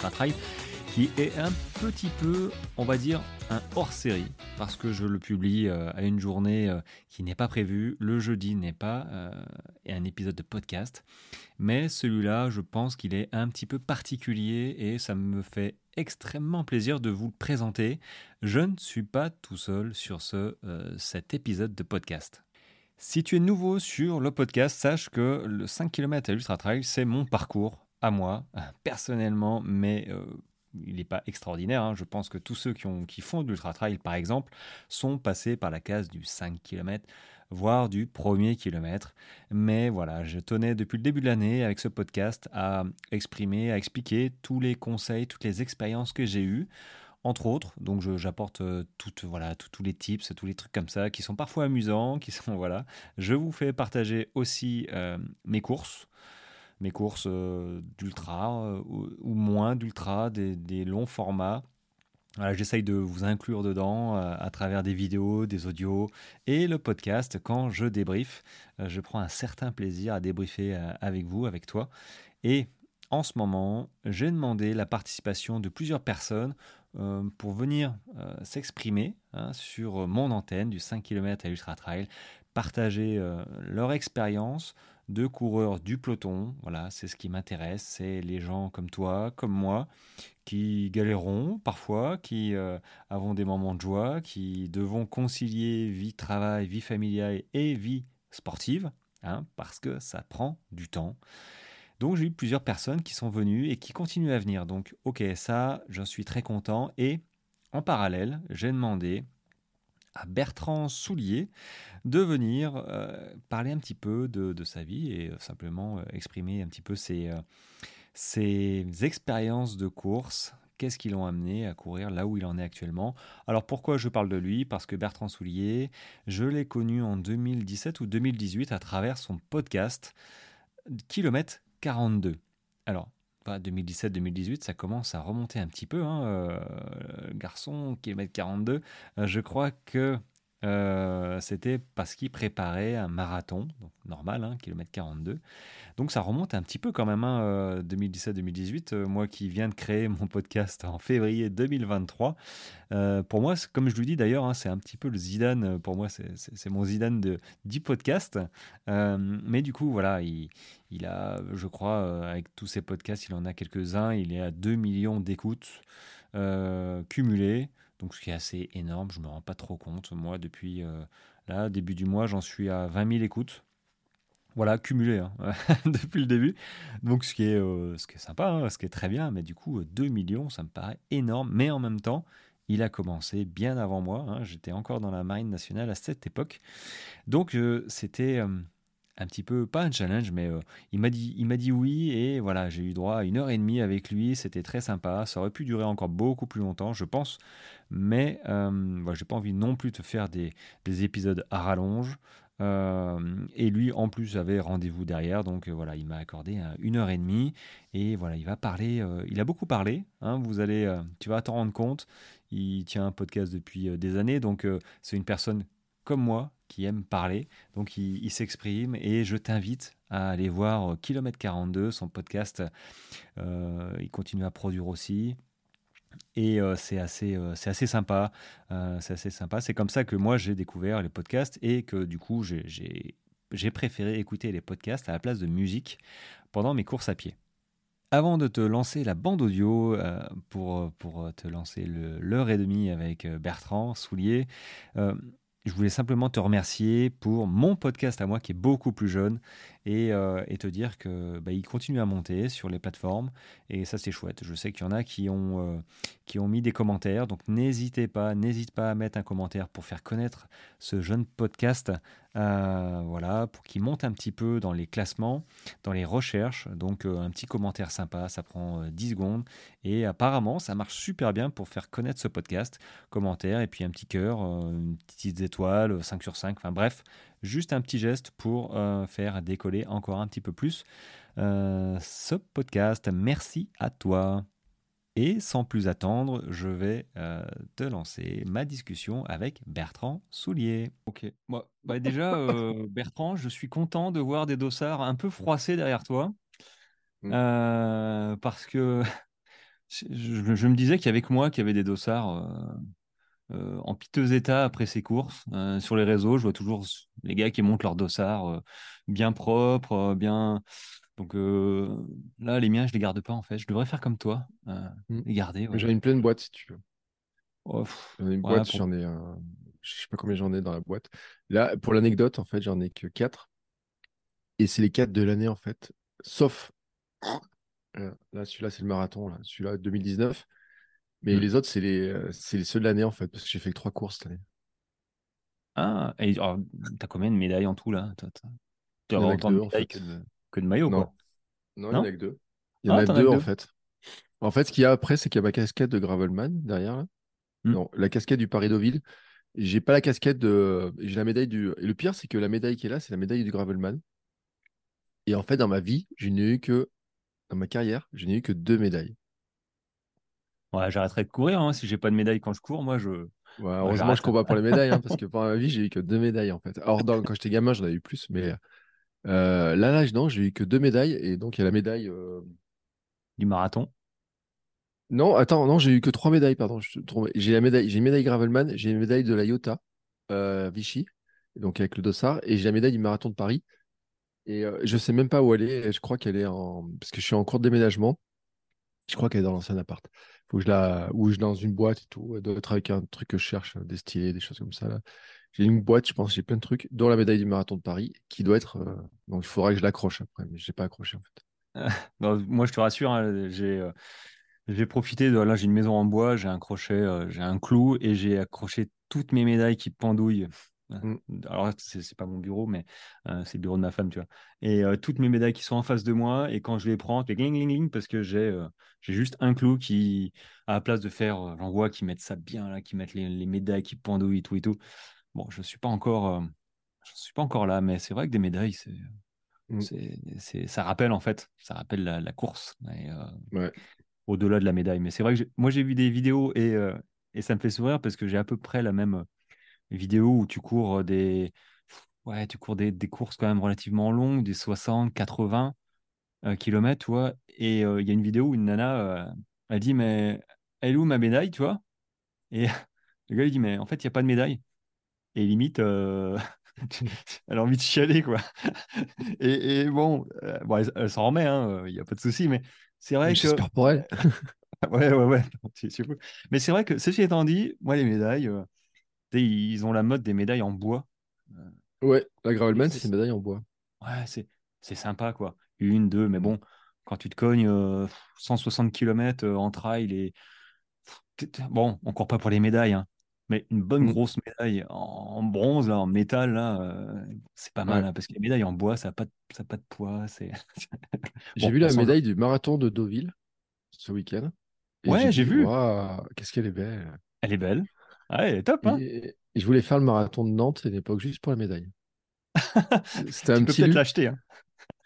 Ultra Trail qui est un petit peu, on va dire, un hors-série, parce que je le publie euh, à une journée euh, qui n'est pas prévue, le jeudi n'est pas euh, un épisode de podcast, mais celui-là, je pense qu'il est un petit peu particulier et ça me fait extrêmement plaisir de vous le présenter. Je ne suis pas tout seul sur ce, cet épisode de podcast. Si tu es nouveau sur le podcast, sache que le 5 km à l'Ultra Trail, c'est mon parcours à moi, personnellement, mais il n'est pas extraordinaire. Hein. Je pense que tous ceux qui, ont, qui font de l'ultra trail, par exemple, sont passés par la case du 5 km, voire du premier kilomètre. Mais voilà, je tenais depuis le début de l'année avec ce podcast à exprimer, à expliquer tous les conseils, toutes les expériences que j'ai eues. Entre autres, donc j'apporte euh, toutes voilà tous les tips, tous les trucs comme ça qui sont parfois amusants, qui sont voilà. Je vous fais partager aussi euh, mes courses, mes courses euh, d'ultra euh, ou, moins d'ultra, des, longs formats. J'essaye de vous inclure dedans euh, à travers des vidéos, des audios et le podcast. Quand je débriefe, je prends un certain plaisir à débriefer avec vous, avec toi. Et en ce moment, j'ai demandé la participation de plusieurs personnes pour venir s'exprimer hein, sur mon antenne du 5 km à Ultra Trail, partager leur expérience, de coureurs du peloton. Voilà, c'est ce qui m'intéresse. C'est les gens comme toi, comme moi, qui galéreront parfois, qui euh, avons des moments de joie, qui devons concilier vie travail, vie familiale et vie sportive, hein, parce que ça prend du temps. Donc j'ai eu plusieurs personnes qui sont venues et qui continuent à venir. Donc ok, ça, j'en suis très content. Et en parallèle, j'ai demandé à Bertrand Soulier de venir euh, parler un petit peu de, sa vie et euh, simplement euh, exprimer un petit peu ses, ses expériences de course. Qu'est-ce qui l'ont amené à courir là où il en est actuellement? Alors pourquoi je parle de lui? Parce que Bertrand Soulier, je l'ai connu en 2017 ou 2018 à travers son podcast Kilomètre 42. Alors, 2017-2018, ça commence à remonter un petit peu. Hein, euh, garçon, kilomètre 42, euh, je crois que euh, c'était parce qu'il préparait un marathon, donc normal, hein, kilomètre 42. Donc ça remonte un petit peu quand même, hein, 2017-2018. Euh, euh, moi qui viens de créer mon podcast en février 2023, pour moi, comme je le dis d'ailleurs, hein, c'est un petit peu le Zidane, pour moi c'est mon Zidane de, du podcast. mais du coup, voilà, il, il a, je crois, avec tous ses podcasts, il en a quelques-uns, il est à 2 millions d'écoutes cumulées donc ce qui est assez énorme, je ne me rends pas trop compte. Moi, depuis euh, là, début du mois, j'en suis à 20 000 écoutes. Voilà, cumulé hein, depuis le début. Donc ce qui est, euh, ce qui est sympa, hein, ce qui est très bien, mais du coup, 2 millions, ça me paraît énorme. Mais en même temps, il a commencé bien avant moi. Hein. J'étais encore dans la Marine nationale à cette époque. Donc euh, c'était un petit peu, pas un challenge, mais euh, il m'a dit, dit oui et voilà, j'ai eu droit à une heure et demie avec lui. C'était très sympa. Ça aurait pu durer encore beaucoup plus longtemps, je pense, mais euh, j'ai pas envie non plus de faire des, épisodes à rallonge. Euh, et lui, en plus, avait rendez-vous derrière, donc voilà, il m'a accordé une heure et demie. Et voilà, il va parler. il a beaucoup parlé. Hein, vous allez, tu vas t'en rendre compte. Il tient un podcast depuis des années, donc c'est une personne comme moi qui aime parler. Donc il, s'exprime et je t'invite à aller voir Kilomètre 42, son podcast. Euh, il continue à produire aussi. Et euh, c'est assez, euh, c'est assez sympa. c'est assez sympa. C'est comme ça que moi j'ai découvert les podcasts et que du coup j'ai, j'ai préféré écouter les podcasts à la place de musique pendant mes courses à pied. Avant de te lancer la bande audio pour, pour te lancer l'heure et demie avec Bertrand Soulier, je voulais simplement te remercier pour mon podcast à moi qui est beaucoup plus jeune et, euh, te dire que bah, il continue à monter sur les plateformes et ça c'est chouette. Je sais qu'il y en a qui ont, euh, qui ont mis des commentaires, donc n'hésitez pas, n'hésite pas à mettre un commentaire pour faire connaître ce jeune podcast, euh, voilà, pour qu'il monte un petit peu dans les classements, dans les recherches. Donc un petit commentaire sympa, ça prend 10 secondes et apparemment ça marche super bien pour faire connaître ce podcast. Commentaire et puis un petit cœur, une petite étoile, 5 sur 5, enfin bref, juste un petit geste pour euh, faire décoller encore un petit peu plus euh, ce podcast. Merci à toi. Et sans plus attendre, je vais euh, te lancer ma discussion avec Bertrand Soulier. Ok. Bah déjà, Bertrand, je suis content de voir des dossards un peu froissés derrière toi. Mm. Parce que je, je me disais qu'il y avait que moi qui avait des dossards euh, en piteux état après ces courses. Euh, sur les réseaux, je vois toujours les gars qui montent leurs dossards euh, bien propres, euh, bien. Donc là, les miens, je les garde pas en fait. Je devrais faire comme toi, euh, Mm. les garder. ouais. J'en ai une pleine boîte si tu veux. Oh, J'en ai une ouais, boîte, pour- j'en ai un... Je sais pas combien j'en ai dans la boîte. Là, pour l'anecdote, en fait, j'en ai que 4. Et c'est les 4 de l'année, en fait. Sauf. Là, celui-là, c'est le marathon. Là. Celui-là, 2019. Mais Mm. les autres, c'est les... euh, les ceux de l'année, en fait, parce que j'ai fait que 3 courses cette année. Ah, et t'as combien de médailles en tout là? T'as- autant de médailles fait. que de, que de maillots, Non. quoi. Non, il y en a que deux. Il y en Ah, a deux, en deux? fait. En fait, ce qu'il y a après, c'est qu'il y a ma casquette de Gravelman derrière. Là. Mm. Non, la casquette du Paris-Deauville. J'ai pas la casquette de. J'ai la médaille du. Et le pire, c'est que la médaille qui est là, c'est la médaille du Gravelman. Et en fait, dans ma vie, je n'ai eu que. Dans ma carrière, je n'ai eu que deux médailles. Ouais, j'arrêterai de courir hein, si j'ai pas de médaille quand je cours. Moi, je. Ouais, Ouais, heureusement, je cours pas pour les médailles, hein, parce que pendant ma vie, j'ai eu que deux médailles, en fait. Alors, dans- quand j'étais gamin, j'en avais eu plus, mais euh, là, là, non, j'ai eu que deux médailles. Et donc, il y a la médaille. euh, Du marathon. Non, attends, non, j'ai eu que trois médailles, pardon. J'ai la médaille, j'ai une médaille Gravelman, j'ai une médaille de la IOTA, euh, Vichy, donc avec le dossard, et j'ai la médaille du marathon de Paris. Et euh, je sais même pas où elle est. Je crois qu'elle est en. Parce que je suis en cours de déménagement. Je crois qu'elle est dans l'ancien appart. Faut que je la. Ou je dans une boîte et tout. Avec un truc que je cherche, des stylés, des choses comme ça. J'ai une boîte, je pense, j'ai plein de trucs, dont la médaille du marathon de Paris, qui doit être. euh, Donc il faudra que je l'accroche après, mais je l'ai pas accroché en fait. Moi, je te rassure, hein, j'ai euh, j'ai profité de. Là, j'ai une maison en bois, j'ai un crochet, euh, j'ai un clou et j'ai accroché toutes mes médailles qui pendouillent. Mm. Alors, c'est pas mon bureau, mais euh, c'est le bureau de ma femme, tu vois. Et euh, toutes mes médailles qui sont en face de moi, et quand je les prends, je fais gling, gling, gling, parce que j'ai euh, j'ai juste un clou qui, à la place de faire, j'en vois qui mettent ça bien, là, qui mettent les, les médailles qui pendouillent, tout et tout. Bon, je suis pas encore, je suis pas encore là, mais c'est vrai que des médailles, c'est. Mm. Ça rappelle en fait, ça rappelle la, la course, Ouais. au-delà de la médaille. Mais c'est vrai que moi j'ai vu des vidéos et, et ça me fait sourire parce que j'ai à peu près la même euh, vidéo où tu cours euh, des, ouais, tu cours des, des courses quand même relativement longues, des 60, 80 euh, kilomètres, tu vois. Et euh, il y a une vidéo où une nana, euh, elle dit mais elle est où ma médaille, tu vois? Et le gars il dit mais en fait il y a pas de médaille. Et limite, euh, elle a envie de chialer, quoi. Et, et bon, euh, bon, elle, elle s'en remet, hein, il n'y a pas de souci, mais c'est vrai que. J'espère pour elle. Ouais, ouais, ouais, fou. Mais c'est vrai que, ceci étant dit, moi, les médailles, euh, ils ont la mode des médailles en bois. Euh, Ouais, la Gravelman, c'est une médaille en bois. ouais, c'est sympa, quoi. Une, deux, mais bon, quand tu te cognes euh, 160 km en trail et. Bon, on court pas pour les médailles, hein, mais une bonne Mm. grosse médaille en, bronze, là, en métal, là, euh, c'est pas mal, Ouais. hein, parce que les médailles en bois, ça n'a pas, de- ça a pas de poids. C'est... J'ai vu la médaille du marathon de Deauville ce week-end. Ouais, j'ai vu. qu'est-ce qu'elle est belle. Elle est belle. Ouais, elle est top, hein. Et, et je voulais faire le marathon de Nantes à une époque juste pour la médaille. C'était Tu un peux petit peut-être l'acheter. hein.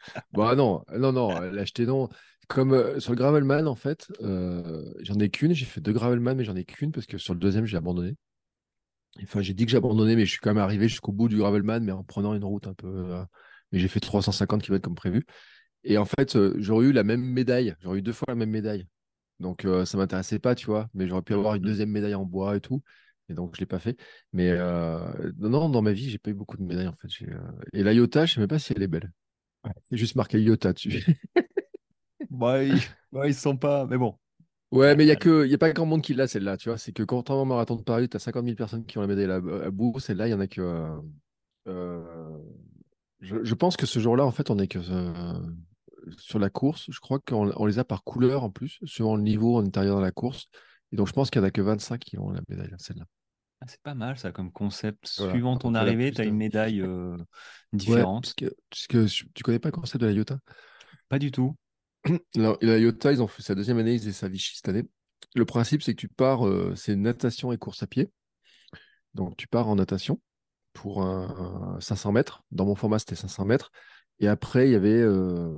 Bah non, non, non, l'acheter non. Comme euh, sur le Gravelman, en fait, euh, j'en ai qu'une. J'ai fait deux Gravelman, mais j'en ai qu'une parce que sur le deuxième, j'ai abandonné. Enfin, j'ai dit que j'ai abandonné, mais je suis quand même arrivé jusqu'au bout du Gravelman, mais en prenant une route un peu. euh, mais j'ai fait 350 km comme prévu. Et en fait, j'aurais eu la même médaille. J'aurais eu deux fois la même médaille. Donc, ça m'intéressait pas, tu vois. Mais j'aurais pu avoir une deuxième médaille en bois et tout. Et donc, je l'ai pas fait. Mais euh, non, dans ma vie, j'ai pas eu beaucoup de médailles, en fait. Euh, Et la Iota, je sais même pas si elle est belle. C'est juste marqué Iota dessus. Bah, ils... ouais, ils se sont pas. Mais bon. Ouais, mais il n'y a, que, y a pas grand monde qui l'a, celle-là, tu vois. C'est que contrairement au marathon de Paris, tu as 50 000 personnes qui ont la médaille à bout. Celle-là, il y en a que. euh, je, je pense que ce jour-là, en fait, on est que sur la course. Je crois qu'on on les a par couleur en plus, suivant le niveau en intérieur dans la course. Et donc, je pense qu'il n'y en a que 25 qui ont la médaille, là, celle-là. Ah, c'est pas mal ça comme concept. Voilà. Suivant ton arrivée, tu as de- une médaille euh, Ouais, différente. parce que, parce que tu connais pas le concept de la Iota? Pas du tout. La, la Iota, ils ont fait sa deuxième année, ils faisaient sa Vichy cette année. Le principe, c'est que tu pars, euh, c'est natation et course à pied. Donc, tu pars en natation pour un, un 500 mètres. Dans mon format, c'était 500 mètres. Et après, il y avait, euh,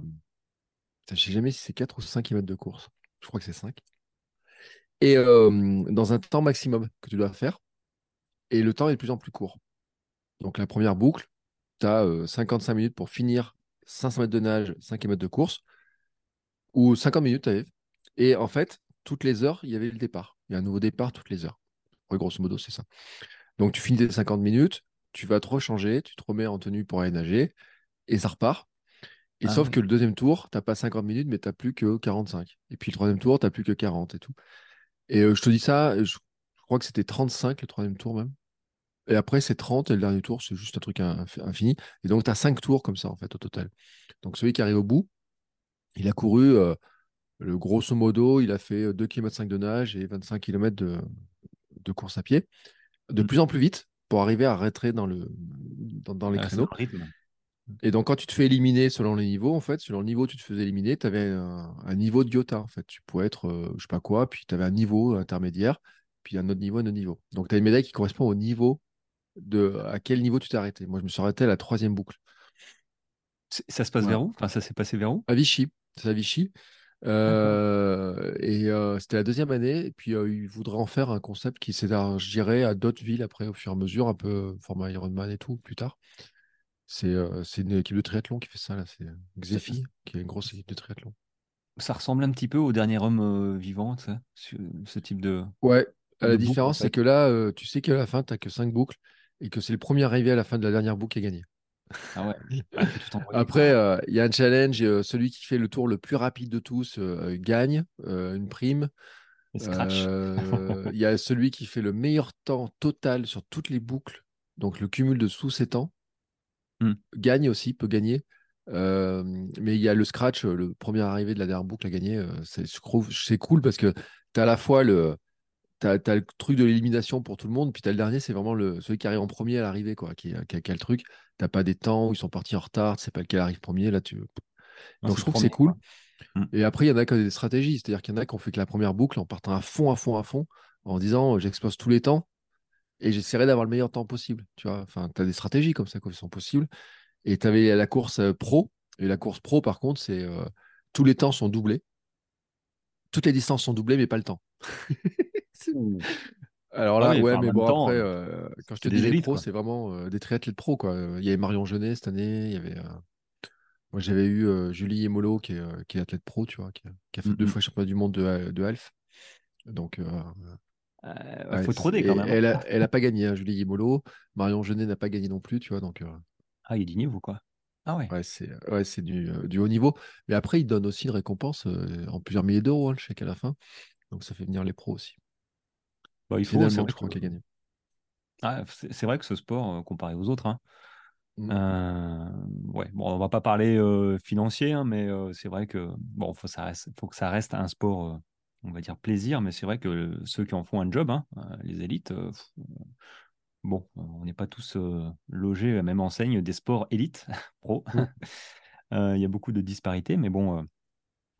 je sais jamais si c'est 4 ou 5 km de course. Je crois que c'est 5. Et euh, dans un temps maximum que tu dois faire. Et le temps est de plus en plus court. Donc la première boucle, tu as 55 minutes pour finir 500 mètres de nage, 5 mètres de course, ou 50 minutes, tu avais. Et en fait, toutes les heures, il y avait le départ. Il y a un nouveau départ toutes les heures. grosso modo, c'est ça. Donc tu finis tes 50 minutes, tu vas te rechanger, tu te remets en tenue pour aller nager, et ça repart. Et Ah sauf oui. que le deuxième tour, tu n'as pas 50 minutes, mais tu n'as plus que 45. Et puis le troisième tour, tu n'as plus que 40 et tout. Et euh, je te dis ça, je, crois que c'était 35 le troisième tour même. Et après, c'est 30 et le dernier tour, c'est juste un truc inf- infini. Et donc, tu as 5 tours comme ça, en fait, au total. Donc, celui qui arrive au bout, il a couru, euh, le grosso modo, il a fait 2 km 5 de nage et 25 km de, de course à pied, de Mm. plus en plus vite pour arriver à rentrer dans, le, dans, dans les Ah, créneaux. rythme. Et donc, quand tu te fais éliminer selon les niveaux, en fait, selon le niveau où tu te faisais éliminer, tu avais un, un niveau de Iota, en fait. Tu pouvais être, euh, je sais pas quoi, puis tu avais un niveau intermédiaire, puis un autre niveau, un autre niveau. Donc, tu as une médaille qui correspond au niveau de à quel niveau tu t'es arrêté. Moi, je me suis arrêté à la troisième boucle. Ça se passe Voilà. vers où? Enfin, ça s'est passé vers où? À Vichy. C'est à Vichy. Euh, et euh, c'était la deuxième année. Et puis, euh, ils voudraient en faire un concept qui s'élargirait à d'autres villes après, au fur et à mesure, un peu format Ironman et tout, plus tard. C'est euh, une équipe de triathlon qui fait ça, là. C'est Xefi, qui est une grosse équipe de triathlon. Ça ressemble un petit peu au dernier homme euh, vivant, ce, type de, Ouais, de la en différence, fait. c'est que là, euh, tu sais qu'à la fin, tu n'as que cinq boucles et que c'est le premier arrivé à la fin de la dernière boucle qui a gagné. Ah ouais, Ah. Après, il y a un challenge. celui qui fait le tour le plus rapide de tous gagne une prime. Il y a celui qui fait le meilleur temps total sur toutes les boucles. Donc le cumul de tous ces temps Hmm. gagne aussi, peut gagner. Euh, mais il y a le scratch, euh, le premier arrivé de la dernière boucle à gagner. euh, c'est cool parce que tu as à la fois le, t'as, t'as le truc de l'élimination pour tout le monde, puis tu as le dernier, c'est vraiment le, celui qui arrive en premier à l'arrivée, quoi, qui, qui a, qui a le truc. T'as pas des temps où ils sont partis en retard, c'est pas lequel arrive premier. Là, tu... Non, Donc je trouve que c'est cool. Mm. Et après, il y en a qui ont des stratégies, c'est-à-dire qu'il y en a qui ont fait que la première boucle en partant à fond, à fond, à fond, en disant j'explose tous les temps et j'essaierai d'avoir le meilleur temps possible. Tu vois, enfin, tu as des stratégies comme ça qui sont possibles. Et tu avais la course pro. Et la course pro, par contre, c'est euh, tous les temps sont doublés. Toutes les distances sont doublées, mais pas le temps. Alors Ah là, ouais, mais bon, temps, après, euh, quand je te dis des les élites, pros, c'est vraiment euh, des triathlètes pros, quoi. Il y avait Marion Jeunet cette année, il y avait. Moi, j'avais eu Julie Emolo, qui est, qui est athlète pro, tu vois, qui a, qui a fait Mm, deux fois championnat du monde de, de half. Donc, euh, ouais, faut et quand même. Elle a, elle a pas gagné, hein, Julie Emolo. Marion Jeunet n'a pas gagné non plus, tu vois. Donc, euh, Ah, il a du niveau, quoi. Ah ouais. ouais, c'est ouais, c'est du, euh, du haut niveau. Mais après, ils donnent aussi une récompense en plusieurs milliers d'euros, hein, le chèque à la fin. Donc, ça fait venir les pros aussi. Bah, il faut, vrai je crois, que, qui a gagné. ah, c'est vrai que ce sport, comparé aux autres, hein, Mm. euh, ouais, bon, on va pas parler euh, financier, hein, mais euh, c'est vrai que bon, faut, ça reste, faut que ça reste un sport, on va dire plaisir, mais c'est vrai que euh, ceux qui en font un job, hein, euh, les élites, euh, bon, on n'est pas tous euh, logés à la même enseigne des sports élites pro. Mm. Euh, Il y a beaucoup de disparités, mais bon,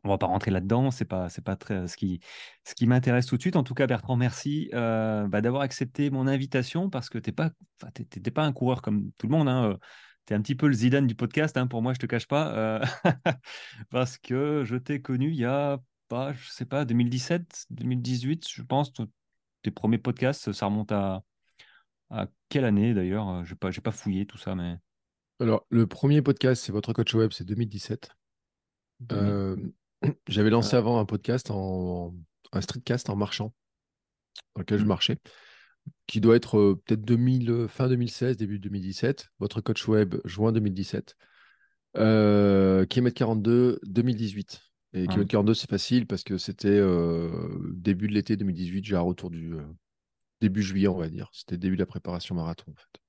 on va pas rentrer là-dedans. C'est pas, c'est pas très ce qui, ce qui m'intéresse tout de suite. En tout cas, Bertrand, merci bah, d'avoir accepté mon invitation parce que t'es pas, pas un coureur comme tout le monde. Hein. Tu es un petit peu le Zidane du podcast. Hein, pour moi, je te cache pas, euh, parce que je t'ai connu il y a pas, je sais pas, 2017, 2018, je pense. Tes premiers podcasts, ça remonte à, à quelle année d'ailleurs? Je n'ai pas, pas fouillé tout ça, mais Alors, le premier podcast, c'est votre coach web, c'est 2017. 2000. Euh, J'avais lancé Euh, avant un podcast, en, un streetcast en marchant, dans lequel je Mm. marchais, qui doit être euh, peut-être 2000, euh, fin 2016, début 2017. Votre coach web, juin 2017. Euh, kilomètre 42, 2018. Et Ah. kilomètre 42, c'est facile parce que c'était euh, début de l'été 2018, j'ai un retour du euh, début juillet, on va dire. C'était début de la préparation marathon, en fait.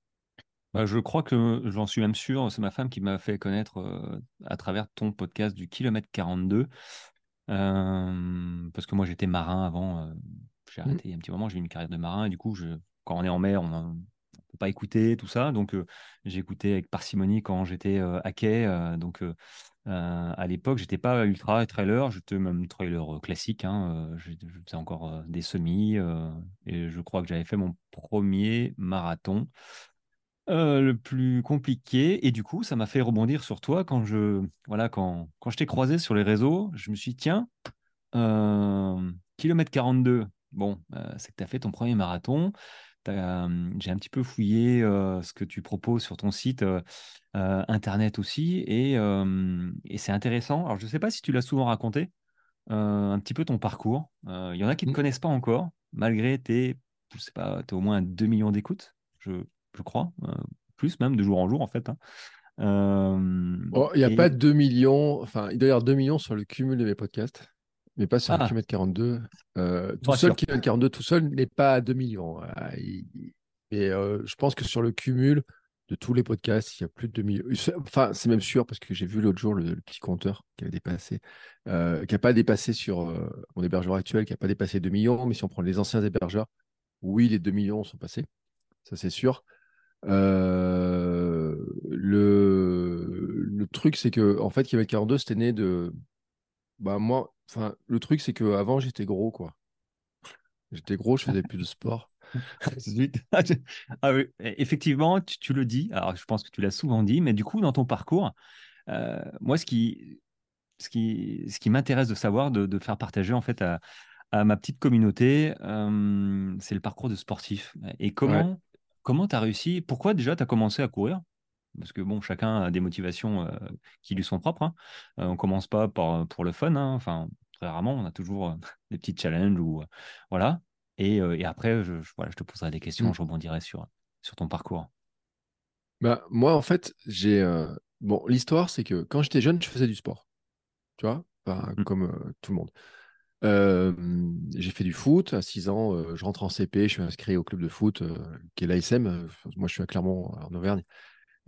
Bah, je crois que j'en suis même sûr, c'est ma femme qui m'a fait connaître euh, à travers ton podcast du kilomètre 42. Euh, parce que moi j'étais marin avant, j'ai Mm. arrêté il y a un petit moment, j'ai eu une carrière de marin et du coup, je, quand on est en mer, on ne pas écouter tout ça. Donc euh, j'ai écouté avec parcimonie quand j'étais euh, à quai. euh, donc à l'époque, j'étais pas ultra trailer, j'étais même trailer classique. hein, je, faisais encore des semis et je crois que j'avais fait mon premier marathon. Le plus compliqué. Et du coup, ça m'a fait rebondir sur toi quand je, voilà, quand, quand je t'ai croisé sur les réseaux. Je me suis dit, tiens, euh, kilomètre 42, bon, c'est que tu as fait ton premier marathon. J'ai un petit peu fouillé ce que tu proposes sur ton site internet aussi, et, et c'est intéressant. Alors, je ne sais pas si tu l'as souvent raconté, un petit peu ton parcours. Il y en a qui ne te Mm. connaissent pas encore, malgré tes, je sais pas, t'as au moins 2 millions d'écoutes, je, je crois, plus même de jour en jour en fait. hein. Euh, Oh, il n'y a pas et 2 millions, enfin, il doit y avoir 2 millions sur le cumul de mes podcasts, mais pas sur ah, kilomètre 42. Euh, tout seul, rassure. kilomètre 42, tout seul n'est pas à 2 millions. Il- il- Et euh, je pense que sur le cumul de tous les podcasts, il y a plus de 2 millions. Enfin, c'est même sûr parce que j'ai vu l'autre jour le, le petit compteur qui avait dépassé, euh, qui n'a pas dépassé sur mon hébergeur actuel, qui n'a pas dépassé 2 millions. Mais si on prend les anciens hébergeurs, oui, les 2 millions sont passés, ça c'est sûr. Le, le truc, c'est que, en fait, kilomètre 42, c'était né de. Bah, moi, enfin, le truc, c'est qu'avant, j'étais gros, quoi. J'étais gros, je faisais plus de sport. Ah, ah oui, effectivement, tu, tu le dis. Alors, je pense que tu l'as souvent dit, mais du coup, dans ton parcours, euh, moi, ce qui, ce qui, ce qui m'intéresse de savoir, de, de faire partager en fait à, à ma petite communauté, euh, c'est le parcours de sportif. Et Ouais. comment, comment tu as réussi? Pourquoi déjà tu as commencé à courir? Parce que bon, chacun a des motivations euh, qui lui sont propres. hein. Euh, on commence pas par, pour le fun. hein. Enfin, très rarement, on a toujours euh, des petits challenges ou euh, voilà. Et, euh, et après, je, je- voilà, je te poserai des questions, Mm. je rebondirai sur, sur ton parcours. Bah, moi, en fait, j'ai. euh, Bon, l'histoire, c'est que quand j'étais jeune, je faisais du sport. Tu vois, Enfin, Mm. comme euh, tout le monde. Euh, j'ai fait du foot. À 6 ans, euh, je rentre en CP, je suis inscrit au club de foot euh, qui est l'ASM. Euh, Moi, je suis à Clermont, en Auvergne.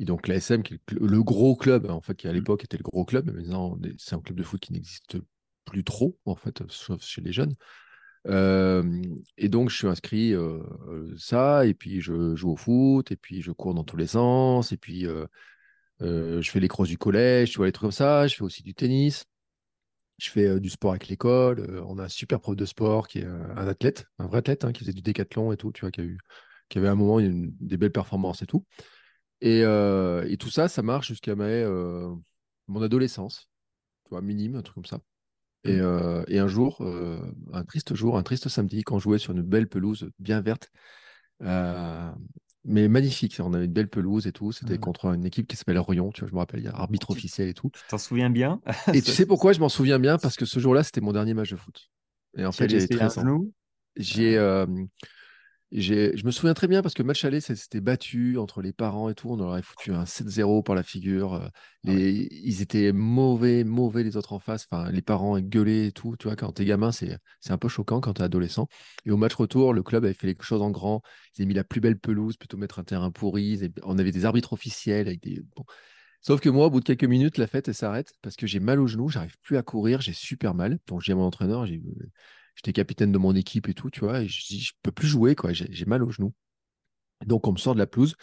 Et donc, l'ASM, qui est le, gros club, en fait, qui à Mm. l'époque était le gros club, mais maintenant, c'est un club de foot qui n'existe plus trop, en fait, sauf chez les jeunes. Euh, et donc, je suis inscrit euh, ça, et puis je joue au foot, et puis je cours dans tous les sens, et puis euh, je fais les crosses du collège, tu vois, les trucs comme ça. Je fais aussi du tennis. Je fais euh, du sport avec l'école. Euh, on a un super prof de sport qui est euh, un athlète, un vrai athlète, hein, qui faisait du décathlon et tout, tu vois, qui a eu, qui avait à un moment une- des belles performances et tout. Et, euh, et tout ça, ça marche jusqu'à ma, euh, mon adolescence, tu vois, minime, un truc comme ça. Et, Mm. euh, et un jour, un triste jour, un triste samedi, quand on jouait sur une belle pelouse bien verte, mais magnifique. On avait une belle pelouse et tout. C'était Mm. contre une équipe qui s'appelle Orion, tu vois, je me rappelle, il y a arbitre officiel et tout. tu t'en souviens bien? Et tu sais pourquoi je m'en souviens bien? Parce que ce jour-là, c'était mon dernier match de foot. Et en Tu fait, j'avais laissé un 13 ans. J'ai, j'ai, je me souviens très bien parce que match aller, ça s'était battu entre les parents et tout. On leur avait foutu un 7-0 par la figure. Euh, Ah ils étaient mauvais, mauvais les autres en face. Enfin, les parents gueulaient et tout. Tu vois, quand t'es gamin, c'est, c'est un peu choquant quand t'es adolescent. Et au match retour, le club avait fait les choses en grand. Ils avaient mis la plus belle pelouse plutôt mettre un terrain pourri. Avaient- On avait des arbitres officiels avec des. bon. Sauf que moi, au bout de quelques minutes, la fête, s'arrête parce que j'ai mal au genou. J'arrive plus à courir. J'ai super mal. Donc, j'ai mon entraîneur. j'ai- J'étais capitaine de mon équipe et tout, tu vois. Et je dis, je peux plus jouer, quoi. J'ai mal au genou. Donc, on me sort de la pelouse.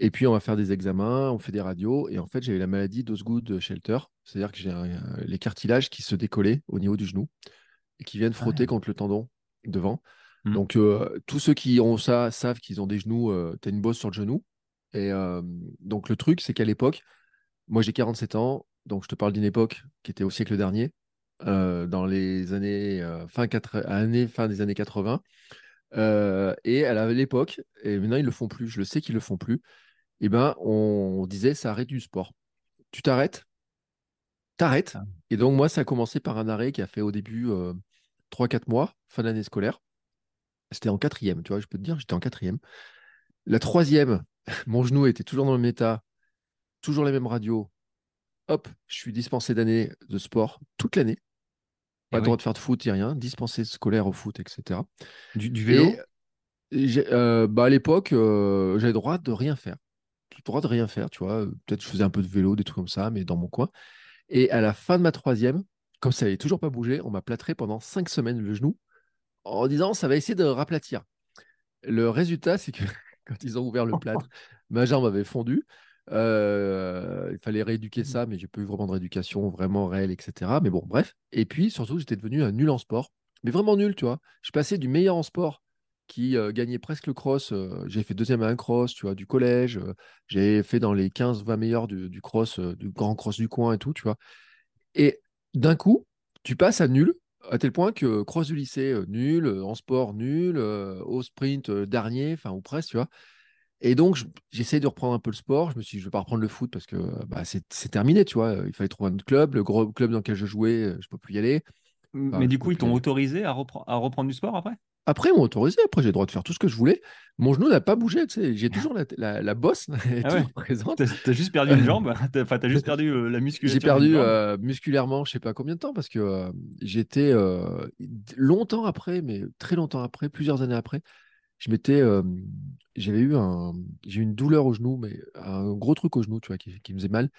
Et puis, on va faire des examens, on fait des radios. Et en fait, j'avais la maladie d'Osgood Shelter. C'est-à-dire que j'ai un- les cartilages qui se décollaient au niveau du genou et qui viennent frotter Ouais. contre le tendon devant. Mm. Donc, euh, tous ceux qui ont ça savent qu'ils ont des genoux, euh, tu as une bosse sur le genou. Et euh, donc, le truc, c'est qu'à l'époque, moi, j'ai 47 ans. Donc, je te parle d'une époque qui était au siècle dernier, euh, dans les années, euh, fin, quatre- années, fin des années 80. Euh, et à l'époque, et maintenant ils le font plus, je le sais qu'ils le font plus, et ben on disait ça arrête du sport. Tu t'arrêtes, t'arrêtes. Ah. Et donc moi ça a commencé par un arrêt qui a fait au début euh, 3-4 mois, fin d'année scolaire. C'était en quatrième, tu vois, je peux te dire, j'étais en quatrième. La troisième, mon genou était toujours dans le même état, toujours les mêmes radios. Hop, je suis dispensé d'année de sport toute l'année. Pas le oui. droit de faire de foot, ni rien, dispensé scolaire au foot, etc. Du, du vélo? Et euh, bah, à l'époque, euh, j'avais le droit de rien faire. Le droit de rien faire, tu vois. Peut-être je faisais un peu de vélo, des trucs comme ça, mais dans mon coin. Et à la fin de ma troisième, comme ça n'avait toujours pas bougé, on m'a plâtré pendant cinq semaines le genou en disant ça va essayer de raplatir. Le résultat, c'est que quand ils ont ouvert le plâtre, ma jambe avait fondu. Euh, il fallait rééduquer ça, mais j'ai pas eu vraiment de rééducation vraiment réelle, etc. Mais bon, bref. Et puis surtout, j'étais devenu un nul en sport, mais vraiment nul, tu vois. Je passais du meilleur en sport qui euh, gagnait presque le cross. euh, j'ai fait deuxième à un cross, tu vois, du collège. j'ai fait dans les 15-20 meilleurs du, du cross, du grand cross du coin et tout, tu vois. Et d'un coup, tu passes à nul à tel point que cross du lycée, nul, en sport, nul, au sprint, dernier, enfin, ou presque, tu vois. Et donc, je- j'essaie de reprendre un peu le sport. Je me suis dit, je vais pas reprendre le foot parce que bah, c'est terminé, tu vois. Il fallait trouver un autre club. Le gros club dans lequel je jouais, euh, je peux plus y aller. Enfin, Mais du coup, ils t'ont autorisé à, repren- à reprendre du sport après? Après, ils m'ont autorisé. Après, j'ai le droit de faire tout ce que je voulais. Mon genou n'a pas bougé. J'ai toujours la, la, la bosse Ah ouais. présente. T'as juste perdu une jambe Enfin, t'as juste perdu euh, la musculature J'ai perdu euh, musculairement, je sais pas combien de temps, parce que euh, j'étais longtemps après, mais très longtemps après, plusieurs années après, je m'étais, euh, j'avais eu un, j'ai eu une douleur au genou, mais un gros truc au genou, tu vois, qui, qui me faisait mal.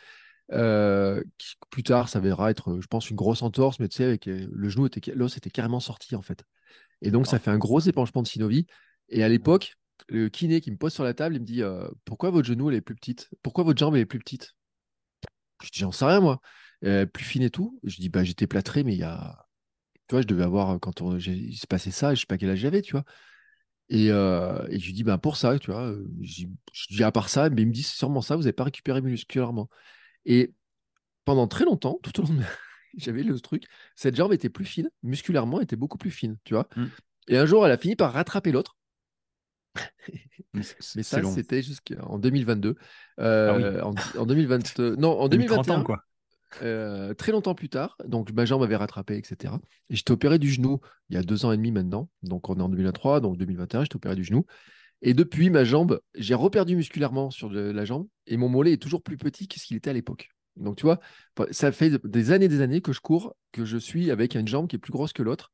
euh, qui, plus tard s'avérera être, je pense, une grosse entorse, mais tu sais, avec euh, le genou était, l'os était carrément sorti en fait. Et donc ça fait un gros épanchement de synovie. Et à l'époque, le kiné qui me pose sur la table, il me dit, euh, pourquoi votre genou elle est plus petite? Pourquoi votre jambe elle est plus petite? Je dis, j'en sais rien, moi. Euh, plus fine et tout. Je dis, bah, j'étais plâtré, mais il y a. Tu vois, je devais avoir, quand on... il se passait ça, je sais pas quel âge j'avais, tu vois. Et, euh, et je lui dis, bah, pour ça, tu vois. euh, Je dis, je dis, à part ça, mais il me dit, c'est sûrement ça, vous n'avez pas récupéré musculairement. Et pendant très longtemps, tout au long de j'avais le truc, cette jambe était plus fine, musculairement, était beaucoup plus fine, tu vois. Mm. Et un jour, elle a fini par rattraper l'autre. Mais ça, c'était jusqu'en 2022. Ah Euh, en, en 2020, non, en T'as mis 30 2021. ans, quoi. Euh, très longtemps plus tard, donc ma jambe avait rattrapé, etc. Et j'étais opéré du genou il y a deux ans et demi maintenant. Donc on est en 2023, donc 2021, j'étais opéré du genou. Et depuis, ma jambe, j'ai reperdu musculairement sur de- la jambe et mon mollet est toujours plus petit que ce qu'il était à l'époque. Donc tu vois, ça fait des années et des années que je cours, que je suis avec une jambe qui est plus grosse que l'autre.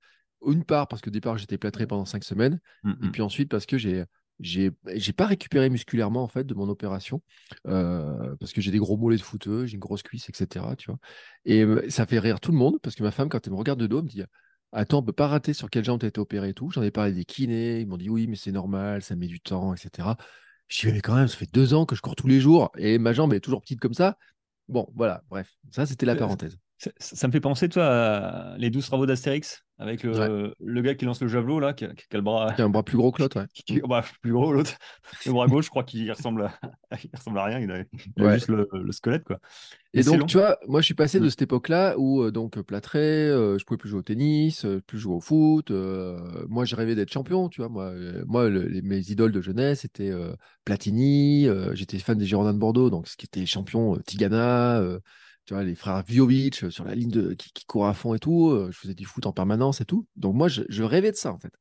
Une part parce que au départ j'étais plâtré pendant cinq semaines, Mm, et mm. puis ensuite parce que j'ai j'ai j'ai pas récupéré musculairement en fait de mon opération euh, parce que j'ai des gros mollets de footeux, j'ai une grosse cuisse, etc. Tu vois. Et euh, ça fait rire tout le monde parce que ma femme, quand elle me regarde de dos, elle me dit Attends, on peut pas rater sur quelle jambe tu as été opéré et tout. J'en ai parlé des kinés, ils m'ont dit Oui, mais c'est normal, ça met du temps, etc. Je dis Mais quand même, ça fait deux ans que je cours tous les jours et ma jambe est toujours petite comme ça. Bon, voilà, bref, ça c'était la parenthèse. Ça, ça me fait penser, toi, à les 12 travaux d'Astérix, avec le, le gars qui lance le javelot, là, qui, a qui a le bras. Qui a un bras plus gros que l'autre, ouais. qui- bah, plus gros, l'autre. Le bras gauche, je crois qu'il ressemble à, il ressemble à rien, il a, il a Ouais. juste le, le squelette, quoi. Et donc, tu vois, moi, je suis passé de Mm. cette époque-là où, euh, donc, plâtré, euh, je pouvais plus jouer au tennis, euh, plus jouer au foot. euh, moi, j'ai rêvé d'être champion, tu vois. Moi, moi le- les- mes idoles de jeunesse étaient Platini, j'étais fan des Girondins de Bordeaux, donc ce qui était champion, Tigana, tu vois, les frères Viovic euh, sur la ligne de, qui, qui courent à fond et tout. euh, je faisais du foot en permanence et tout. Donc, moi, je, je rêvais de ça, en fait.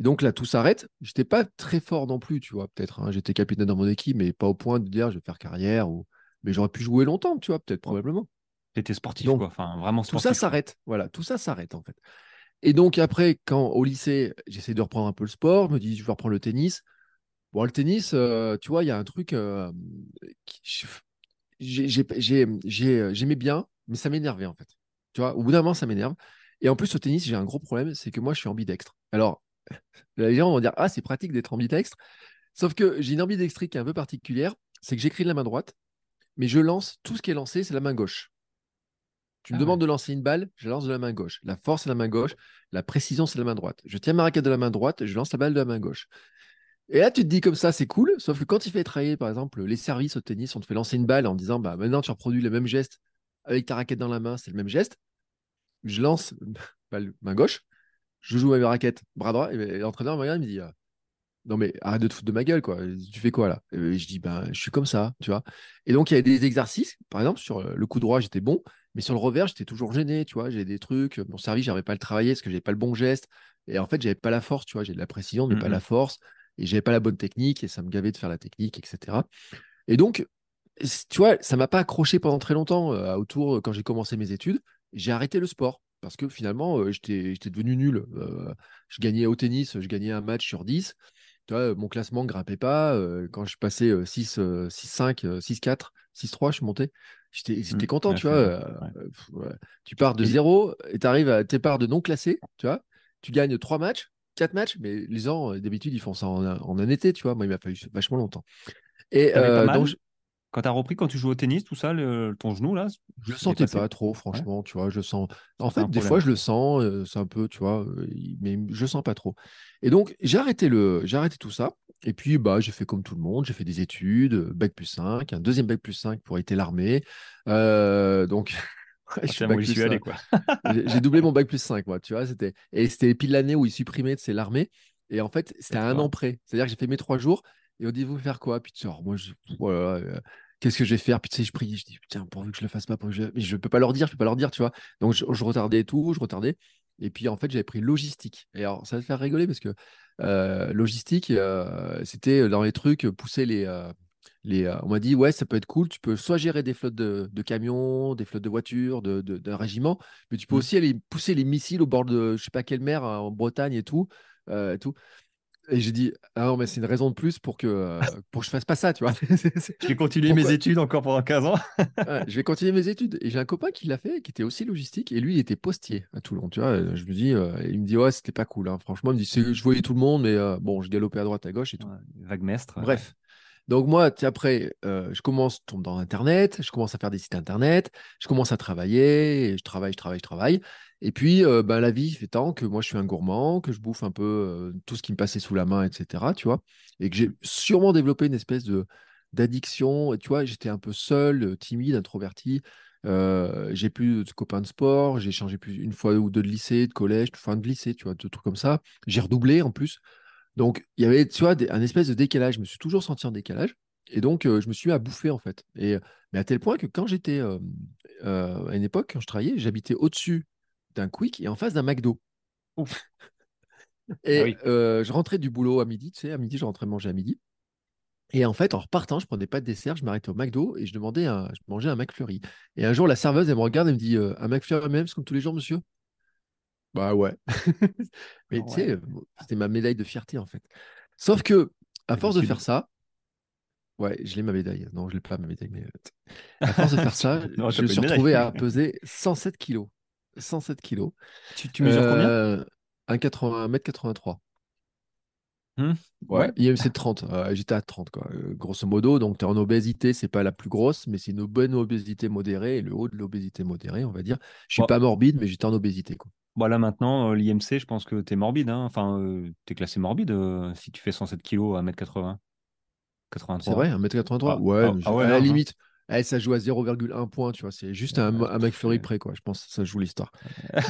Et donc là, tout s'arrête. J'étais pas très fort non plus, tu vois, peut-être. hein. J'étais capitaine dans mon équipe, mais pas au point de dire je vais faire carrière ou. Mais j'aurais pu jouer longtemps, tu vois, peut-être, probablement. T'étais sportif, Donc, quoi. Enfin, vraiment Tout sportif. ça quoi. s'arrête. Voilà, tout ça s'arrête, en fait. Et donc, après, quand au lycée, j'essaie de reprendre un peu le sport, je me dis, je vais reprendre le tennis. Bon, le tennis, euh, tu vois, il y a un truc. euh, qui- J'aimais bien, mais ça m'énervait, en fait. Tu vois, au bout d'un moment, ça m'énerve. Et en plus, au tennis, j'ai un gros problème, c'est que moi, je suis ambidextre. Alors, les gens vont dire, ah, c'est pratique d'être ambidextre. Sauf que j'ai une ambidextrie qui est un peu particulière, c'est que j'écris de la main droite, mais je lance, tout ce qui est lancé, c'est la main gauche. Tu me Ah demandes de lancer une balle, je lance de la main gauche. La force, c'est la main gauche. La précision, c'est la main droite. Je tiens ma raquette de la main droite, je lance la balle de la main gauche. Et là, tu te dis comme ça, c'est cool. Sauf que quand il fait travailler, par exemple, les services au tennis, on te fait lancer une balle en disant, bah maintenant, tu reproduis le même geste avec ta raquette dans la main, c'est le même geste. Je lance balle main gauche, je joue ma raquette bras droit, et l'entraîneur me regarde, il me dit, ah, non mais arrête de te foutre de ma gueule, quoi. Tu fais quoi là? Et je dis, ben, je suis comme ça, tu vois. Et donc, il y a des exercices, par exemple, sur le coup droit, j'étais bon, mais sur le revers, j'étais toujours gêné, tu vois. J'ai des trucs, mon service, j'arrivais pas à le travailler parce que j'avais pas le bon geste. Et en fait, j'avais pas la force, tu vois. J'ai de la précision, mais pas Mhm. la force. Et j'avais pas la bonne technique, et ça me gavait de faire la technique, etc. Et donc, tu vois, ça m'a pas accroché pendant très longtemps. euh, autour, quand j'ai commencé mes études, j'ai arrêté le sport. Parce que finalement, euh, j'étais devenu nul. Euh, je gagnais au tennis, je gagnais un match sur 10 tu vois, mon classement ne grimpait pas. euh, quand je passais euh, 6, euh, 6-5, euh, 6-4, 6-3, je suis monté. J'étais content, tu vois. euh, Ouais. euh. Tu pars de 0 et tu arrives à tes parts de non classé, tu vois. Tu gagnes 3 matchs, 4 matchs, mais les gens, euh, d'habitude, ils font ça en, un- en un été, tu vois. Moi, il m'a fallu vachement longtemps. Et euh, donc, je- Quand t'as repris, quand tu joues au tennis, tout ça, le- ton genou, là, Je le sentais pas trop, franchement, tu vois, je sens. En fait, des problème. fois, je le sens, euh, c'est un peu, tu vois, mais je sens pas trop. Et donc, j'ai arrêté le, j'ai arrêté tout ça. Et puis, bah, j'ai fait comme tout le monde, j'ai fait des études, bac plus 5, un deuxième bac plus 5 pour être l'armée. Euh, donc, je suis moi, suis allé, quoi. j'ai doublé mon bac plus 5, moi, tu vois. C'était... Et c'était pile l'année où ils supprimaient, c'est l'armée. Et en fait, c'était à un an près. C'est-à-dire que j'ai fait mes trois jours et on dit, vous faire quoi? Puis tu sors, moi, je... voilà, euh, qu'est-ce que je vais faire? Puis tu sais, je prie, je dis, tiens, pourvu que je le fasse pas, pour je... mais je peux pas leur dire, je peux pas leur dire, tu vois. Donc je, retardais et tout, je retardais. Et puis en fait, j'avais pris logistique. Et alors, ça va te faire rigoler parce que euh, logistique, euh, c'était dans les trucs, pousser les. Les on m'a dit, ouais, ça peut être cool. Tu peux soit gérer des flottes de, camions, des flottes de voitures, d'un de, régiment, mais tu peux mmh. aussi aller pousser les missiles au bord de je sais pas quelle mer hein, en Bretagne et tout. et tout. Et j'ai dit, ah non, mais c'est une raison de plus pour que, euh, pour que je fasse pas ça, tu vois. je vais continuer mes études encore pendant 15 ans. je vais continuer mes études. Et j'ai un copain qui l'a fait, qui était aussi logistique, et lui, il était postier à Toulon, tu vois. Je me dis, euh, il me dit, ouais, c'était pas cool. Hein. Franchement, il me dit, je voyais tout le monde, mais euh, bon, je galopais à droite, à gauche et tout. vague mestre. Bref. Donc moi, après, je commence tombe dans Internet, je commence à faire des sites Internet, je commence à travailler, je travaille, je travaille, je travaille. Et puis, euh, ben, la vie fait tant que moi, je suis un gourmand, que je bouffe un peu euh, tout ce qui me passait sous la main, etc. Tu vois, et que j'ai sûrement développé une espèce de d'addiction. Tu vois, j'étais un peu seul, euh, timide, introverti. j'ai plus de copains de sport. J'ai changé plus une fois ou deux de lycée, de collège, fin de lycée, tu vois, de trucs comme ça. J'ai redoublé en plus. Donc, il y avait, tu vois, un espèce de décalage. Je me suis toujours senti en décalage. Et donc, je me suis mis à bouffer, en fait. Et, mais à tel point que quand j'étais, à une époque, quand je travaillais, j'habitais au-dessus d'un Quick et en face d'un McDo. et ah euh, je rentrais du boulot à midi, tu sais, à midi, je rentrais manger à midi. Et en fait, en repartant, je prenais pas de dessert, je m'arrêtais au McDo et je demandais, un, je mangeais un McFlurry. Et un jour, la serveuse, elle me regarde et me dit euh, Un McFlurry même, c'est comme tous les jours, monsieur? Bah ouais. Mais tu sais, c'était ma médaille de fierté, en fait. Sauf que, à force de faire ça, ouais, je l'ai ma médaille. Non, je l'ai pas ma médaille, mais euh, à force de faire ça, je me suis retrouvé à peser 107 kilos. 107 kilos. Tu, mesures combien? 1m83. Euh, mmh. Ouais, IMC 30. J'étais à 30, quoi. Euh, grosso modo. Donc, tu es en obésité, c'est pas la plus grosse, mais c'est une bonne obésité modérée, et le haut de l'obésité modérée, on va dire. Je suis pas morbide, mais j'étais en obésité, quoi. Bon, là maintenant, euh, l'IMC, je pense que tu es morbide. Hein. Enfin, tu es classé morbide si tu fais 107 kilos à 1m80. 83. C'est vrai, 1m83 ah, Ouais, ah, ah à la limite. Eh, ça joue à 0,1 point, tu vois. C'est juste un, un McFlurry près, quoi. Je pense que ça joue l'histoire.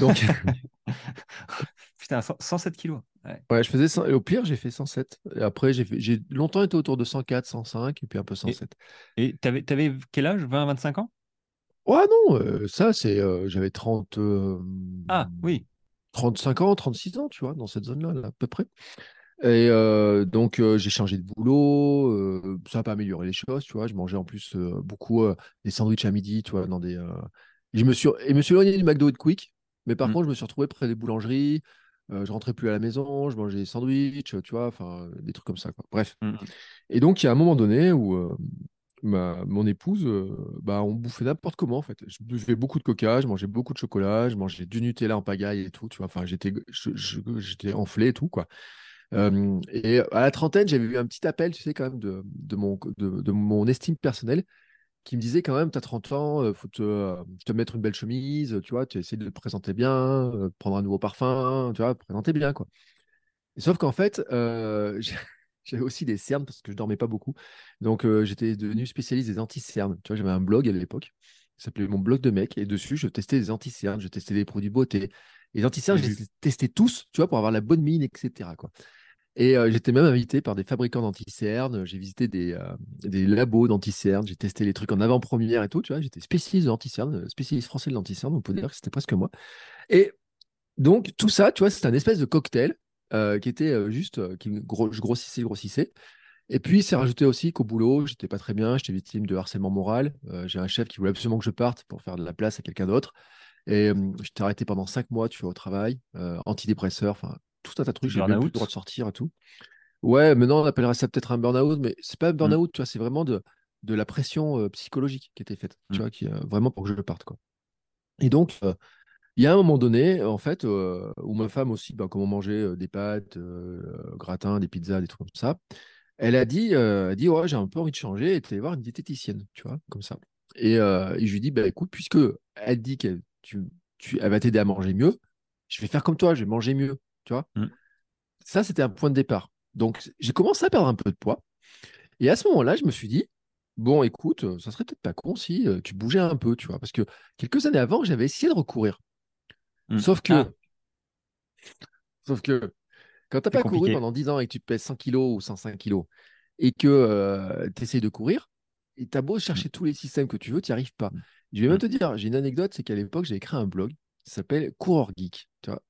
Donc. Putain, 107 kilos. Ouais. je faisais et au pire, j'ai fait 107. Et après, j'ai, j'ai longtemps été autour de 104, 105 et puis un peu 107. Et tu avais, quel âge? 20, 25 ans? Ouais, non, euh, ça, c'est. Euh, j'avais 30. Euh, ah, oui. 35 ans, 36 ans, tu vois, dans cette zone-là, là, à peu près. Et donc, j'ai changé de boulot. ça n'a pas amélioré les choses, tu vois. Je mangeais en plus beaucoup des sandwichs à midi, tu vois, dans des. Je me suis, et me suis éloigné du McDo et de Quick. Mais par mmh. contre, je me suis retrouvé près des boulangeries. je rentrais plus à la maison, je mangeais des sandwichs, tu vois, enfin, des trucs comme ça, quoi. Bref. Mmh. Et donc, il y a un moment donné où ma, mon épouse, bah, on bouffait n'importe comment, en fait. Je buvais beaucoup de coca, je mangeais beaucoup de chocolat, je mangeais du Nutella en pagaille et tout, tu vois. Enfin, j'étais, j'étais enflé et tout, quoi et à la trentaine, j'avais eu un petit appel, tu sais, quand même, de, de, mon, de, mon estime personnelle qui me disait quand même, tu as 30 ans, il faut te, te, mettre une belle chemise, tu vois, tu essaies de te présenter bien, prendre un nouveau parfum, tu vois, présenter bien, quoi. sauf qu'en fait, j'avais aussi des cernes parce que je dormais pas beaucoup. Donc, j'étais devenu spécialiste des anti-cernes. Tu vois, j'avais un blog à l'époque, qui s'appelait mon blog de mec, et dessus, je testais des anti-cernes, je testais des produits beauté. Les anti-cernes, je les testais tous, tu vois, pour avoir la bonne mine, etc. Quoi. Et j'étais même invité par des fabricants d'anti-cernes. J'ai visité des, des labos d'anti-cernes. J'ai testé les trucs en avant-première et tout. Tu vois, j'étais spécialiste d'anti-cernes, spécialiste français de l'anti-cerne. On peut dire que c'était presque moi. Et donc, tout ça, tu vois, c'est un espèce de cocktail qui était juste, qui je grossissais, grossissais. Et puis, c'est rajouté aussi qu'au boulot, j'étais pas très bien, j'étais victime de harcèlement moral. j'ai un chef qui voulait absolument que je parte pour faire de la place à quelqu'un d'autre. Et j'étais arrêté pendant cinq mois, tu vois, au travail, antidépresseur, enfin, tout un tas de trucs. J'ai plus le droit de sortir et tout. Ouais, maintenant on appellerait ça peut-être un burn-out, mais c'est pas un mmh. burn-out, tu vois, c'est vraiment de, de la pression euh, psychologique qui était faite, tu mmh. vois, qui, euh, vraiment pour que je parte, quoi. Et donc, euh, il y a un moment donné, en fait, où ma femme aussi, ben, comment manger des pâtes, gratin, des pizzas, des trucs comme ça, elle a dit, elle dit ouais, j'ai un peu envie de changer et de voir une diététicienne, tu vois, comme ça. Et, je lui dis, bah, écoute, puisque elle dit qu'elle tu, tu, elle va t'aider à manger mieux, je vais faire comme toi, je vais manger mieux. Tu vois mmh. Ça, c'était un point de départ. Donc, j'ai commencé à perdre un peu de poids. Et à ce moment-là, je me suis dit, bon, écoute, ça serait peut-être pas con si euh, tu bougeais un peu, tu vois. Parce que quelques années avant, j'avais essayé de recourir. Hmm. Sauf que, Ah, sauf que quand t'as C'est pas couru pendant 10 ans et que tu pèses 100 kilos ou 105 kilos et que tu essayes de courir, et t'as beau chercher tous les systèmes que tu veux, tu n'y arrives pas. Mm. Je vais même Mm. te dire, j'ai une anecdote, c'est qu'à l'époque, j'ai écrit un blog qui s'appelle Coureur Geek. Tu vois,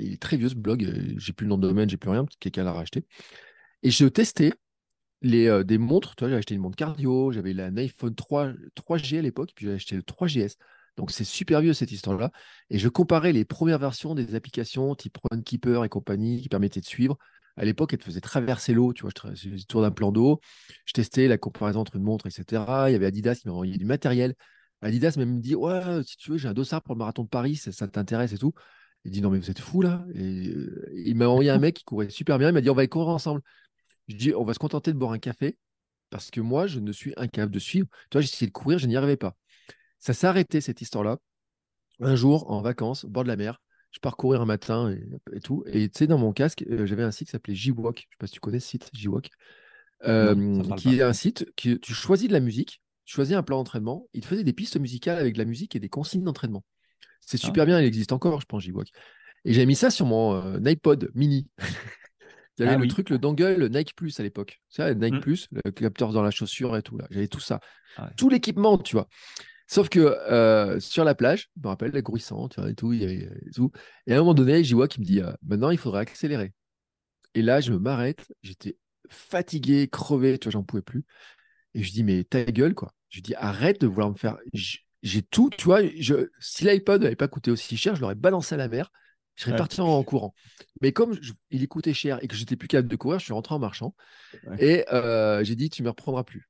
il est très vieux ce blog, euh, j'ai plus le nom de domaine, j'ai plus rien, quelqu'un l'a racheté. Et je testais les, euh, des montres. Tu vois, j'ai acheté une montre cardio, j'avais un iPhone 3, 3G à l'époque, puis j'ai acheté le 3GS. Donc c'est super vieux cette histoire-là. Et je comparais les premières versions des applications type Runkeeper et compagnie qui permettaient de suivre. À l'époque, elles te faisaient traverser l'eau, tu vois, je tra- je faisais le tour d'un plan d'eau. Je testais la comparaison entre une montre, etc. Il y avait Adidas qui m'a envoyé du matériel. Adidas même me dit, ouais, si tu veux, j'ai un dossard pour le marathon de Paris, ça, ça t'intéresse et tout. Il dit, non, mais vous êtes fou là. Et, euh, il m'a envoyé un mec qui courait super bien. Il m'a dit, on va aller courir ensemble. Je dis, on va se contenter de boire un café parce que moi, je ne suis incapable de suivre. Tu vois, j'ai essayé de courir, je n'y arrivais pas. Ça s'est arrêté cette histoire-là. Un jour, en vacances, au bord de la mer, je pars courir un matin et, et tout. Et tu sais, dans mon casque, euh, j'avais un site qui s'appelait J-Walk. Je ne sais pas si tu connais ce site, J-Walk. Euh, qui pas. est un site que tu choisis de la musique, tu choisis un plan d'entraînement. Il te faisait des pistes musicales avec de la musique et des consignes d'entraînement. C'est Ah. super bien, il existe encore, je pense, J-Walk. Et j'ai mis ça sur mon euh, iPod mini. Il y avait Ah le oui. truc, le dongle Nike Plus à l'époque. Ça, Nike Mm. Plus, le capteur dans la chaussure et tout. là. J'avais tout ça. Ah ouais. Tout l'équipement, tu vois. Sauf que euh, sur la plage, je me rappelle, la grouissante tu vois, et tout, il y avait et tout. Et à un moment donné, j'y vois qui me dit euh, maintenant, il faudrait accélérer. Et là, je m'arrête. J'étais fatigué, crevé, tu vois, j'en pouvais plus. Et je dis, mais ta gueule, quoi. Je dis, arrête de vouloir me faire. J'ai tout, tu vois. Je... Si l'iPod n'avait pas coûté aussi cher, je l'aurais balancé à la mer. Je serais Ouais. parti en, courant. Mais comme je- il coûtait cher et que j'étais plus capable de courir, je suis rentré en marchant. Ouais. Et euh, j'ai dit, tu me reprendras plus.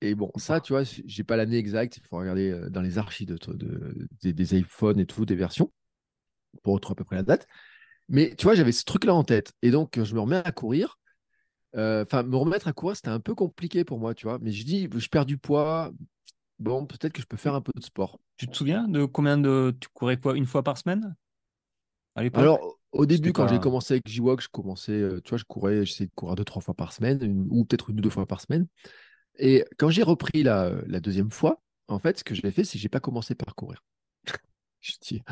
Et bon, ça, tu vois, j'ai pas l'année exacte. Il faut regarder euh, dans les archives de, de- des, des iPhones et tout, des versions, pour retrouver à peu près la date. Mais tu vois, j'avais ce truc-là en tête. Et donc, je me remets à courir. Euh, Enfin, me remettre à courir, c'était un peu compliqué pour moi, tu vois. Mais je dis, je perds du poids. Bon, peut-être que je peux faire un peu de sport. Tu te souviens de combien de. Tu courais quoi Une fois par semaine? À Alors, au début, quand j'ai commencé avec J-Walk, je commençais, euh, tu vois, je courais, j'essayais de courir deux, trois fois par semaine, une- ou peut-être une ou deux fois par semaine. Et quand j'ai repris la, la deuxième fois, en fait, ce que j'ai fait, c'est que j'ai pas commencé par courir. Je dis,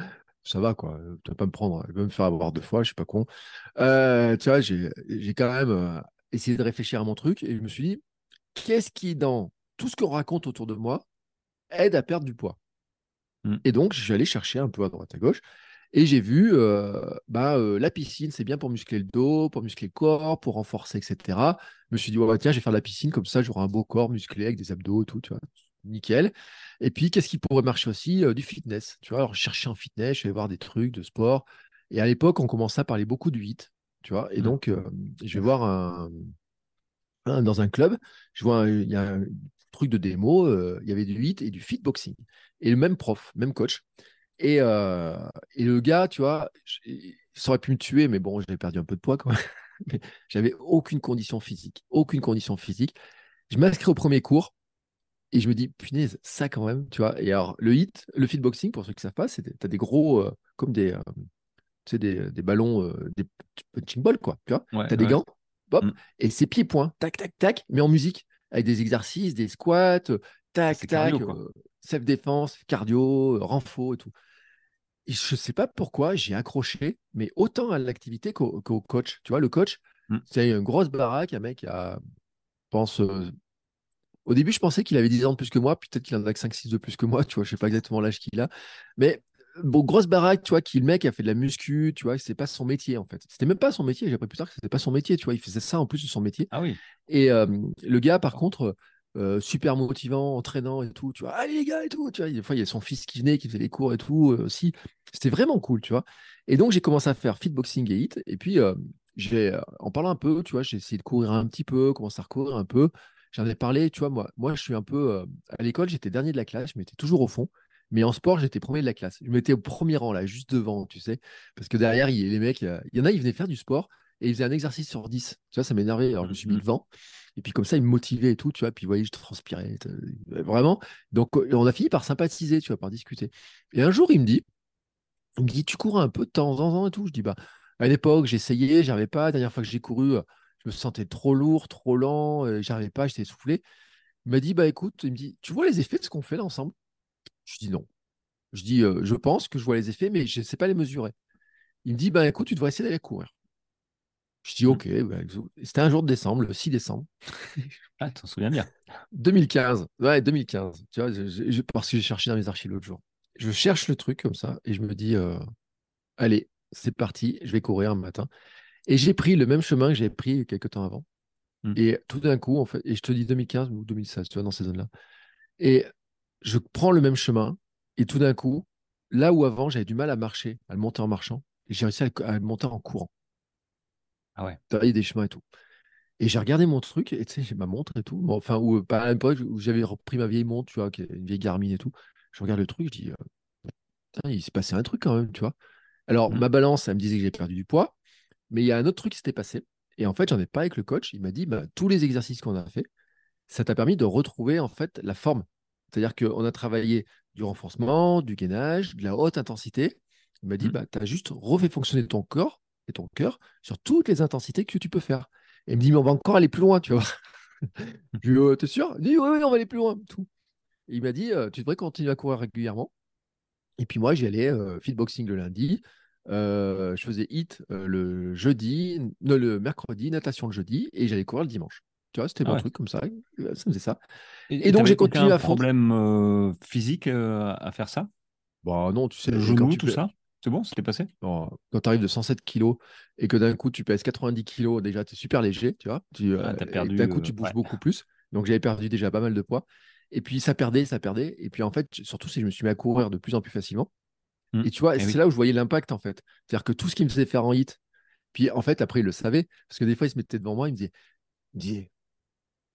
ça va, quoi, tu vas pas me prendre, tu vas me faire avoir deux fois, je suis pas con. Euh, tu vois, j'ai quand même essayé de réfléchir à mon truc et je me suis dit, qu'est-ce qui, dans tout ce qu'on raconte autour de moi, aide à perdre du poids? Mm. Et donc, je suis allé chercher un peu à droite à gauche. Et j'ai vu, euh, bah, euh, la piscine, c'est bien pour muscler le dos, pour muscler le corps, pour renforcer, etc. Je me suis dit, ouais, bah, tiens, je vais faire de la piscine, comme ça, j'aurai un beau corps musclé avec des abdos, tout, tu vois. Nickel. Et puis, qu'est-ce qui pourrait marcher aussi? Euh, Du fitness. Tu vois, alors, je cherchais en fitness, je vais voir des trucs de sport. Et à l'époque, on commençait à parler beaucoup du HIIT, tu vois. Et Mm. donc, euh, je vais voir un, un- dans un club, je vois, un- il y a un truc de démo, euh, il y avait du HIIT et du fitboxing. Et le même prof, même coach. Et, euh, et le gars, tu vois, ça aurait pu me tuer, mais bon, j'avais perdu un peu de poids quand même. Mais j'avais aucune condition physique, aucune condition physique. Je m'inscris au premier cours et je me dis, punaise, ça quand même, tu vois. Et alors, le hit, le fitboxing, pour ceux qui ne savent pas, c'est tu as des gros, comme des, tu sais, des, des ballons, euh, des petits punching balls, quoi. Tu vois, Ouais, as des ouais. gants, hop, Mm. et c'est pieds-points, tac, tac, tac, mais en musique, avec des exercices, des squats, euh, tac, C'est tac, cardio, euh, self-défense, cardio, euh, renfo et tout. Et je ne sais pas pourquoi j'ai accroché, mais autant à l'activité qu'au qu'au coach. Tu vois, le coach, Mm. c'est une grosse baraque, un mec je pense, euh, au début, je pensais qu'il avait 10 ans de plus que moi, peut-être qu'il en a que 5-6 de plus que moi, tu vois, je sais pas exactement l'âge qu'il a. Mais bon, grosse baraque, tu vois, qui le mec a fait de la muscu, tu vois, c'est pas son métier en fait. C'était même pas son métier, j'ai appris plus tard que c'était pas son métier, tu vois, il faisait ça en plus de son métier. Ah oui. Et euh, le gars, par contre, euh, super motivant, entraînant et tout, tu vois, allez les gars et tout, tu vois, des fois il y a son fils qui venait, qui faisait les cours et tout euh, aussi. C'était vraiment cool, tu vois. Et donc j'ai commencé à faire fitboxing et hit. Et puis, j'ai, en parlant un peu, tu vois, j'ai essayé de courir un petit peu, commencer à recourir un peu. J'en ai parlé, tu vois, moi, moi je suis un peu. à l'école, j'étais dernier de la classe, je m'étais toujours au fond. Mais en sport, j'étais premier de la classe. Je m'étais au premier rang, là, juste devant, tu sais. Parce que derrière, il y a les mecs, euh, il y en a, ils venaient faire du sport et ils faisaient un exercice sur 10. Tu vois, ça m'énervait. Alors, je me suis mis Mhm. devant. Et puis, comme ça, ils me motivaient et tout, tu vois. Puis, vous voyez, je transpirais. euh, Vraiment. Donc, euh, on a fini par sympathiser, tu vois, par discuter. Et un jour, il me dit, il me dit, tu cours un peu de temps en temps et tout. Je dis, bah, à l'époque, j'essayais, j'arrivais pas. La dernière fois que j'ai couru, je me sentais trop lourd, trop lent, j'arrivais pas, j'étais essoufflé. Il m'a dit, bah écoute, il me dit, tu vois les effets de ce qu'on fait là ensemble? Je dis non. Je dis, euh, je pense que je vois les effets, mais je ne sais pas les mesurer. Il me dit, bah écoute, tu devrais essayer d'aller courir. Je dis, Mhm. ok. bah, C'était un jour de décembre, le 6 décembre. Ah, t'en souviens bien. 2015. Ouais, 2015. Tu vois, je- je- je- parce que j'ai cherché dans mes archives l'autre jour. Je cherche le truc comme ça et je me dis, euh, allez, c'est parti, je vais courir un matin. Et j'ai pris le même chemin que j'avais pris quelques temps avant. Mm. Et tout d'un coup, en fait, et je te dis 2015 ou 2016, tu vois, dans ces zones-là. Et je prends le même chemin et tout d'un coup, là où avant j'avais du mal à marcher, à le monter en marchant, j'ai réussi à le, à le monter en courant. Ah ouais. Tailler des chemins et tout. Et j'ai regardé mon truc, et tu sais, j'ai ma montre et tout. Bon, enfin, ou euh, pas à l'époque où j'avais repris ma vieille montre, tu vois, une vieille Garmin et tout. Je regarde le truc, je dis, euh, il s'est passé un truc quand même, tu vois. Alors, Mhm. ma balance, elle me disait que j'ai perdu du poids, mais il y a un autre truc qui s'était passé. Et en fait, j'en ai pas avec le coach. Il m'a dit, bah, tous les exercices qu'on a fait, ça t'a permis de retrouver en fait la forme. C'est-à-dire qu'on a travaillé du renforcement, du gainage, de la haute intensité. Il m'a dit, Mhm. bah, tu as juste refait fonctionner ton corps et ton cœur sur toutes les intensités que tu peux faire. Et il me dit, mais on va encore aller plus loin, tu vois. Je lui Euh, t'es sûr? Il dit, oui, oui, on va aller plus loin. Tout. Et il m'a dit, euh, tu devrais continuer à courir régulièrement. Et puis moi, j'y allais euh, fitboxing le lundi. euh, je faisais hit euh, le jeudi, non, le mercredi, natation le jeudi, et j'allais courir le dimanche. Tu vois, c'était Ah ouais. truc comme ça. euh, Ça faisait ça. Et, Et donc, j'ai continué à fond. problème euh, physique euh, à faire ça? Bon, non, tu sais, Le genou, tout ça? C'est bon, c'était passé? Bon, quand tu arrives de 107 kilos et que d'un coup tu pèses 90 kilos, déjà tu es super léger, tu vois. Tu, Ah, t'as et perdu, d'un coup tu bouges ouais. beaucoup plus. Donc j'avais perdu déjà pas mal de poids. Et puis ça perdait, ça perdait. Et puis en fait, surtout si je me suis mis à courir de plus en plus facilement. Mm. Et tu vois, Eh c'est oui. là où je voyais l'impact en fait. C'est-à-dire que tout ce qu'il me faisait faire en hit, puis en fait après il le savait, parce que des fois il se mettait devant moi, il me disait, il me disait,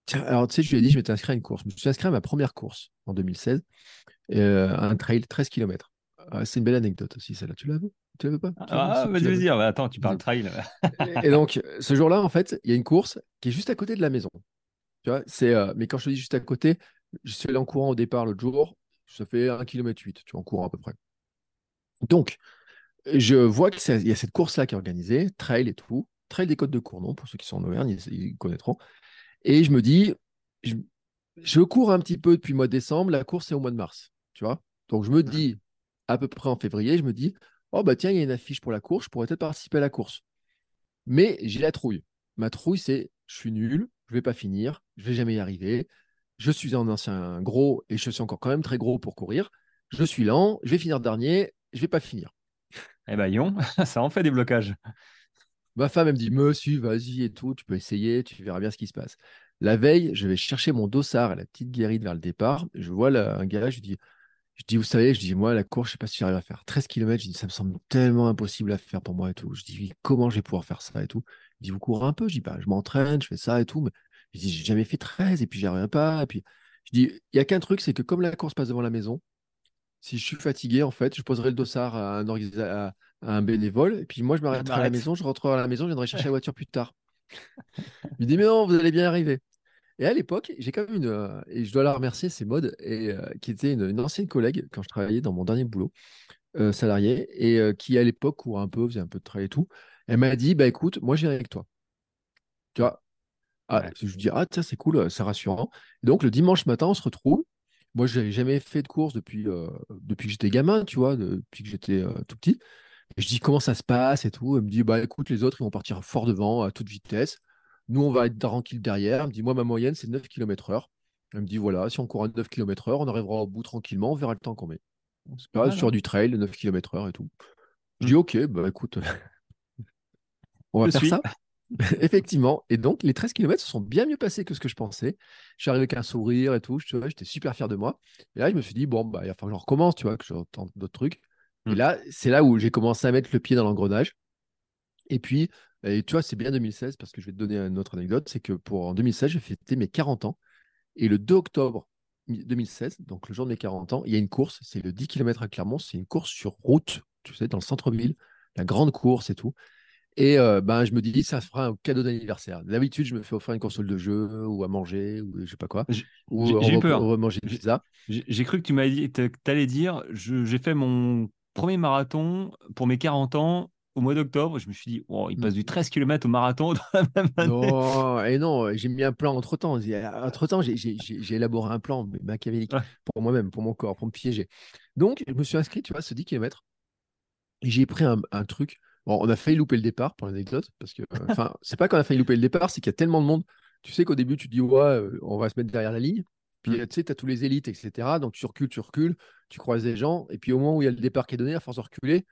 tiens, alors tu sais, je lui ai dit, je m'étais inscrit à une course. Je me suis inscrit à ma première course en 2016, euh, un trail 13 km. c'est une belle anecdote aussi, celle-là. Tu la veux? Tu la veux pas? Tu Ah, vas-y, vas-y. Ah, bah, attends, tu parles trail. Et donc, ce jour-là, en fait, il y a une course qui est juste à côté de la maison. Tu vois, c'est, euh, mais quand je te dis juste à côté, je suis allé en courant au départ l'autre jour, ça fait 1 km 8, tu vois, en courant à peu près. Donc, je vois qu'il y a cette course-là qui est organisée, trail et tout, trail des Côtes de Cournon, pour ceux qui sont en Auvergne, ils, ils connaîtront. Et je me dis, je, je cours un petit peu depuis le mois de décembre, la course est au mois de mars, tu vois. Donc, je me dis, à peu près en février, je me dis, oh bah tiens, il y a une affiche pour la course, je pourrais peut-être participer à la course. Mais j'ai la trouille. Ma trouille, c'est je suis nul, je vais pas finir, je vais jamais y arriver. Je suis un ancien gros et je suis encore quand même très gros pour courir. Je suis lent, je vais finir dernier, je vais pas finir. Eh ben, Yon, ça en fait des blocages. Ma femme, elle me dit, monsieur, vas-y et tout, tu peux essayer, tu verras bien ce qui se passe. La veille, je vais chercher mon dossard à la petite guérite vers le départ. Je vois un gars, je dis, je dis, vous savez, je dis, moi, la course, je sais pas si j'arrive à faire 13 km. Je dis, ça me semble tellement impossible à faire pour moi et tout. Je dis, comment je vais pouvoir faire ça et tout. Il dit, vous courez un peu. Je dis, bah, je m'entraîne, je fais ça et tout. Mais je dis, j'ai jamais fait 13 et puis j'y arrive pas. Et puis, je dis, il y a qu'un truc, c'est que comme la course passe devant la maison, si je suis fatigué, en fait, je poserai le dossard à un, organisa- à- à un bénévole. Et puis moi, je m'arrêterai à la maison, je rentrerai à la maison, je viendrai chercher la voiture plus tard. Il me dit, mais non, vous allez bien arriver. Et à l'époque, j'ai quand même une. euh, et je dois la remercier, c'est Maud, et, euh, qui était une, une ancienne collègue quand je travaillais dans mon dernier boulot, euh, salarié, et euh, qui à l'époque courait un peu, faisait un peu de travail et tout. Elle m'a dit, bah écoute, moi viens avec toi. Tu vois? Ah, Ouais. Je lui dis, ah tiens, c'est cool, c'est rassurant. Et donc le dimanche matin, on se retrouve. Moi, je n'avais jamais fait de course depuis, depuis que j'étais gamin, tu vois, de- depuis que j'étais tout petit. Je dis, comment ça se passe et tout. Elle me dit, bah écoute, les autres, ils vont partir fort devant, à toute vitesse. Nous, on va être tranquille derrière. Elle me dit, moi, ma moyenne, c'est 9 km/h. Elle me dit, voilà, si on court à 9 km/h, on arrivera au bout tranquillement, on verra le temps qu'on met. C'est pas sur hein. du trail, 9 km/h et tout. Je Mm. dis, ok, bah écoute, on va Je faire suis. ça. Effectivement. Et donc, les 13 km se sont bien mieux passés que ce que je pensais. Je suis arrivé avec un sourire et tout. J'étais super fier de moi. Et là, je me suis dit, bon, bah, il va falloir que je recommence, tu vois, que je tente d'autres trucs. Et Mm. là, c'est là où j'ai commencé à mettre le pied dans l'engrenage. Et puis, et tu vois, c'est bien 2016 parce que je vais te donner une autre anecdote. C'est que pour en 2016, j'ai fêté mes 40 ans. Et le 2 octobre 2016, donc le jour de mes 40 ans, il y a une course. C'est le 10 km à Clermont. C'est une course sur route, tu sais, dans le centre-ville. La grande course et tout. Et euh, ben, je me dis, ça fera un cadeau d'anniversaire. D'habitude, je me fais offrir une console de jeu ou à manger ou je sais pas quoi. J'ai Ou on j'ai va, peur. on va manger une J'ai- pizza. J'ai j'ai cru que tu que t'allais dire, j'ai fait mon premier marathon pour mes 40 ans au mois d'octobre, je me suis dit, oh, il passe du 13 km au marathon dans la même année. Non, et non, j'ai mis un plan entre temps. Entre temps, j'ai- élaboré un plan machiavélique Ouais. pour moi-même, pour mon corps, pour me piéger. Donc, je me suis inscrit, tu vois, ce 10 km. J'ai pris un, un truc. Bon, on a failli louper le départ pour l'anecdote, parce que, enfin, c'est pas qu'on a failli louper le départ, c'est qu'il y a tellement de monde. Tu sais qu'au début, tu te dis, ouais, euh, on va se mettre derrière la ligne. Puis, Mm. euh, tu sais, tu as tous les élites, etc. Donc, tu recules, tu recules, tu croises des gens. Et puis, au moment où il y a le départ qui est donné, à force de reculer,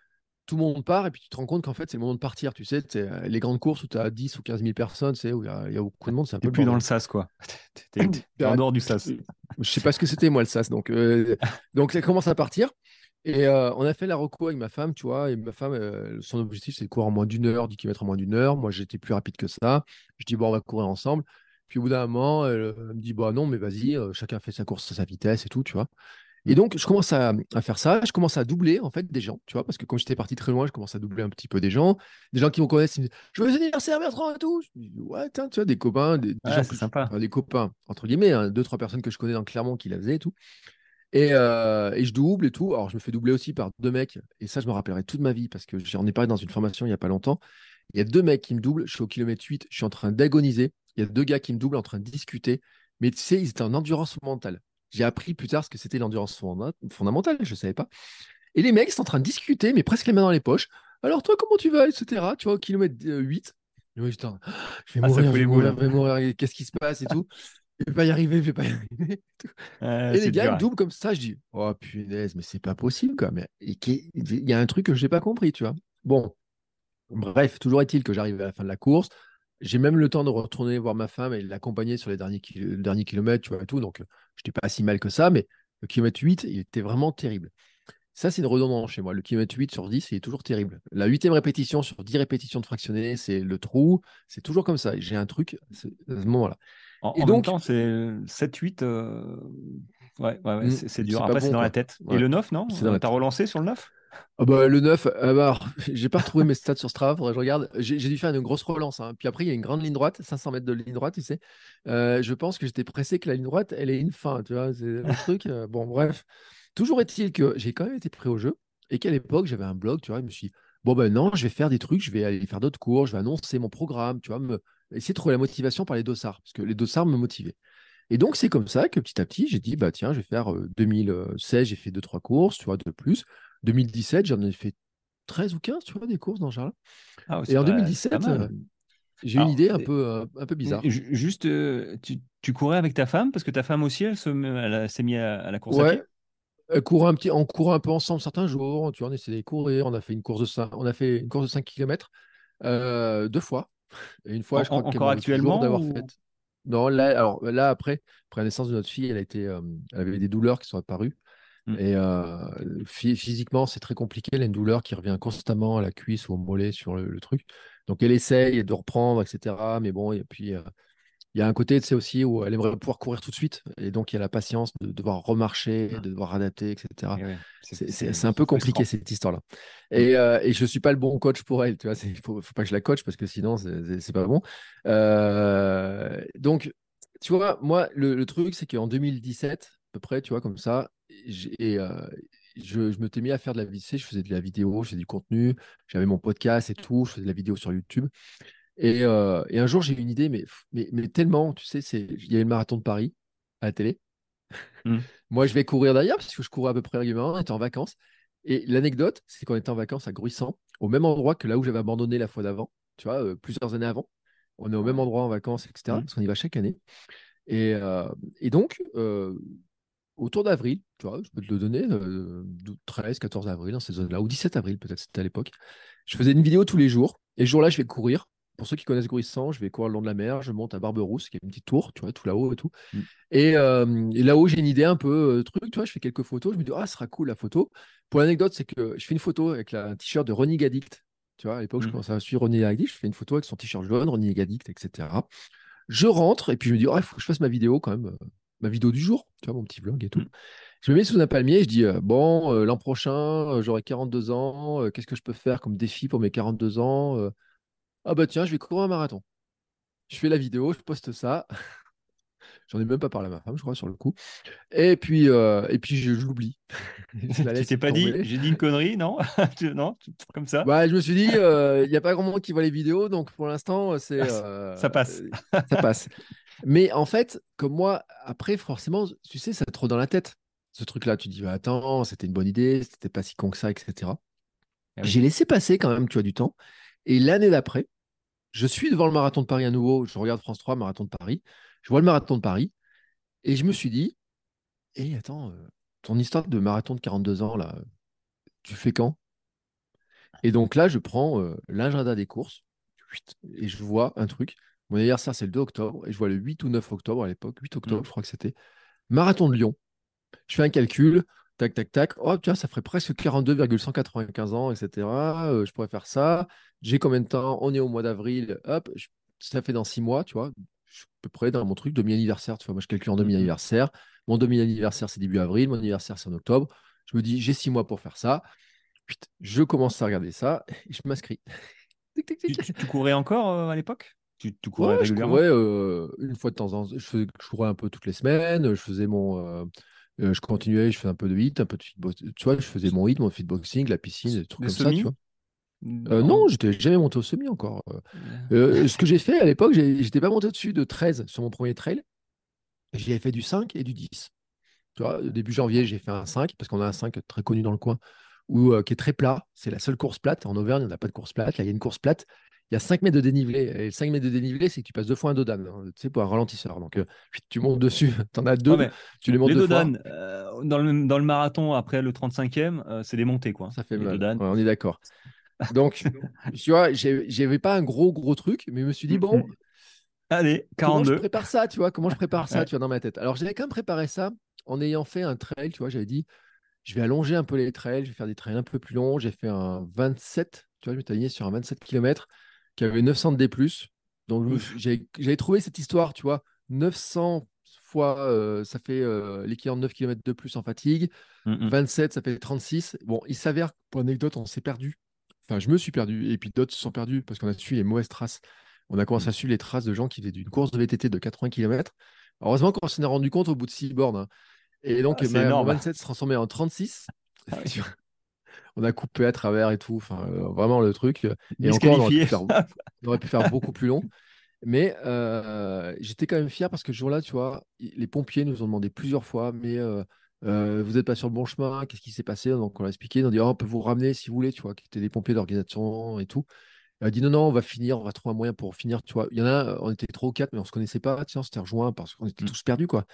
tout le monde part. Et puis, tu te rends compte qu'en fait, c'est le moment de partir. Tu sais, euh, les grandes courses où tu as 10 ou 15 000 personnes, où il y, a- il y a beaucoup de monde, c'est un peu plus dans le sas, quoi. T'es- t'es- t'es en dehors du sas. Je sais pas ce que c'était, moi, le sas. Donc, euh, donc ça commence à partir. Et euh, on a fait la reco avec ma femme, tu vois. Et ma femme, euh, son objectif, c'est de courir en moins d'une heure, 10 km en moins d'une heure. Moi, j'étais plus rapide que ça. Je dis, bon, on va courir ensemble. Puis au bout d'un moment, elle, elle me dit, bah non, mais vas-y, euh, chacun fait sa course à sa vitesse et tout, tu vois. Et donc, je commence à, à faire ça. Je commence à doubler, en fait, des gens, tu vois. Parce que comme j'étais parti très loin, je commence à doubler un petit peu des gens. Des gens qui me connaissent, ils me disent, joyeux anniversaire, Bertrand et tout. Je dis, ouais, tiens, tu vois, des copains, des, des Ouais, gens je- sympa. enfin, des copains, entre guillemets, hein, deux, trois personnes que je connais dans Clermont qui la faisaient et tout. Et, euh, et je double et tout. Alors, je me fais doubler aussi par deux mecs. Et ça, je me rappellerai toute ma vie parce que j'en ai parlé dans une formation il n'y a pas longtemps. Il y a deux mecs qui me doublent. Je suis au kilomètre 8. Je suis en train d'agoniser. Il y a deux gars qui me doublent en train de discuter. Mais tu sais, ils étaient en endurance mentale. J'ai appris plus tard ce que c'était l'endurance fonda- fondamentale. Je ne savais pas. Et les mecs sont en train de discuter, mais presque les mains dans les poches. Alors, toi, comment tu vas, etc. Tu vois, au kilomètre euh, 8. Et moi, j'étais en- je vais Ah, mourir, je vais mourir, hein. je vais mourir. Qu'est-ce qui se passe et tout. Je vais pas y arriver, je vais pas y arriver. Et les gars, me ouais. doublent comme ça. Je dis, oh punaise, mais c'est pas possible, quoi. Mais il y a un truc que je n'ai pas compris, tu vois. Bon, bref, toujours est-il que j'arrive à la fin de la course. J'ai même le temps de retourner voir ma femme et l'accompagner sur les derniers, le dernier kilomètre, tu vois, et tout. Donc, je n'étais pas si mal que ça, mais le kilomètre 8, il était vraiment terrible. Ça, c'est une redondance chez moi. Le kilomètre 8 sur 10, il est toujours terrible. La huitième répétition sur 10 répétitions de fractionné, c'est le trou. C'est toujours comme ça. J'ai un truc à ce moment-là. En, Et en donc- même temps, c'est 7-8. euh, Ouais, ouais, ouais, Mm, c'est dur. Après, c'est dans quoi. la tête. Et le 9, non? T'as relancé sur le 9 Ah bah, le 9, euh, bah, alors, j'ai pas retrouvé mes stats sur Strava, faudrait que je regarde. J'ai dû faire une grosse relance. hein. Puis après, il y a une grande ligne droite, 500 mètres de ligne droite, tu sais. Euh, je pense que j'étais pressé que la ligne droite, elle ait une fin, tu vois. C'est le truc. euh, bon, bref. Toujours est-il que j'ai quand même été pris au jeu et qu'à l'époque, j'avais un blog, tu vois. Je me suis dit, bon, ben non, je vais faire des trucs, je vais aller faire d'autres cours, je vais annoncer mon programme, tu vois, me... essayer de trouver la motivation par les dossards, parce que les dossards me motivaient. Et donc, c'est comme ça que petit à petit, j'ai dit, bah tiens, je vais faire euh, 2016, j'ai fait 2-3 courses, tu vois, de plus. 2017, j'en ai fait 13 ou 15, tu vois, des courses dans ce genre-là. ah, Et en pas- c'est 2017, pas mal. euh, j'ai une idée un et- peu, euh, un peu bizarre. Ju- Juste, euh, tu, tu courais avec ta femme? Parce que ta femme aussi, elle se s'est mise à, à la course à pied? Ouais, courir un petit, on courait un peu ensemble certains jours, tu vois, on essayait de courir, on a fait une course de 5, on a fait une course de 5 km deux fois. Et une fois, En- je crois en- encore actuellement d'avoir ou- fait. Non, là, alors là, après, après la naissance de notre fille, elle a été, elle avait des douleurs qui sont apparues. Mm. Et euh, phy- physiquement, c'est très compliqué. Elle a une douleur qui revient constamment à la cuisse ou au mollet sur le, le truc. Donc, elle essaye de reprendre, etc. Mais bon, et puis, euh, il y a un côté, sais, aussi où elle aimerait pouvoir courir tout de suite. Et donc, il y a la patience de devoir remarcher, Mm. de devoir adapter, etc. Ouais, C'est c'est- c'est un peu compliqué cette histoire-là. Et, euh, et je ne suis pas le bon coach pour elle. Tu vois, il faut, faut pas que je la coach parce que sinon, c'est c'est- c'est pas bon. Donc, tu vois, moi, le, le truc, c'est qu'en 2017, à peu près, tu vois, comme ça, j'ai, euh, je, je me t'ai mis à faire de la vidéo. Je faisais de la vidéo, je faisais du contenu, j'avais mon podcast et tout, je faisais de la vidéo sur YouTube. Et, euh, et un jour, j'ai eu une idée, mais, mais, mais tellement, tu sais, c'est, il y avait le marathon de Paris à la télé. Mm. Moi, je vais courir derrière parce que je courais à peu près régulièrement, on était en vacances. Et l'anecdote, c'est qu'on était en vacances à Gruissant, au même endroit que là où j'avais abandonné la fois d'avant, tu vois, euh, plusieurs années avant. On est au même endroit en vacances, etc. Mm. Parce qu'on y va chaque année. Et, euh, et donc, euh, autour d'avril, tu vois, je peux te le donner, euh, 13, 14 avril, dans ces zones-là, ou 17 avril, peut-être c'était à l'époque. Je faisais une vidéo tous les jours. Et ce jour-là, je vais courir. Pour ceux qui connaissent Gruissant, je vais courir le long de la mer. Je monte à Barberousse, qui est une petite tour, tu vois, tout là-haut et tout. Mm. Et, euh, et là-haut, j'ai une idée un peu euh, truc, tu vois, je fais quelques photos. Je me dis, ah, ce sera cool la photo. Pour l'anecdote, c'est que je fais une photo avec la- un t-shirt de Ronnie Gaddict. Tu vois, à l'époque, je Mm. commençais à suivre Ronnie Gaddict. Je fais une photo avec son t-shirt jaune, Ronnie Gaddict, etc. Je rentre et puis je me dis, oh, il faut que je fasse ma vidéo quand même, euh, ma vidéo du jour, tu vois, mon petit vlog et tout. Mm. Je me mets sous un palmier je dis, euh, bon, euh, l'an prochain, euh, j'aurai 42 ans. Qu'est-ce que je peux faire comme défi pour mes 42 ans Ah bah tiens, je vais courir un marathon. Je fais la vidéo, je poste ça. J'en ai même pas parlé à ma femme, je crois, sur le coup. Et puis, euh, et puis je, l'oublie. tu t'es pas dit, j'ai dit une connerie, non? Non, comme ça? Ouais, Je me suis dit, il n'y a pas grand monde qui voit les vidéos, donc pour l'instant, c'est. Ça passe. ça passe. Mais en fait, comme moi, après, forcément, tu sais, ça te rôde dans la tête. Ce truc-là, tu dis, bah, attends, c'était une bonne idée, c'était pas si con que ça, etc. Ah j'ai laissé passer quand même, tu vois, du temps. Et l'année d'après, je suis devant le marathon de Paris à nouveau. Je regarde France 3, marathon de Paris. Je vois le marathon de Paris. Et je me suis dit, hé, eh, attends, euh, ton histoire de marathon de 42 ans, là, tu fais quand? Et donc là, je prends euh, l'agenda des courses et je vois un truc. Mon anniversaire, c'est le 2 octobre. Et je vois le 8 ou 9 octobre à l'époque. 8 octobre, mmh. je crois que c'était. Marathon de Lyon. Je fais un calcul. Tac, tac, tac. Oh, tu vois, ça ferait presque 42,195 ans, etc. Euh, je pourrais faire ça. J'ai combien de temps? On est au mois d'avril. Hop, ça fait dans six mois, tu vois. Je suis à peu près dans mon truc, demi-anniversaire. Tu vois, moi, je calcule en mmh demi-anniversaire. Mon demi-anniversaire, c'est début avril. Mon anniversaire, c'est en octobre. Je me dis, j'ai six mois pour faire ça. je commence à regarder ça et je m'inscris. tu, courais encore euh, à l'époque? Tu, courais régulièrement Je courais euh, une fois de temps en temps. Je, courais un peu toutes les semaines. Je faisais mon. Euh, je continuais, je faisais un peu de hit, un peu de fitboxing. Tu vois, je faisais mon hit, mon fitboxing, la piscine, des trucs comme ça, tu vois. Euh, non, j'étais jamais monté au semi encore. Euh, ce que j'ai fait à l'époque, j'étais pas monté au-dessus de 13 sur mon premier trail. J'y fait du 5 et du 10. Tu vois, début janvier, j'ai fait un 5 parce qu'on a un 5 très connu dans le coin où, qui est très plat. C'est la seule course plate. En Auvergne, on n'a pas de course plate. Là, il y a une course plate il y a 5 mètres de dénivelé. Et 5 mètres de dénivelé, c'est que tu passes deux fois un dodan, hein, tu sais, pour un ralentisseur. Donc, euh, tu montes dessus, tu en as deux, tu les montes deux dodan, euh, dans, le, dans le marathon, après le 35e, euh, c'est des montées, quoi. Ça fait mal. on est d'accord. Donc, tu vois, j'avais pas un gros, gros truc, mais je me suis dit, bon, allez, 42. Comment je prépare ça, tu vois Comment je prépare ça, tu vois, dans ma tête Alors, j'avais quand même préparé ça en ayant fait un trail, tu vois, j'avais dit, je vais allonger un peu les trails, je vais faire des trails un peu plus longs. J'ai fait un 27, tu vois, je m'étais aligné sur un 27 km qui avait 900 de D+. Donc j'avais trouvé cette histoire, tu vois, 900 fois, euh, ça fait euh, l'équivalent de 9 km de plus en fatigue. 27, ça fait 36. Bon, il s'avère, pour anecdote, on s'est perdu. Enfin, je me suis perdu. Et puis d'autres se sont perdus parce qu'on a suivi les mauvaises traces. On a commencé à suivre les traces de gens qui faisaient d'une course de VTT de 80 km. Heureusement qu'on s'en est rendu compte au bout de 6 bornes. Hein. Et donc, ah, ma, 27 se transformait en 36. Ah on a coupé à travers et tout. Enfin, euh, vraiment le truc. Et encore, on aurait, pu faire, beaucoup plus long. Mais euh, j'étais quand même fier parce que ce jour-là, tu vois, les pompiers nous ont demandé plusieurs fois, mais euh, vous n'êtes pas sur le bon chemin, qu'est-ce qui s'est passé? Donc on a expliqué, on a dit, oh, on peut vous ramener si vous voulez, tu vois, qui étaient des pompiers d'organisation et tout. Elle a dit non, non, on va finir, on va trouver un moyen pour finir, tu vois. Il y en a, on était trois ou quatre, mais on se connaissait pas, tiens, on s'était rejoints parce qu'on était mmh. tous perdus, quoi.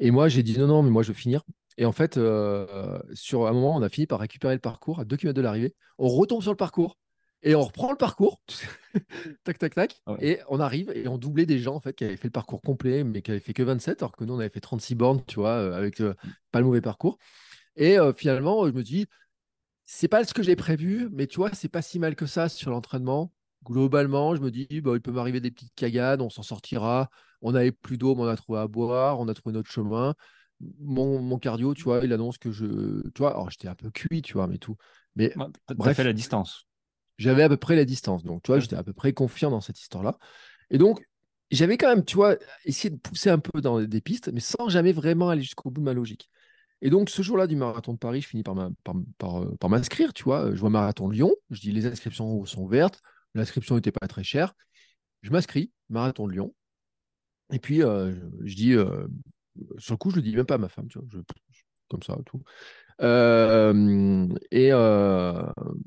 Et moi, j'ai dit non, non, mais moi, je veux finir. Et en fait, euh, sur un moment, on a fini par récupérer le parcours à 2 km de l'arrivée. On retombe sur le parcours et on reprend le parcours. tac, tac, tac. Ah et on arrive et on doublait des gens en fait qui avaient fait le parcours complet, mais qui avaient fait que 27, alors que nous, on avait fait 36 bornes, tu vois, euh, avec euh, pas le mauvais parcours. Et finalement, je me dis, c'est pas ce que j'ai prévu, mais tu vois, c'est pas si mal que ça sur l'entraînement. Globalement, je me dis, bah, il peut m'arriver des petites cagades, on s'en sortira. On n'avait plus d'eau, mais on a trouvé à boire, on a trouvé notre chemin mon, cardio, tu vois, il annonce que je. Tu vois, alors j'étais un peu cuit, tu vois, mais tout. Mais bref, fait la distance. J'avais à peu près la distance. Donc, tu vois, j'étais à peu près confiant dans cette histoire-là. Et donc, j'avais quand même, tu vois, essayé de pousser un peu dans des pistes, mais sans jamais vraiment aller jusqu'au bout de ma logique. Et donc, ce jour-là du marathon de Paris, je finis par, par, par, m'inscrire, tu vois. Je vois marathon Lyon, je dis les inscriptions sont vertes, l'inscription n'était pas très chère. Je m'inscris, marathon de Lyon. Et puis, euh, je, dis, euh, sur le coup, je le dis même pas à ma femme, tu vois, comme ça, tout. Euh, et, euh,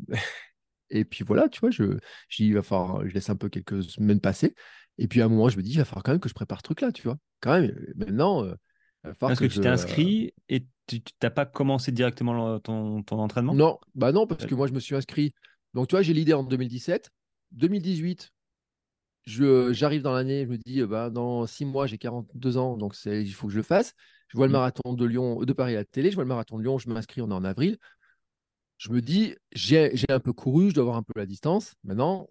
et puis voilà, tu vois, je, je, va falloir, je laisse un peu quelques semaines passer. Et puis à un moment, je me dis, il va falloir quand même que je prépare ce truc-là, tu vois. Quand même, maintenant. Euh, parce que, tu t'es inscrit et tu n'as pas commencé directement ton, ton entraînement? Non, bah non, parce que moi, je me suis inscrit. Donc, tu vois, j'ai l'idée en 2017. 2018, j'arrive dans l'année, je me dis, bah, dans six mois, j'ai 42 ans, donc il faut que je le fasse. Je vois le mmh. marathon de Lyon, de Paris à la télé, je vois le marathon de Lyon, je m'inscris, on est en avril. Je me dis, j'ai un peu couru, je dois avoir un peu la distance. Maintenant,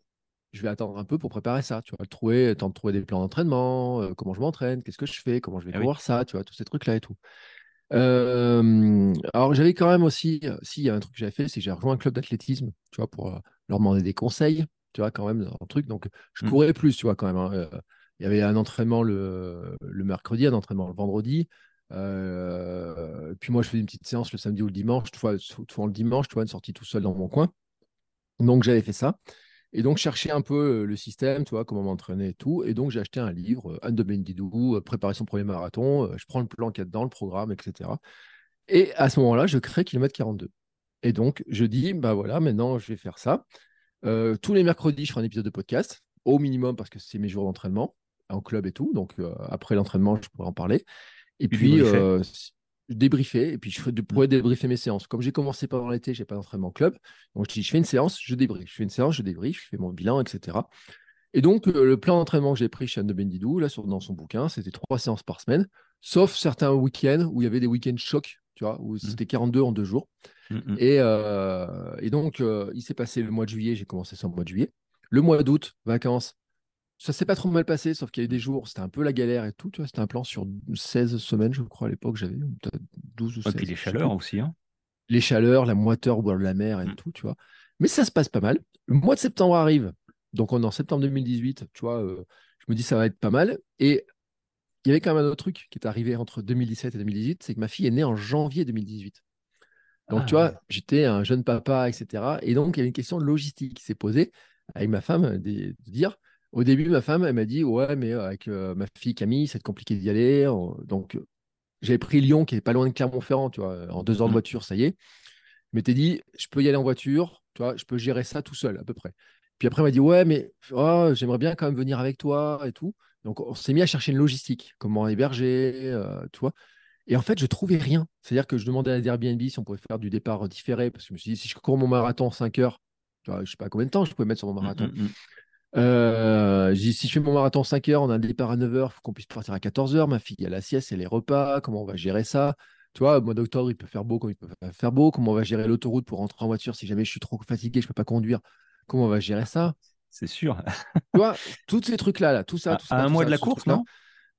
je vais attendre un peu pour préparer ça. Tu vois, trouver, temps de trouver des plans d'entraînement, euh, comment je m'entraîne, qu'est-ce que je fais, comment je vais ah ça, tu vois, tous ces trucs-là et tout. Euh, alors, j'avais quand même aussi, si, il y a un truc que j'avais fait, c'est que j'ai rejoint un club d'athlétisme, tu vois, pour euh, leur demander des conseils tu vois, quand même, un truc. Donc, je mmh. courais plus, tu vois, quand même. Hein, euh, il y avait un entraînement le, le mercredi, un entraînement le vendredi. Euh, puis moi, je faisais une petite séance le samedi ou le dimanche, fois, souvent le dimanche, tu vois, une sortie tout seul dans mon coin. Donc, j'avais fait ça. Et donc, chercher un peu le système, tu vois, comment m'entraîner et tout. Et donc, j'ai acheté un livre, Anne de Bendidou, préparer son premier marathon. Je prends le plan qu'il y a dedans, le programme, etc. Et à ce moment-là, je crée kilomètre 42. Et donc, je dis, bah voilà, maintenant, je vais faire ça. Euh, tous les mercredis, je ferai un épisode de podcast, au minimum, parce que c'est mes jours d'entraînement, en club et tout. Donc, euh, après l'entraînement, je pourrais en parler. Et puis, euh, débriefer. Et puis, je pourrais débriefer mes séances. Comme j'ai commencé pendant l'été, je n'ai pas d'entraînement club. Donc, je dis, je fais une séance, je débriefe. Je fais une séance, je débriefe, je fais mon bilan, etc. Et donc, le plan d'entraînement que j'ai pris chez Anne de Bendidou, là, sur, dans son bouquin, c'était trois séances par semaine, sauf certains week-ends où il y avait des week-ends chocs, tu vois, où mmh. c'était 42 en deux jours. Mmh, mmh. Euh, et, donc, euh, il s'est passé le mois de juillet, j'ai commencé ça au mois de juillet. Le mois d'août, vacances, ça s'est pas trop mal passé, sauf qu'il y a eu des jours, c'était un peu la galère et tout. Tu vois, c'était un plan sur 16 semaines, je crois, à l'époque, j'avais 12 ou 16. Et puis les chaleurs aussi. Hein. Les chaleurs, la moiteur au bord de la mer et mmh. tout, tu vois. Mais ça se passe pas mal. Le mois de septembre arrive. Donc, on est en septembre 2018, tu vois, euh, je me dis ça va être pas mal. Et il y avait quand même un autre truc qui est arrivé entre 2017 et 2018, c'est que ma fille est née en janvier 2018. Donc, tu ah, vois, j'étais un jeune papa, etc. Et donc, il y avait une question de logistique qui s'est posée avec ma femme, de, dire, au début, ma femme, elle m'a dit, ouais, mais euh, avec euh, ma fille Camille, c'est compliqué d'y aller. Donc, j'avais pris Lyon, qui est pas loin de Clermont-Ferrand, tu vois, en deux heures de mmh. voiture, ça y est. Mais t'es dit, je peux y aller en voiture, tu vois, je peux gérer ça tout seul, à peu près. Puis après, elle m'a dit, ouais, mais oh, j'aimerais bien quand même venir avec toi et tout. Donc, on s'est mis à chercher une logistique, comment héberger, euh, tu vois. Et en fait, je trouvais rien. C'est-à-dire que je demandais à Airbnb si on pouvait faire du départ différé, parce que je me suis dit, si je cours mon marathon en 5 heures, je ne sais pas combien de temps je pouvais mettre sur mon mmh, marathon. Mmh, mmh. Euh, si je fais mon marathon en 5 heures, on a un départ à 9 heures, il faut qu'on puisse partir à 14 heures. Ma fille, a la sieste et les repas, comment on va gérer ça? Tu vois, au mois d'octobre, il peut faire beau, comme il peut faire beau. Comment on va gérer l'autoroute pour rentrer en voiture si jamais je suis trop fatigué, je ne peux pas conduire? Comment on va gérer ça? C'est sûr. tu vois, tous ces trucs-là, là, tout ça. Tout à, un mois de la course, non?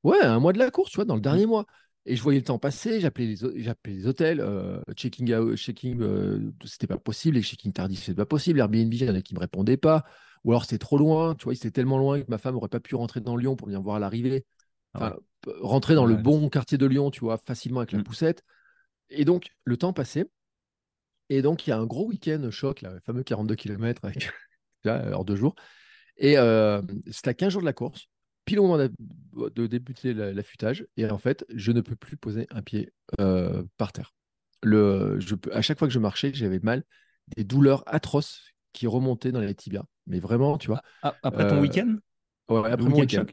Ouais, un mois de la course, tu vois, dans le dernier mois. Et je voyais le temps passer, j'appelais les, les hôtels, euh, checking, out, checking euh, c'était pas possible, les checking tardifs, c'était pas possible, Airbnb, il y en a qui me répondaient pas, ou alors c'était trop loin, tu vois, c'était tellement loin que ma femme aurait pas pu rentrer dans Lyon pour venir voir l'arrivée, ah rentrer dans le bon quartier de Lyon, tu vois, facilement avec la mmh. poussette. Et donc, le temps passait, et donc il y a un gros week-end choc, là, le fameux 42 km avec, heure de jour, et euh, c'était à 15 jours de la course, pile au moment de débuter l'affûtage, et en fait, je ne peux plus poser un pied euh, par terre. Le, je, à chaque fois que je marchais, j'avais mal, des douleurs atroces qui remontaient dans les tibias. Mais vraiment, tu vois. Ah, après ton euh, week-end? Ouais, après mon week-end.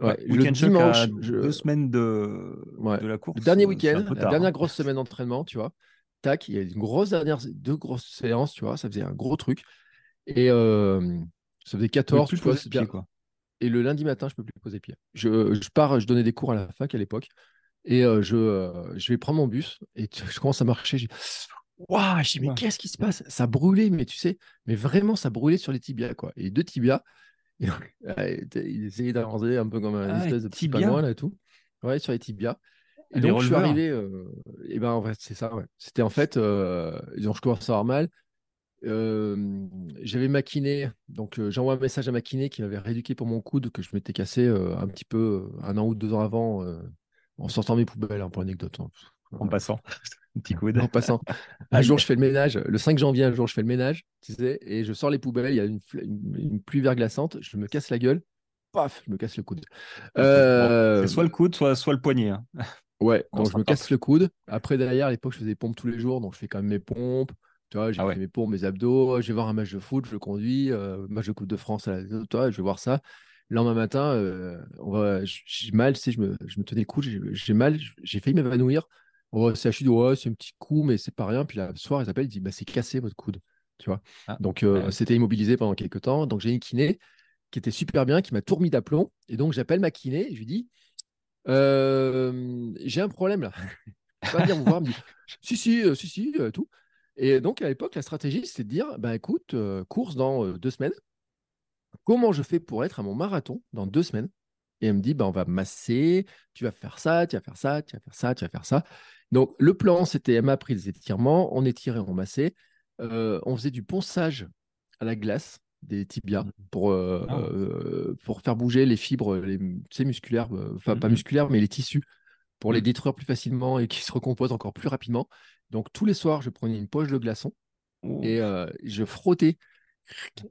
le dimanche, deux semaines de, de la course. Le dernier week-end, la dernière hein. grosse semaine d'entraînement, tu vois. Tac, il y a une grosse dernière, deux grosses séances, tu vois, ça faisait un gros truc. Et euh, ça faisait 14, tu vois. Quoi et le lundi matin, je peux plus poser pied. Je, je, pars, je donnais des cours à la fac à l'époque, et euh, je, euh, je vais prendre mon bus, et je commence à marcher. Je Waouh, je dis, mais qu'est-ce qui se passe? Ça brûlait, mais tu sais, mais vraiment, ça brûlait sur les tibias, quoi. Et deux tibias, et il essayait d'avancer un peu comme un ah, espèce de petit là, et tout. Ouais, sur les tibias. Et donc, je suis arrivé, euh, et ben, en fait, c'est ça, ouais. C'était en fait, donc, je commence à avoir mal j'avais maquiné, donc j'envoie un message à maquiné qui m'avait rééduqué pour mon coude que je m'étais cassé un petit peu un an ou deux ans avant en sortant mes poubelles, hein, pour anecdote. Hein. En passant, un petit coude. En passant. Un jour, je fais le ménage. Le 5 janvier, un jour, je fais le ménage, tu sais, et je sors les poubelles. Il y a une, pluie verglaçante. Je me casse la gueule. Paf, je me casse le coude. c'est soit le coude, soit, soit le poignet. Hein. Ouais, donc je me casse le coude. Après, derrière, à l'époque, je faisais des pompes tous les jours, donc je fais quand même mes pompes. Tu vois, j'ai ah mes pompes, mes abdos, je vais voir un match de foot, je conduis, euh, match de Coupe de France, à la... toi, je vais voir ça. Le lendemain matin, euh, j'ai mal, tu sais, je me, je me tenais le coude, j'ai mal, j'ai failli m'évanouir. On c'est ouais, c'est un petit coup, mais c'est pas rien. Puis le soir, ils appellent, ils disent, bah, c'est cassé votre coude. Tu vois. Ah, donc, euh, c'était immobilisé pendant quelques temps. Donc, j'ai une kiné qui était super bien, qui m'a tout remis d'aplomb. Et donc, j'appelle ma kiné et je lui dis, j'ai un problème là. Je vais venir vous voir. me dit, si, si, si, si, tout. Et donc, à l'époque, la stratégie, c'était de dire bah, écoute, euh, course dans euh, deux semaines. Comment je fais pour être à mon marathon dans deux semaines? Et elle me dit bah, on va masser, tu vas faire ça, tu vas faire ça, tu vas faire ça, tu vas faire ça. Donc, le plan, c'était elle m'a pris des étirements, on étirait, on massait. Euh, on faisait du ponçage à la glace. des tibias, Mhm. pour, Ah. pour faire bouger les fibres les, musculaires, enfin pas Mhm. musculaires, mais les tissus, pour les Mhm. détruire plus facilement et qui se recomposent encore plus rapidement. Donc tous les soirs, je prenais une poche de glaçon Oh. et euh, je frottais.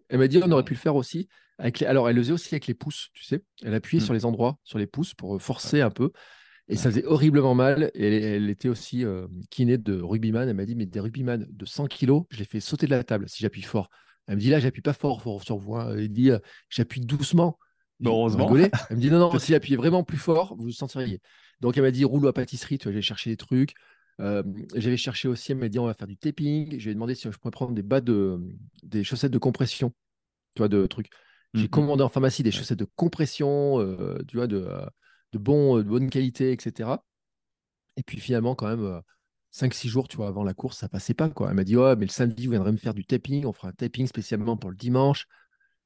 Elle m'a dit, on aurait pu le faire aussi. Avec les... Alors, elle le faisait aussi avec les pouces, tu sais. Elle appuyait Mm. sur les endroits, sur les pouces, pour euh, forcer un peu. Et ça faisait horriblement mal. Et elle, était aussi euh, kiné de rugbyman. Elle m'a dit, mais des rugbyman de 100 kilos, je les fais sauter de la table si j'appuie fort. Elle me dit, là, j'appuie pas fort, fort sur vous. hein. Elle dit, euh, j'appuie doucement. Je dis, Bah, heureusement. Elle me dit, non, non, si j'appuyais vraiment plus fort, vous vous sentiriez. Donc, elle m'a dit, rouleau à pâtisserie, tu vois, j'ai cherché des trucs. Euh, J'avais cherché aussi, elle m'a dit, on va faire du taping. Je lui ai demandé si je pourrais prendre des bas de, des chaussettes de compression, tu vois, de trucs. J'ai Mhm. commandé en pharmacie des chaussettes de compression, euh, tu vois, de, euh, de, bon, de bonne qualité, etc. Et puis finalement, quand même, euh, 5-6 jours, tu vois, avant la course, ça passait pas, quoi. Elle m'a dit, ouais, mais le samedi, vous viendrez me faire du taping, on fera un taping spécialement pour le dimanche.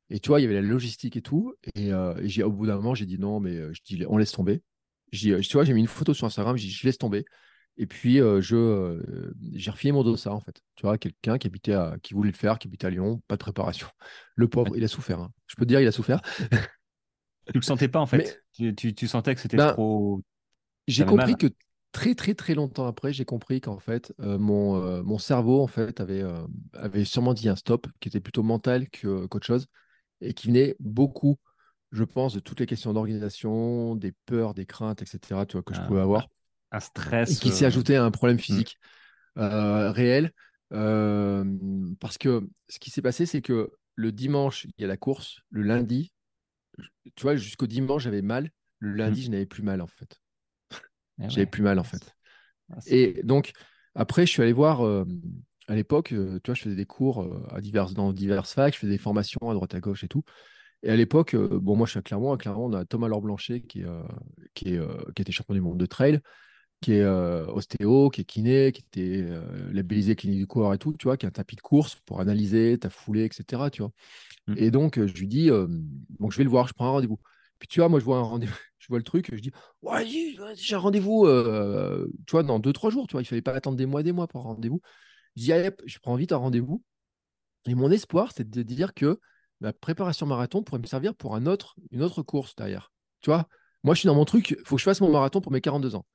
Et tu vois, il y avait la logistique et tout. Et, euh, et j'ai- au bout d'un moment, j'ai dit non, mais euh, je dis, on laisse tomber. Euh, tu vois, j'ai mis une photo sur Instagram, j'ai dit, je laisse tomber. Et puis, euh, je, euh, j'ai refilé mon dossard, en fait. Tu vois, quelqu'un qui habitait à, qui voulait le faire, qui habitait à Lyon, pas de préparation. Le pauvre, il a souffert. hein. Je peux te dire, il a souffert. Tu le sentais pas en fait? Mais- Tu, tu- tu sentais que c'était Ben, trop. J'ai compris mal? que très très très longtemps après, j'ai compris qu'en fait, euh, mon, euh, mon cerveau en fait avait, avait sûrement dit un stop qui était plutôt mental que- qu'autre chose et qui venait beaucoup, je pense, de toutes les questions d'organisation, des peurs, des craintes, etc. Tu vois, que je Ah, pouvais avoir Un et stress. qui s'est euh, ajouté à un problème physique euh, réel. euh, parce que ce qui s'est passé, c'est que le dimanche, il y a la course. Le lundi, tu vois, jusqu'au dimanche, j'avais mal. Le lundi, je n'avais plus mal, en fait. eh ouais. J'avais plus mal, en fait. Ah, Et donc, après, je suis allé voir, euh, à l'époque, euh, tu vois, je faisais des cours euh, à divers, dans diverses facs, je faisais des formations à droite à gauche et tout. Et à l'époque, bon, moi, je suis à Clermont. À Clermont, on a Thomas Laure Blanchet, qui, est, qui, est, qui était champion du monde de trail, qui est euh, ostéo, qui est kiné, qui était euh, labellisé clinique du coureur et tout, tu vois, qui a un tapis de course pour analyser ta foulée, etc., tu vois. Mm. Et donc, je lui dis, euh, bon, je vais le voir, je prends un rendez-vous. Puis tu vois, moi, je vois un rendez-vous, je vois le truc, je dis, ouais, j'ai un rendez-vous, euh, tu vois, dans deux, trois jours, tu vois, il fallait pas attendre des mois, des mois pour un rendez-vous. Je dis, allez, je prends vite un rendez-vous. Et mon espoir, c'est de dire que ma préparation marathon pourrait me servir pour un autre, une autre course derrière. Tu vois, moi, je suis dans mon truc, il faut que je fasse mon marathon pour mes 42 ans.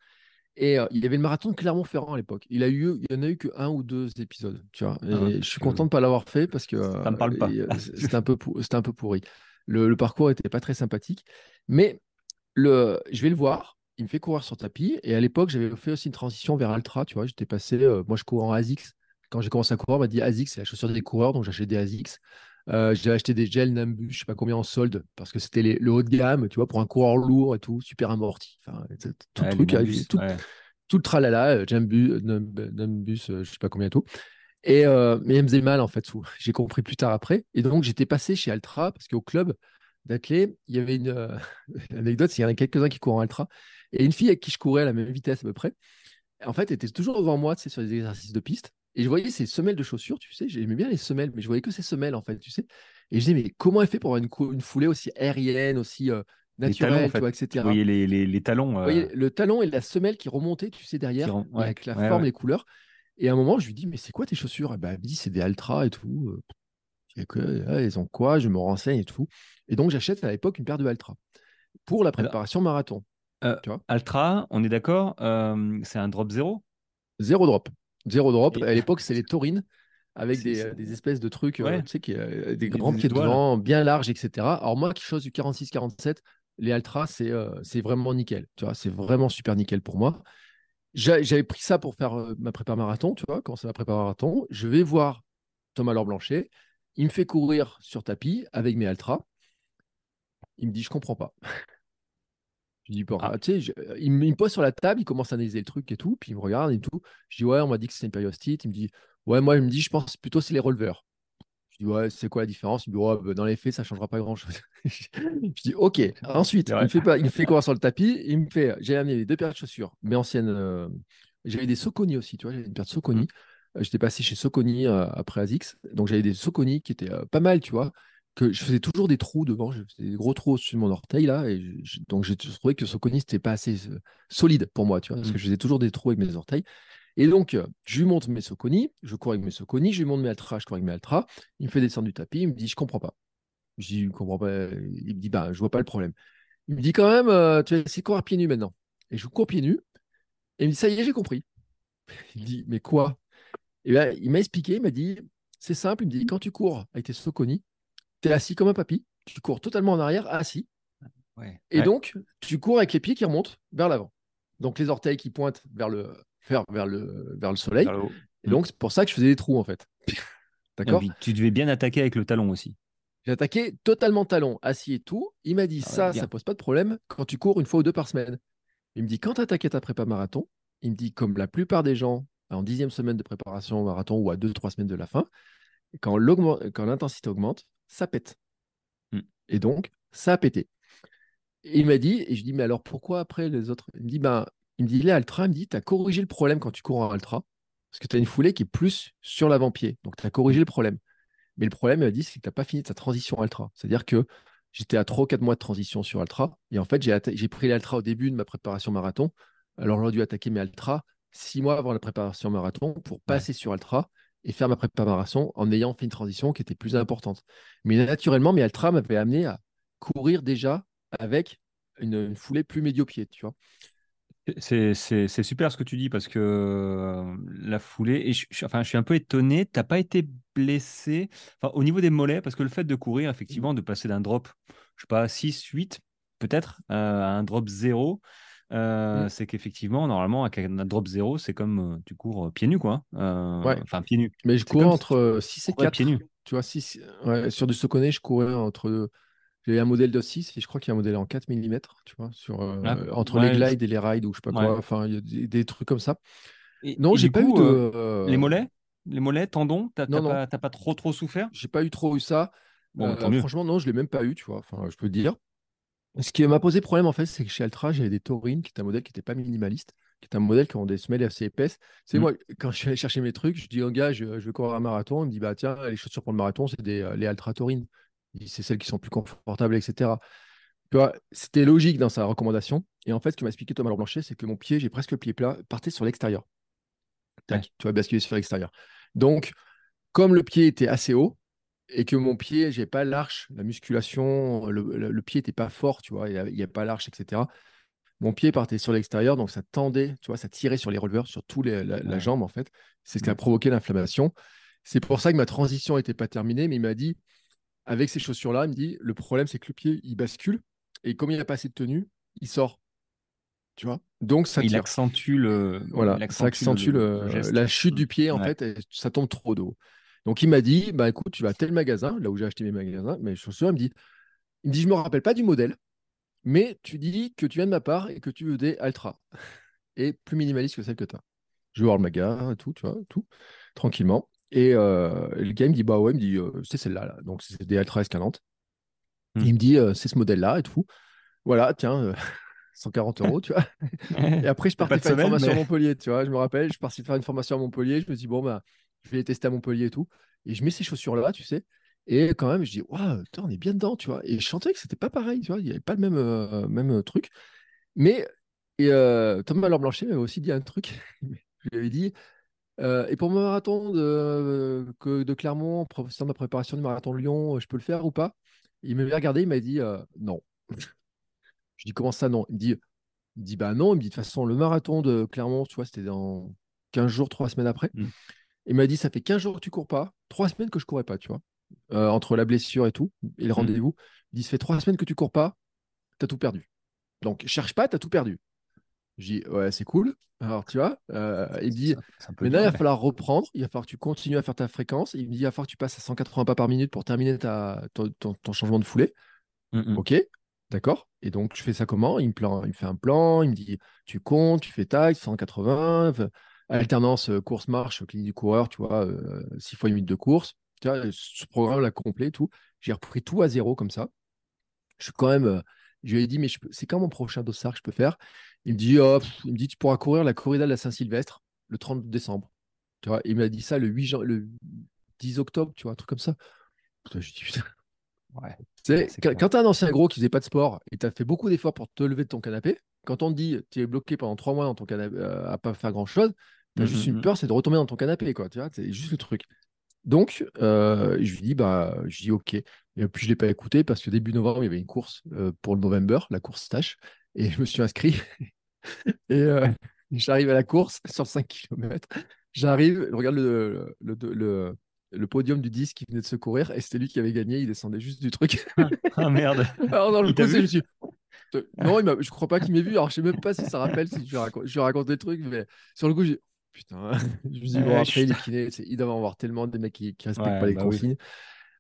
Et euh, il y avait le marathon de Clermont-Ferrand à l'époque. Il a eu, il y en a eu que un ou deux épisodes, tu vois? Et Ah je suis content de ne pas l'avoir fait parce que Ça me parle pas. c'était un peu, pour- c'était un peu pourri. Le, le parcours n'était pas très sympathique, mais le, je vais le voir. Il me fait courir sur tapis. Et à l'époque, j'avais fait aussi une transition vers Altra, tu vois? J'étais passé, euh, moi, je cours en ASICS. Quand j'ai commencé à courir, on m'a dit ASICS, c'est la chaussure des coureurs, donc j'ai acheté des ASICS. Euh, j'ai acheté des gels Nimbus, je sais pas combien en solde, parce que c'était les- le haut de gamme, tu vois, pour un coureur lourd et tout, super amorti. Enfin, tout Ouais, le truc, Nimbus, euh, tout, ouais. tout le tralala, euh, Jambus, euh, euh, je sais pas combien et tout. Et, euh, mais elle me faisait mal en fait. sous- J'ai compris plus tard après. Et donc j'étais passé chez Altra parce qu'au club d'athlée, il y avait une euh, anecdote, il y en a quelques-uns qui courent en Altra. Et une fille avec qui je courais à la même vitesse à peu près, en fait, elle était toujours devant moi, tu sais, sur des exercices de piste. Et je voyais ses semelles de chaussures, tu sais, j'aimais bien les semelles, mais je voyais que ses semelles en fait, tu sais. Et je disais, mais comment elle fait pour avoir une, une foulée aussi aérienne, aussi euh, naturelle, talons, en tu vois, etc. voyais les, les, les talons. Vous euh, voyez, le talon et la semelle qui remontaient, tu sais, derrière, et ouais, avec la ouais, forme, ouais. les couleurs. Et à un moment, je lui dis, mais c'est quoi tes chaussures? Et ben, elle me dit, c'est des Altra et tout. Dis, que, ah, elles ont quoi? Je me renseigne et tout. Et donc, j'achète à l'époque une paire de Altra pour la préparation marathon. Euh, tu vois Altra, on est d'accord, euh, c'est un drop zéro? Zéro drop. Zéro drop. Et- À l'époque, c'est les taurines avec des, euh, des espèces de trucs, euh, tu sais, qui, euh, des grands pieds devant, bien larges, etc. Alors, moi qui chose du 46-47, les Altra, c'est euh, vraiment nickel. Tu vois, c'est vraiment super nickel pour moi. J'a- J'avais pris ça pour faire euh, ma prépa marathon, tu vois, quand c'est ma prépa marathon. Je vais voir Thomas Laure Blanchet. Il me fait courir sur tapis avec mes Altra. Il me dit, je comprends pas. Je dis, bon, Ah. ah, tu sais, je- il, me pose sur la table, il commence à analyser le truc et tout, puis il me regarde et tout. Je dis, ouais, on m'a dit que c'était une périostite. Il me dit, ouais, moi, il me dit, je pense plutôt c'est les releveurs. Je dis, ouais, c'est quoi la différence? Il me dit, ouais, bah, dans les faits, ça changera pas grand-chose. je dis, ok. Ensuite, C'est il me, fait pas, il me fait courir sur le tapis. Il me fait, j'ai amené les deux paires de chaussures, mais anciennes. euh, j'avais des Soconi aussi, tu vois, j'avais une paire de Soconi. Euh, J'étais passé chez Soconi euh, après Azix. Donc, j'avais des Soconi qui étaient euh, pas mal, tu vois que je faisais toujours des trous devant, je faisais des gros trous au-dessus de mon orteil là, et je- donc j'ai trouvé que Soconi c'était pas assez euh, solide pour moi, tu vois, parce que Mm. je faisais toujours des trous avec mes orteils. Et donc, euh, je lui montre mes Soconi, je cours avec mes Soconi, je lui montre mes Altra, je cours avec mes Altra. Il me fait descendre du tapis, il me dit, je comprends pas. Je dis, je comprends pas. Il me dit, bah, je vois pas le problème. Il me dit quand même, euh, tu vas essayer de courir pieds nus maintenant. Et je cours pieds nus. Et il me dit, ça y est, j'ai compris. Il me dit, mais quoi? Et bien, il m'a expliqué, il m'a dit, c'est simple, il me dit, quand tu cours avec tes Soconi, tu es assis comme un papy, tu cours totalement en arrière, assis. Et donc, tu cours avec les pieds qui remontent vers l'avant. Donc, les orteils qui pointent vers le, vers, vers le, vers le soleil. et donc, c'est pour ça que je faisais des trous, en fait. D'accord? Tu devais bien attaquer avec le talon aussi. J'ai attaqué totalement talon, assis et tout. Il m'a dit, ah ça, ça pose pas de problème quand tu cours une fois ou deux par semaine. Il me dit, quand tu attaquais ta prépa marathon, il me dit, comme la plupart des gens, en dixième semaine de préparation marathon ou à deux, trois semaines de la fin, quand l'intensité augmente, ça pète. Mm. Et donc, ça a pété. il m'a dit, et je dis, mais alors pourquoi après les autres? Il me dit, ben, il me dit, les Altra, il me dit, tu as corrigé le problème quand tu cours en Altra, parce que tu as une foulée qui est plus sur l'avant-pied. Donc, tu as corrigé le problème. Mais le problème, il m'a dit, c'est que tu n'as pas fini ta transition Altra. C'est-à-dire que j'étais à 3 ou 4 mois de transition sur Altra. Et en fait, j'ai pris l'Altra au début de ma préparation marathon. Alors, j'aurais dû attaquer mes Altra 6 mois avant la préparation marathon pour passer sur Altra et faire ma préparation en ayant fait une transition qui était plus importante. Mais naturellement, mes Altra m'avaient amené à courir déjà avec une, une foulée plus médio-pied, tu vois. C'est super ce que tu dis parce que euh, la foulée, et je, enfin, je suis un peu étonné, tu n'as pas été blessé enfin, au niveau des mollets parce que le fait de courir, effectivement, de passer d'un drop, je sais pas, 6, 8 peut-être, euh, à un drop 0, euh, c'est qu'effectivement, normalement, avec un drop 0, c'est comme tu cours pieds nus, quoi. Enfin, pieds nus. Mais je cours entre 6 et 4. Pieds nus. Tu vois, 6, sur du Soconnet, je courais entre j'ai un modèle de 6 et je crois qu'il y a un modèle en 4 mm, tu vois, sur, euh, ah, entre les glides et les rides ou je sais pas quoi. Enfin, il y a des, trucs comme ça. non, j'ai pas eu de. Euh, les mollets? Les mollets, tendons T'as pas, pas, trop trop souffert? J'ai pas eu trop eu ça. Bon, euh, franchement, non, je l'ai même pas eu, tu vois. Enfin, je peux dire. Ce qui m'a posé problème, en fait, c'est que chez Altra, j'avais des taurines, qui est un modèle qui n'était pas minimaliste, qui est un modèle qui ont des semelles assez épaisses. C'est mmh. moi, quand je suis allé chercher mes trucs, je dis au gars, je, je vais courir un marathon. Il me dit, bah tiens, les chaussures pour le marathon, c'est des les Altra taurines c'est celles qui sont plus confortables, etc. C'était logique dans sa recommandation. Et en fait, ce que m'a expliqué Thomas Blanchet, c'est que mon pied, j'ai presque le pied plat, partait sur l'extérieur. Tu vas basculer sur l'extérieur. Donc, comme le pied était assez haut et que mon pied, j'ai pas l'arche, la musculation, le, pied n'était pas fort, tu vois, il n'y a, pas l'arche, etc. Mon pied partait sur l'extérieur, donc ça tendait, tu vois, ça tirait sur les releveurs, sur toute la, jambe, en fait. C'est ce qui a provoqué l'inflammation. C'est pour ça que ma transition n'était pas terminée, mais il m'a dit, avec ces chaussures-là, il me dit le problème, c'est que le pied, il bascule. Et comme il n'a pas assez de tenue, il sort. Tu vois? Donc, ça Il accentue le. Voilà, ça accentue la chute du pied, en fait, et ça tombe trop d'eau. Donc, il m'a dit bah écoute, tu vas à tel magasin, là où j'ai acheté mes magasins, mes chaussures. Il me dit il me dit je me rappelle pas du modèle, mais tu dis que tu viens de ma part et que tu veux des Altra. Et plus minimaliste que celle que tu as. Je vais voir le magasin, tout, tu vois, tout, tranquillement. Et euh, le gars, il me dit, bah ouais, il me dit, euh, c'est celle-là. Donc, c'est des Altra S40. Hmm. Il me dit, euh, c'est ce modèle-là et tout. Voilà, tiens, 140 euros, tu vois. et après, je partais faire une formation à Montpellier, tu vois. Je me rappelle, je partais faire une formation à Montpellier. Je me dis, bon, bah, je vais les tester à Montpellier et tout. Et je mets ces chaussures-là, tu sais. Et quand même, je dis, waouh, on est bien dedans, tu vois. Et je sentais que c'était pas pareil, tu vois. Il n'y avait pas le même, même truc. Mais et, Thomas Laure Blanchet m'avait aussi dit un truc. je lui avais dit, euh, et pour mon marathon de, que de Clermont, professeur de ma préparation du marathon de Lyon, je peux le faire ou pas? Il m'avait regardé, il m'a dit euh, non. je dis comment ça non? Il me dit, il dit bah non. Il me dit de toute façon, le marathon de Clermont, tu vois, c'était dans 15 jours, 3 semaines après. Mmh. Il m'a dit ça fait 15 jours que tu cours pas, 3 semaines que je courais pas, tu vois, euh, entre la blessure et tout, et le mmh. rendez-vous. Il dit ça fait 3 semaines que tu cours pas, tu as tout perdu. Donc cherche pas, tu as tout perdu. Je dis, ouais, c'est cool. Alors, tu vois, euh, il me dit, maintenant, il va falloir reprendre. Il va falloir que tu continues à faire ta fréquence. Il me dit, il va falloir que tu passes à 180 pas par minute pour terminer ta, ton, changement de foulée. Mmh, mmh. Ok, d'accord. Et donc, je fais ça comment? Il me, plan, il me fait un plan. Il me dit, tu comptes, tu fais taille, 180, alternance euh, course-marche, clinique du coureur, tu vois, 6 euh, fois une minute de course. Tu vois, ce programme là complet, tout. J'ai repris tout à zéro comme ça. Je suis quand même. je lui ai dit, mais c'est quand mon prochain dossard que je peux faire? Il me dit, oh, il me dit, tu pourras courir la corrida de la Saint-Sylvestre le 30 décembre. Tu vois, il m'a dit ça le 8 le 10 octobre, tu vois, un truc comme ça. Putain, je dis, putain. Ouais, quand tu as un ancien gros qui faisait pas de sport et tu as fait beaucoup d'efforts pour te lever de ton canapé, quand on te dit tu es bloqué pendant trois mois dans ton canapé euh, à pas faire grand chose, T'as Mm, juste mm, une mm. peur, c'est de retomber dans ton canapé, quoi. Tu vois, c'est juste le truc. Donc, euh, je lui dis, bah, je dis OK. Et puis, je ne l'ai pas écouté parce que début novembre, il y avait une course euh, pour le November, la course Stash. Et je me suis inscrit. et euh, j'arrive à la course sur 5 km. J'arrive, je regarde le, le, le, podium du 10 qui venait de se courir et c'était lui qui avait gagné. Il descendait juste du truc. Ah merde. Alors, dans le coup, je me suis. Non, il je crois pas qu'il m'ait vu. Alors, je sais même pas si ça rappelle si je lui raconte, je lui ai raconté le truc, mais sur le coup, j'ai. Putain, je me dis, bon, Ouais, après, les kinés, ils doivent en avoir tellement des mecs qui, qui respectent Ouais, pas les bah oui. consignes.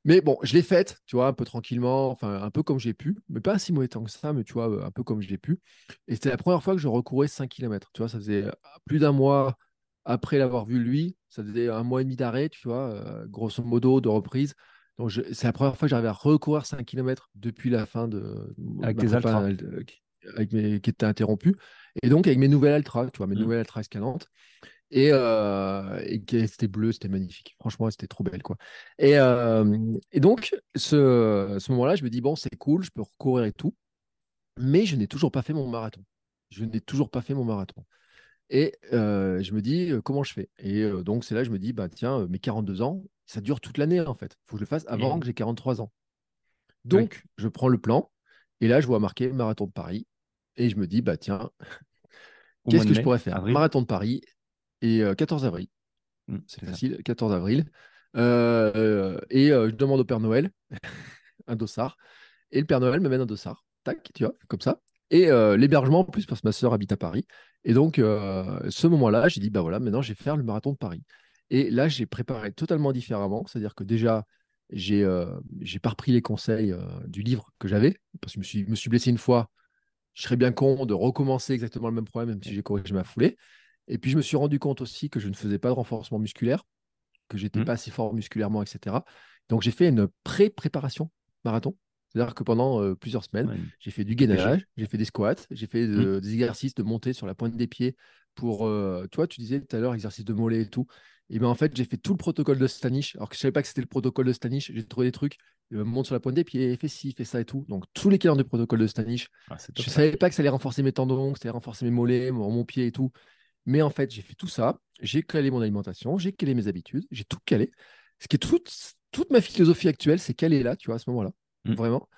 Mais bon, je l'ai faite, tu vois, un peu tranquillement, enfin, un peu comme j'ai pu, mais pas si mauvais temps que ça, mais tu vois, euh, un peu comme j'ai pu. Et c'était la première fois que je recourais 5 km. Tu vois, ça faisait euh, plus d'un mois après l'avoir vu lui, ça faisait un mois et demi d'arrêt, tu vois, euh, grosso modo, de reprise. Donc, je- c'est la première fois que j'arrivais à recourir 5 km depuis la fin de Avec tes qui- avec mes, qui était interrompue. Et donc, avec mes nouvelles ultras, tu vois, mes Mm. nouvelles ultras escalantes. Et, euh, et c'était bleu, c'était magnifique. Franchement, c'était trop belle, quoi. Et, euh, et donc, ce, ce moment-là, je me dis, bon, c'est cool, je peux recourir et tout. Mais je n'ai toujours pas fait mon marathon. Je n'ai toujours pas fait mon marathon. Et euh, je me dis, comment je fais? Et donc, c'est là que je me dis, bah, tiens, mes 42 ans, ça dure toute l'année, en fait. Il faut que je le fasse avant Mhm. que j'ai 43 ans. Donc, je prends le plan. Et là, je vois marqué marathon de Paris. Et je me dis, bah, tiens, qu'est-ce que je pourrais faire? Avril? Marathon de Paris et euh, 14 avril. Mm, C'est ça. facile, 14 avril. Euh, euh, et euh, je demande au Père Noël un dossard. Et le Père Noël me mène un dossard. Tac, tu vois, comme ça. Et euh, l'hébergement en plus, parce que ma sœur habite à Paris. Et donc, euh, ce moment-là, j'ai dit, bah voilà, maintenant, je vais faire le marathon de Paris. Et là, j'ai préparé totalement différemment. C'est-à-dire que déjà, j'ai euh, pas repris les conseils euh, du livre que j'avais, parce que je me suis, me suis blessé une fois. Je serais bien con de recommencer exactement le même problème, même si j'ai corrigé ma foulée. Et puis, je me suis rendu compte aussi que je ne faisais pas de renforcement musculaire, que j'étais Mm. pas assez fort musculairement, etc. Donc, j'ai fait une pré-préparation marathon. C'est-à-dire que pendant euh, plusieurs semaines, Ouais. j'ai fait du gainage, j'ai fait des squats, j'ai fait Mm. de- des exercices de montée sur la pointe des pieds pour, euh, tu vois, tu disais tout à l'heure, exercice de mollet et tout. Et bien en fait, j'ai fait tout le protocole de Stanish, alors que je savais pas que c'était le protocole de Stanish. J'ai trouvé des trucs, euh, monte sur la pointe des pieds, fais ci, fais ça et tout. Donc tous les calendes du protocole de Stanish. Ah, Je ça. savais pas que ça allait renforcer mes tendons, que ça allait renforcer mes mollets, mon, mon pied et tout. Mais en fait, j'ai fait tout ça. J'ai calé mon alimentation, j'ai calé mes habitudes, j'ai tout calé. Ce qui est toute, toute ma philosophie actuelle, c'est calé là, tu vois, à ce moment-là. Mm. Vraiment.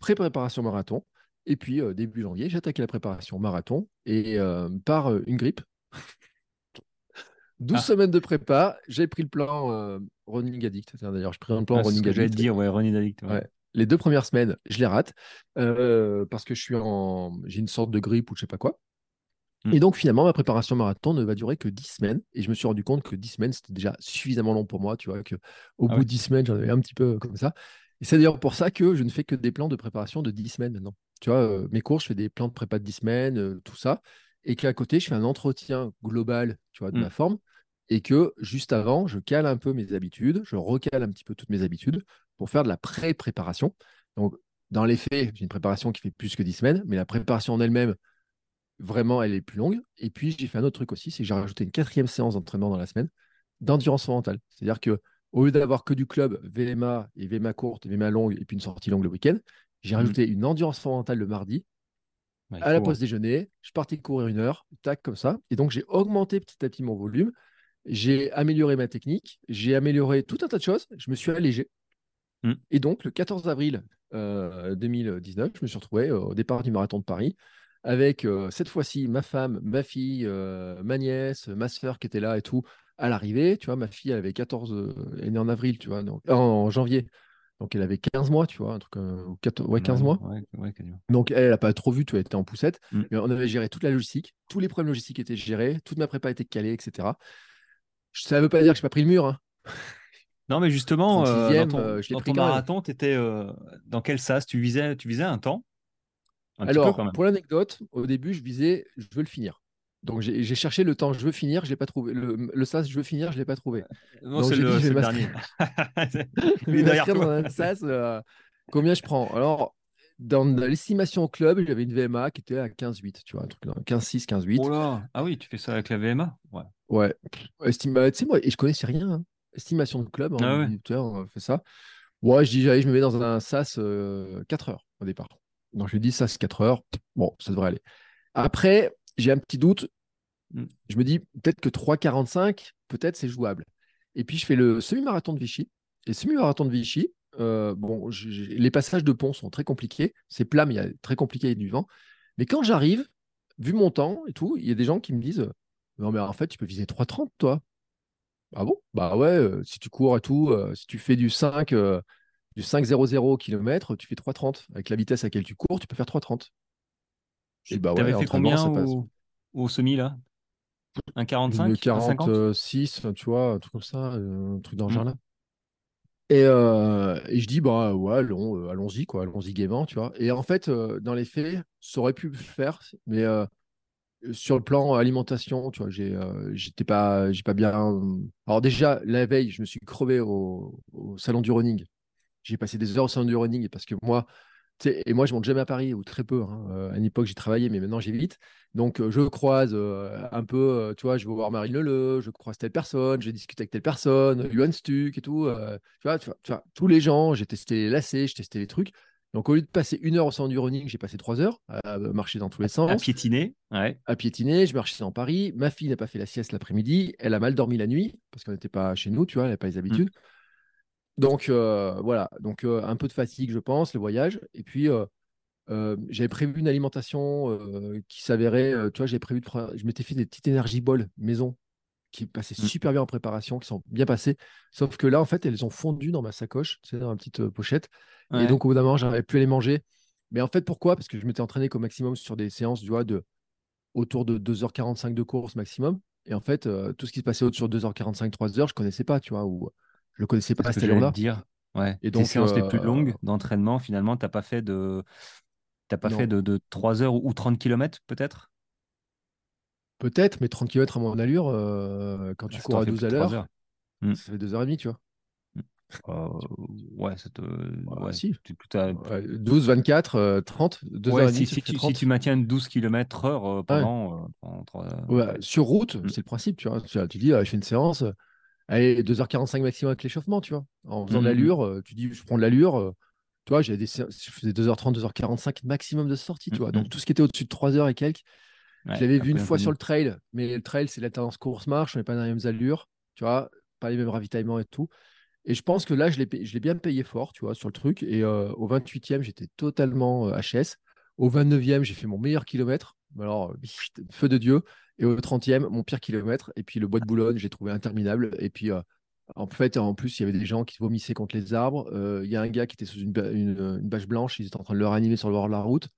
Pré-préparation marathon. Et puis, euh, début janvier, j'ai attaqué la préparation marathon. Et euh, par euh, une grippe, 12 Ah. semaines de prépa, j'ai pris le plan running addict. D'ailleurs, je prends un plan Ah, running que j'allais te addict. dire, ouais, Ronnie Addict. ouais. Ouais. Les deux premières semaines, je les rate parce que je suis en, j'ai une sorte de grippe ou je sais pas quoi. Mm. Et donc finalement, ma préparation marathon ne va durer que 10 semaines. Et je me suis rendu compte que 10 semaines, c'était déjà suffisamment long pour moi. Tu vois, que au Ah bout ouais. de 10 semaines, j'en avais un petit peu comme ça. Et c'est d'ailleurs pour ça que je ne fais que des plans de préparation de 10 semaines maintenant. Tu vois, euh, mes cours, je fais des plans de prépa de 10 semaines, euh, tout ça. Et qu'à côté, je fais un entretien global, tu vois, de Mm. ma forme. Et que juste avant, je cale un peu mes habitudes, je recale un petit peu toutes mes habitudes pour faire de la pré-préparation. Donc, dans les faits, j'ai une préparation qui fait plus que 10 semaines, mais la préparation en elle-même, vraiment, elle est plus longue. Et puis, j'ai fait un autre truc aussi, c'est que j'ai rajouté une quatrième séance d'entraînement dans la semaine d'endurance mentale. C'est-à-dire que au lieu d'avoir que du club VMA et VMA courte, VMA longue et puis une sortie longue le week-end, j'ai Mhm. rajouté une endurance mentale le mardi Ouais, à la faut, pause déjeuner. Je partais courir une heure, tac, comme ça. Et donc, j'ai augmenté petit à petit mon volume. J'ai amélioré ma technique. J'ai amélioré tout un tas de choses. Je me suis allégé. Mm. Et donc, le 14 avril euh, 2019, je me suis retrouvé euh, au départ du marathon de Paris avec euh, cette fois-ci ma femme, ma fille, euh, ma nièce, ma soeur qui était là et tout à l'arrivée. Tu vois, ma fille, elle avait 14, euh, elle est née en avril, tu vois, donc, en janvier. Donc, elle avait 15 mois, tu vois, un truc, euh, ou 14 ouais, 15 mois. Ouais, ouais, quasiment. Donc, elle n'a pas trop vu, tu vois, elle était en poussette. Mm. Mais on avait géré toute la logistique. Tous les problèmes logistiques étaient gérés. Toute ma prépa était calée, etc. Ça ne veut pas dire que je n'ai pas pris le mur. hein. Non, mais justement, euh, 36e, dans ton, euh, je dans pris ton marathon, tu étais dans quel sas tu visais, tu visais un temps? Un petit peu Alors, quand même. pour l'anecdote, au début, je visais, je veux le finir. Donc, j'ai cherché le temps, je veux finir, je l'ai pas trouvé. Le, le sas, je veux finir, je ne l'ai pas trouvé. Non, c'est le, dit, je vais dernier. Est derrière dans un sas. euh, combien je prends? Alors, dans l'estimation au club, j'avais une VMA qui était à 15,8, tu vois, un truc dans 15,6, 15,8. Oh là Ah oui, tu fais ça avec la VMA Ouais. Ouais. Estima... Tu sais, moi, et je connaissais rien. hein. Estimation de club, hein, Ah ouais. on fait ça. Ouais, je dis, allez, je me mets dans un sas euh, 4 heures au départ. Donc, je lui dis, sas 4 heures. Bon, ça devrait aller. Après, j'ai un petit doute. Mm. Je me dis peut-être que 3,45, peut-être c'est jouable. Et puis je fais le semi-marathon de Vichy. Et le semi-marathon de Vichy, euh, bon, les passages de pont sont très compliqués. C'est plat, mais il y a très compliqué, a du vent. Mais quand j'arrive, vu mon temps et tout, il y a des gens qui me disent Non, mais en fait, tu peux viser 3,30, toi. Ah bon? Bah ouais, euh, si tu cours et tout, euh, si tu fais du 5, euh, du 5,00 km, tu fais 3,30. Avec la vitesse à laquelle tu cours, tu peux faire 3,30. Je dis bah ouais, fait combien ça passe. au, au semi là? Un Une 45 Un 50 46, tu vois, un truc comme ça, un truc dans le Mm. genre là. Et, euh, et je dis, bah ouais, allons, euh, allons-y, quoi, allons-y gaiement, tu vois. Et en fait, euh, dans les faits, ça aurait pu le faire, mais euh, sur le plan alimentation, tu vois, j'ai euh, j'étais pas, j'ai pas bien. Alors, déjà, la veille, je me suis crevé au, au salon du running. J'ai passé des heures au salon du running parce que moi, et moi, je monte jamais à Paris, ou très peu. hein. Euh, À une époque, j'ai travaillé, mais maintenant, j'évite. Donc, euh, je croise euh, un peu, euh, tu vois, je vais voir Marine Leleu, je croise telle personne, je discute avec telle personne, Yuan Stuck et tout. euh, tu, vois, tu, vois, tu vois, tous les gens, j'ai testé les lacets, j'ai testé les trucs. Donc, au lieu de passer une heure au salon du running, j'ai passé trois heures à marcher dans tous les À sens, piétiner Ouais. à piétiner. Je marchais dans Paris. Ma fille n'a pas fait la sieste l'après-midi. Elle a mal dormi la nuit parce qu'on n'était pas chez nous, tu vois, elle n'a pas les habitudes. Donc, euh, voilà. Donc, euh, un peu de fatigue, je pense, le voyage. Et puis, euh, j'avais prévu une alimentation qui s'avérait, tu vois, j'avais prévu de prendre- je m'étais fait des petites énergie balls maison qui passaient Mm. super bien en préparation, qui sont bien passées. Sauf que là, en fait, elles ont fondu dans ma sacoche, sais, dans ma petite pochette. Et donc, au bout d'un moment, j'arrivais plus à les manger. Mais en fait, pourquoi? Parce que je m'étais entraîné qu'au maximum sur des séances, tu vois, de autour de 2h45 de course maximum. Et en fait, tout ce qui se passait autour de 2h45, 3h, je connaissais pas, tu vois, ou je le connaissais pas à cette allure-là. dire. Ouais. Et Tes donc, séances les plus euh, longues d'entraînement, finalement, t'as pas fait de. T'as pas Non. fait de, de 3 heures ou 30 km peut-être? Peut-être, mais 30 km à mon allure, euh, quand tu Ça cours à fait 12 plus à 3 l'heure, heures. Mm. ça fait 2h30, tu vois. Euh, ouais, ça te. Bah, ouais, si. tu- Ouais, 12, 24, euh, 30, 2h30, Ouais, si, ça si tu, 30. si tu maintiens 12 km heure euh, pendant, euh, pendant trois- Ouais, ouais. Sur route, Mm. c'est le principe, tu vois. Tu, tu dis, euh, je fais une séance, euh, allez, 2h45 maximum avec l'échauffement, tu vois. En faisant de mm, l'allure, euh, tu dis, je prends de l'allure, euh, tu vois, des je faisais 2h30, 2h45 maximum de sortie, tu vois. mm. Donc tout ce qui était au-dessus de 3h et quelques, Ouais, je l'avais vu une fois sur le trail, mais le trail, c'est l'alternance course-marche, on n'est pas dans les mêmes allures, tu vois, pas les mêmes ravitaillements et tout. Et je pense que là, je l'ai bien payé fort, tu vois, sur le truc. Et euh, au 28e, j'étais totalement euh, HS. Au 29e, j'ai fait mon meilleur kilomètre. Alors, feu de Dieu. Et au 30e, mon pire kilomètre. Et puis le bois de Boulogne, j'ai trouvé interminable. Et puis, euh, en fait, en plus, il y avait des gens qui vomissaient contre les arbres. Euh, Il y a un gars qui était sous une, une bâche blanche. Ils étaient en train de le réanimer sur le bord de la route.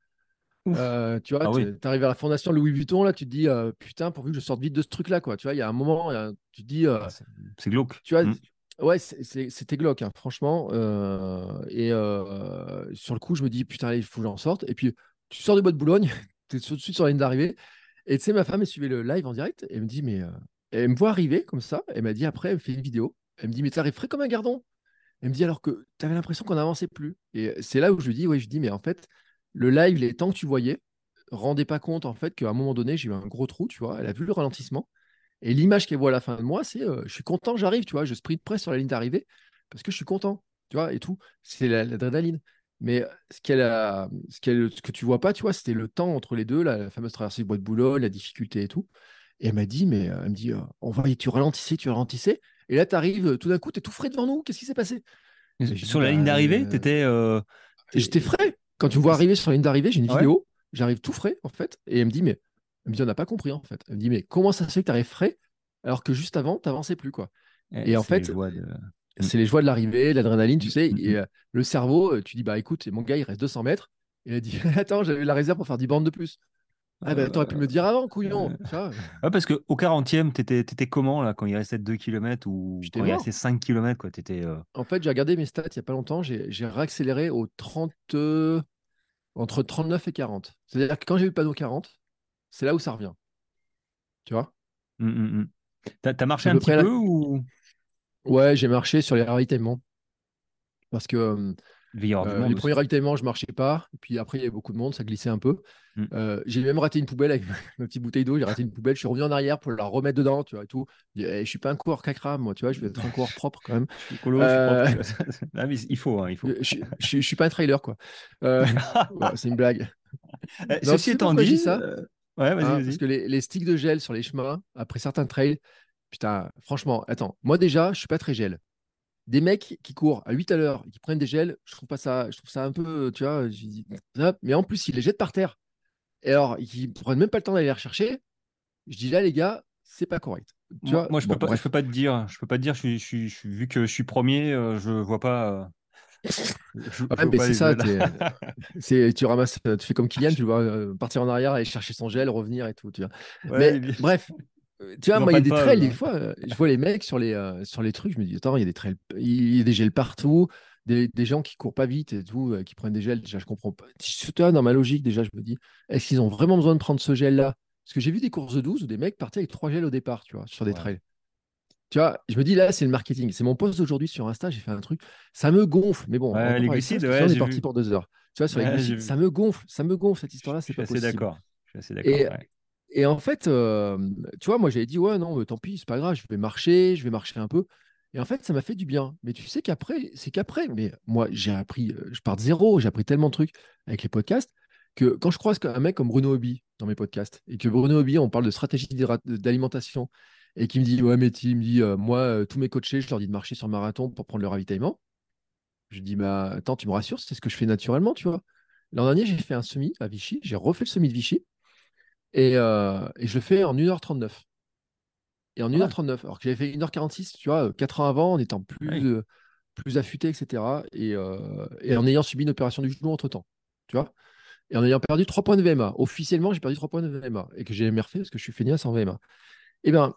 Euh, tu vois, Ah oui. tu arrives à la fondation Louis Vuitton, là, tu te dis, euh, putain, pourvu que je sorte vite de ce truc-là, quoi. Tu vois, il y a un moment, a- tu te dis, euh, Ah, c'est- glauque. tu vois, Mm. ouais, c'est- c'est- c'était glauque, hein, franchement. euh, et euh, sur le coup, je me dis, putain, allez, il faut que j'en sorte. Et puis, tu sors du bois de Boulogne, tu es tout de suite sur la ligne d'arrivée. Et tu sais, ma femme, elle suivait le live en direct. Elle me dit, mais. euh, elle me voit arriver comme ça. Elle m'a dit, après, elle me fait une vidéo. Elle me dit, mais t'arrives frais comme un gardon. Elle me dit, alors que tu avais l'impression qu'on n'avançait plus. Et c'est là où je lui dis, oui, je dis, mais en fait, le live, les temps que tu voyais, rendez pas compte, en fait, qu'à un moment donné, j'ai eu un gros trou, tu vois. Elle a vu le ralentissement. Et l'image qu'elle voit à la fin de moi, c'est euh, je suis content, j'arrive, tu vois, je sprint près sur la ligne d'arrivée parce que je suis content, tu vois, et tout. C'est la- l'adrénaline. Mais ce, qu'elle a, ce, qu'elle- ce que tu vois pas, tu vois, c'était le temps entre les deux, la, la fameuse traversée du bois de Boulogne, la difficulté et tout. Et elle m'a dit, mais elle me dit, euh, on voyait, tu ralentissais, tu ralentissais. Et là, tu arrives, tout d'un coup, tu es tout frais devant nous. Qu'est-ce qui s'est passé? Et Sur la ligne bah, d'arrivée, euh, t'étais. euh, t'es- J'étais frais. Quand tu me vois arriver sur la ligne d'arrivée, j'ai une ouais vidéo, j'arrive tout frais, en fait. Et elle me dit, mais elle me dit, on n'a pas compris, en fait. Elle me dit, mais comment ça se fait que tu arrives frais alors que juste avant, tu n'avançais plus, quoi. eh, Et en fait, de-. C'est les joies de l'arrivée, l'adrénaline, tu sais. Et mm. euh, le cerveau, euh, tu dis, bah écoute, mon gars, il reste 200 mètres. Et elle dit, attends, j'avais la réserve pour faire 10 bandes de plus. Ah, bah t'aurais pu me le dire avant, couillon. euh, Ouais, parce qu'au 40e, t'étais étais comment là quand il restait 2 km ou quand il restait 5 km quoi T'étais. euh, En fait, j'ai regardé mes stats il n'y a pas longtemps. J'ai j'ai réaccéléré au 30, euh, entre 39 et 40. C'est-à-dire que quand j'ai eu le panneau 40, c'est là où ça revient. Tu vois? Mm, mm, mm. T'as t'as marché un peu petit près peu ou Ouais, j'ai marché sur les ravitaillements. Parce que euh, euh, les aussi. premiers ravitaillements, je marchais pas. Et puis après, il y avait beaucoup de monde, ça glissait un peu. Mm. Euh, j'ai même raté une poubelle avec ma, petite bouteille d'eau. J'ai raté une poubelle. Je suis revenu en arrière pour la remettre dedans, tu vois, et tout. Je, dis, Eh, suis pas un coureur cacra, moi, tu vois. Je vais être un coureur propre quand même. Je suis écolo, je suis propre. Ah, mais il faut, hein, il faut. Je, je, je- je suis pas un trailer, quoi. Ouais, c'est une blague. Eh, Non, Ceci étant dit, ça? Ouais, vas-y, hein, vas-y. parce que les, les sticks de gel sur les chemins, après certains trails, putain, franchement, attends, moi déjà, je suis pas très gel. Des mecs qui courent à 8 à l'heure, et qui prennent des gels, je trouve pas ça, je trouve ça un peu, tu vois, dis, mais en plus, ils les jettent par terre. Et alors, ils prennent même pas le temps d'aller les rechercher. Je dis là, les gars, c'est pas correct. Tu Moi, vois, moi, je bon, peux pas, bref. je peux pas te dire. Je peux pas te dire. Je suis, je suis, je suis- vu que je suis premier, euh, je vois pas. euh, je, Ouais, mais pas c'est ça, c'est, tu ramasses, tu fais comme Kylian, tu vois, euh, partir en arrière, aller chercher son gel, revenir et tout, tu vois. Ouais, Mais bref, euh, tu vois, moi, il y a des pas, trails, des hein. fois, euh, je vois les mecs sur les, euh, sur les trucs, je me dis, attends, il y a des trails, il y a des gels partout, des, des gens qui courent pas vite et tout, euh, qui prennent des gels, déjà, je comprends pas. Tu vois, dans ma logique, déjà, je me dis, est-ce qu'ils ont vraiment besoin de prendre ce gel-là? Parce que j'ai vu des courses de 12 où des mecs partaient avec trois gels au départ, tu vois, sur des Ouais. trails. Tu vois, je me dis, là, c'est le marketing. C'est mon post d'aujourd'hui sur Insta, j'ai fait un truc, ça me gonfle, mais bon, on Ouais, les ça, glucides, on est parti pour deux heures. Tu vois, sur les glucides, ça me gonfle, ça me gonfle, cette histoire-là, c'est pas possible. d'accord. Je suis assez d'accord. Et, en fait, tu vois, moi j'avais dit, ouais, non, tant pis, c'est pas grave, je vais marcher, je vais marcher un peu. Et en fait, ça m'a fait du bien. Mais tu sais qu'après, c'est qu'après, mais moi j'ai appris, je pars de zéro, j'ai appris tellement de trucs avec les podcasts que quand je croise un mec comme Bruno Hobby dans mes podcasts et que Bruno Hobby, on parle de stratégie d'alimentation et qui me dit, ouais, mais il me dit, moi, tous mes coachés, je leur dis de marcher sur marathon pour prendre le ravitaillement. Je dis, bah attends, tu me rassures, c'est ce que je fais naturellement, tu vois. L'an dernier, j'ai fait un semi à Vichy, j'ai refait le semi de Vichy. Et, euh, et je le fais en 1h39. Et en Pas mal. 1h39, alors que j'avais fait 1h46, tu vois, 4 ans avant, en étant plus, Ouais. euh, plus affûté, etc. Et, euh, et en ayant subi une opération du genou entre-temps, tu vois. Et en ayant perdu 3 points de VMA. Officiellement, j'ai perdu 3 points de VMA. Et que j'ai refait parce que je suis feignasse en VMA. Eh bien,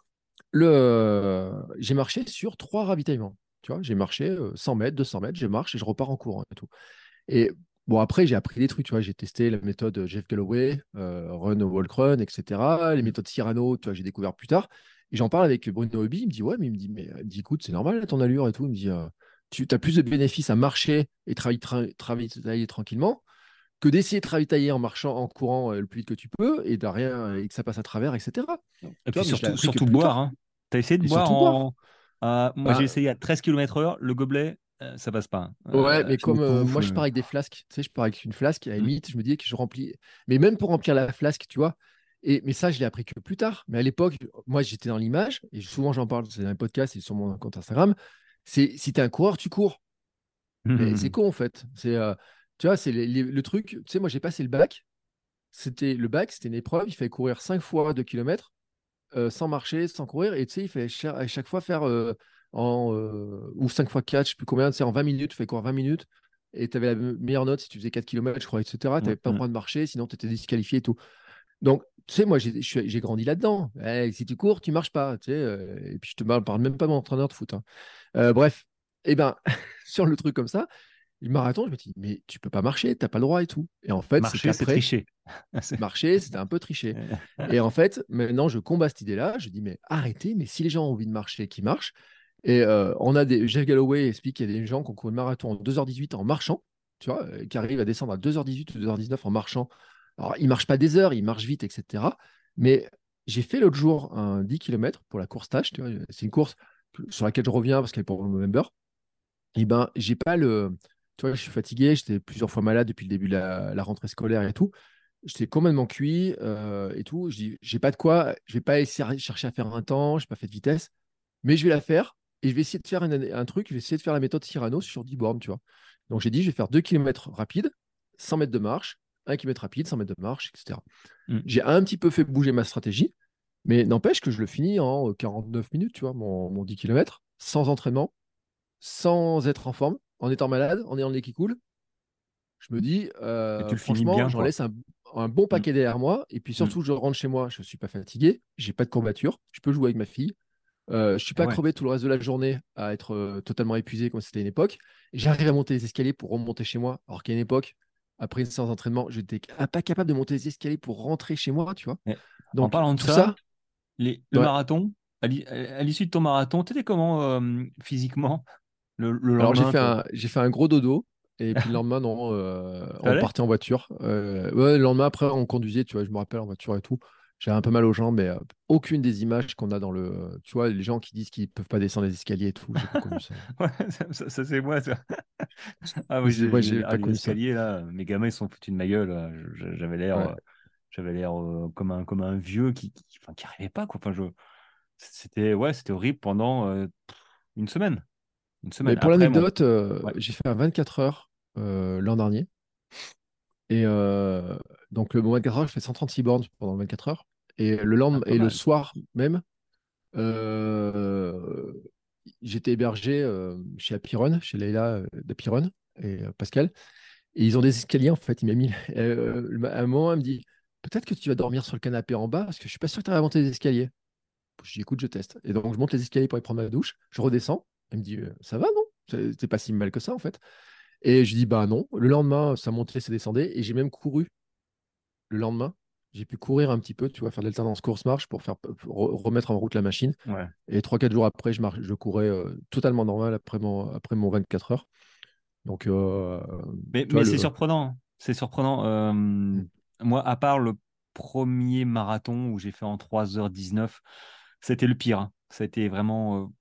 le... j'ai marché sur 3 ravitaillements. Tu vois, j'ai marché euh, 100 mètres, 200 mètres, je marche et je repars en courant et tout. Et bon, après, j'ai appris des trucs, tu vois, j'ai testé la méthode Jeff Galloway, euh, Run Walk Run, etc. Les méthodes Cyrano, tu vois, j'ai découvert plus tard. Et j'en parle avec Bruno Hobby, il me dit, ouais, mais il me dit, mais il me dit, écoute, c'est normal, ton allure et tout. Il me dit, euh, tu as plus de bénéfices à marcher et travailler, tra- travailler tranquillement que d'essayer de ravitailler en marchant, en courant euh, le plus vite que tu peux et de rien et que ça passe à travers, etc. Et Tu puis vois, l'ai surtout, boire. Hein. T'as essayé de Et boire boire. en. à- moi, j'ai Bah, essayé à 13 km/h. Le gobelet, euh, ça passe pas. hein. Ouais, Euh, mais je comme euh, moi je pars avec des flasques, tu sais, je pars avec une flasque, à la Mm. limite, je me dis que je remplis. Mais même pour remplir la flasque, tu vois, et, mais ça, je l'ai appris que plus tard. Mais à l'époque, moi, j'étais dans l'image, et souvent j'en parle, c'est dans les podcasts et sur mon compte Instagram. C'est si tu es un coureur, tu cours. Mais c'est con, en fait. C'est, tu vois, c'est le truc. Tu sais, moi, j'ai passé le bac. C'était le bac, c'était une épreuve. Il fallait courir 5 fois 2 km sans marcher, sans courir. Et tu sais, il fallait à chaque fois faire en. euh, ou 5 fois 4, je sais plus combien, sais, en 20 minutes. Tu fais courir 20 minutes? Et tu avais la me- meilleure note si tu faisais 4 km, je crois, etc. Tu n'avais pas le Mm, droit de marcher, sinon tu étais disqualifié et tout. Donc, tu sais, moi, j'ai grandi là-dedans. Eh, si tu cours, tu marches pas. Tu sais, euh, et puis, je te parle parle même pas de mon entraîneur de foot. hein. Euh, bref, et ben, sur le truc comme ça, le marathon, je me dis, mais tu peux pas marcher, tu n'as pas le droit et tout. Et en fait, c'est Marcher, c'est tricher. C'est- marcher, c'était un peu triché. Et en fait, maintenant, je combats cette idée-là. Je dis, mais arrêtez, mais si les gens ont envie de marcher, qu'ils marchent. Et euh, on a des. Jeff Galloway explique qu'il y a des gens qui ont couru le marathon en 2h18 en marchant, tu vois, euh, qui arrivent à descendre à 2h18 ou 2h19 en marchant. Alors, ils marchent pas des heures, ils marchent vite, etc. Mais j'ai fait l'autre jour un 10 km pour la course tâche. C'est une course sur laquelle je reviens parce qu'elle est pour le member. Et ben, j'ai pas le. Tu vois, je suis fatigué, j'étais plusieurs fois malade depuis le début de la, la rentrée scolaire et tout. J'étais complètement cuit euh, et tout. Je dis, j'ai pas de quoi, je vais pas essayer chercher à faire un temps, je n'ai pas fait de vitesse, mais je vais la faire et je vais essayer de faire un, un truc, je vais essayer de faire la méthode Cyrano sur 10 bornes, tu vois. Donc j'ai dit, je vais faire 2 km rapides, 100 mètres de marche, 1 km rapide, 100 mètres de marche, etc. Mm. J'ai un petit peu fait bouger ma stratégie, mais n'empêche que je le finis en 49 minutes, tu vois, mon, mon 10 km, sans entraînement, sans être en forme, en étant malade, en ayant le nez qui coule. Je me dis, euh, tu le finis franchement, bien, j'en laisse un, un bon paquet derrière moi. Et puis surtout, je rentre chez moi, je ne suis pas fatigué, j'ai pas de courbature, je peux jouer avec ma fille. Euh, je suis pas Ouais. crevé tout le reste de la journée à être euh, totalement épuisé comme c'était une époque. J'arrive à monter les escaliers pour remonter chez moi, alors qu'à une époque, après une séance d'entraînement, j'étais pas capable de monter les escaliers pour rentrer chez moi, tu vois. Ouais. Donc, en parlant de tout ça, ça, les- le Ouais. marathon, à l'i- à l'issue de ton marathon, t'étais comment euh, physiquement le, le alors j'ai lendemain, fait, un, j'ai fait un gros dodo. Et puis le lendemain, non, euh, on Fallait partait en voiture. Le lendemain, après, on conduisait, tu vois, je me rappelle en voiture et tout. J'avais un peu mal aux jambes, mais euh, aucune des images qu'on a dans le. Tu vois, les gens qui disent qu'ils peuvent pas descendre les escaliers et tout, j'ai pas connu ça. Ouais, ça, ça- ça, c'est moi, ça. Ah oui, j'ai j'ai ah, pas les connu ça. escaliers, là, mes gamins, ils sont foutus de ma gueule. J'avais l'air. Ouais. euh, J'avais l'air comme, un, comme un vieux qui n'arrivait qui, qui pas. Quoi. Enfin, je... C'était ouais, horrible pendant une semaine. Une semaine. Mais pour l'anecdote, j'ai fait un 24 heures l'an dernier. Et donc, le 24 heures, je fais 136 bornes pendant 24 heures. Et le lendemain ah, et le soir même, j'étais hébergé chez Apiron, chez Leila d'Apiron et Pascal. Et ils ont des escaliers, en fait. Il m'a mis. à un moment, elle me dit Peut-être que tu vas dormir sur le canapé en bas, parce que je suis pas sûr que tu vas monter les escaliers. Je dis Écoute, je teste. Et donc, je monte les escaliers pour aller prendre ma douche. Je redescends. Elle me dit Ça va, non? C'est pas si mal que ça, en fait. Et je dis Bah non. Le lendemain, ça montait, ça descendait. Et j'ai même couru le lendemain j'ai pu courir un petit peu, tu vois, faire de l'alternance course-marche pour faire remettre en route la machine. Et 3-4 jours après, je, je courais euh, totalement normal après mon, après mon 24 heures. Donc, euh, mais, c'est surprenant. C'est surprenant. Euh, mm. Moi, à part le premier marathon où j'ai fait en 3h19, c'était le pire. Hein. Ça a été vraiment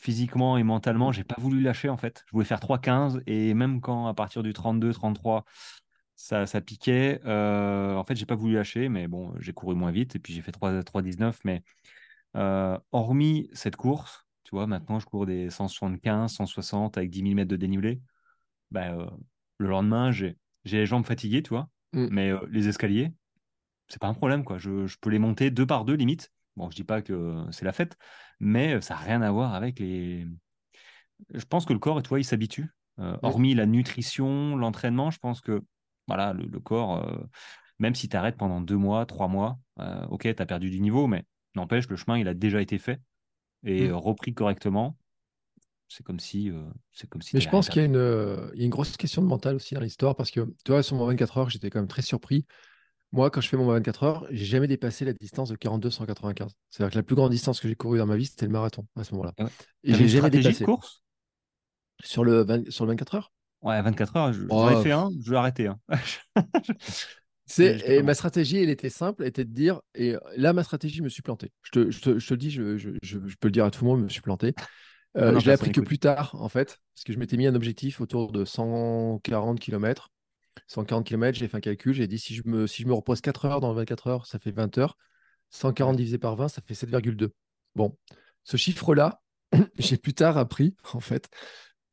physiquement et mentalement, j'ai pas voulu lâcher en fait. Je voulais faire 3-15 et même quand à partir du 32-33, ça, ça piquait. Euh, en fait, j'ai pas voulu lâcher, mais bon, j'ai couru moins vite et puis j'ai fait 3,19. Mais euh, hormis cette course, tu vois, maintenant je cours des 175, 160 avec 10 000 mètres de dénivelé. Ben, euh, le lendemain, j'ai les jambes fatiguées, tu vois, mm. mais les escaliers, c'est pas un problème, quoi. Je, je, peux les monter deux par deux, limite. Bon, je dis pas que c'est la fête, mais ça n'a rien à voir avec les. Je pense que le corps, tu vois, il s'habitue. hormis la nutrition, l'entraînement, je pense que voilà, le, corps, euh, même si tu arrêtes pendant deux mois, trois mois, euh, ok, tu as perdu du niveau, mais n'empêche, le chemin, il a déjà été fait et mmh. repris correctement. C'est comme si. Euh, c'est comme si mais je pense qu'il y, a une, grosse question de mental aussi dans l'histoire parce que, tu vois, sur mon 24 heures, j'étais quand même très surpris. Moi, quand je fais mon 24 heures, j'ai jamais dépassé la distance de 42-195. C'est-à-dire que la plus grande distance que j'ai courue dans ma vie, c'était le marathon à ce moment-là. Et j'ai jamais dépassé. course? Sur le, sur le 24 heures? Ouais, 24 heures, j'en ai fait un, je vais arrêter. Hein. et ma stratégie, elle était simple, était de dire, et là, ma stratégie, je me suis planté. Je te, je te, je te le dis, je, je, je, peux le dire à tout le monde, je me suis planté. Euh, je l'ai appris que plus tard, en fait, parce que je m'étais mis un objectif autour de 140 km. 140 km, j'ai fait un calcul, j'ai dit si je, me, si je me repose 4 heures dans 24 heures, ça fait 20 heures. 140 divisé par 20, ça fait 7,2. Bon, ce chiffre-là, j'ai plus tard appris, en fait,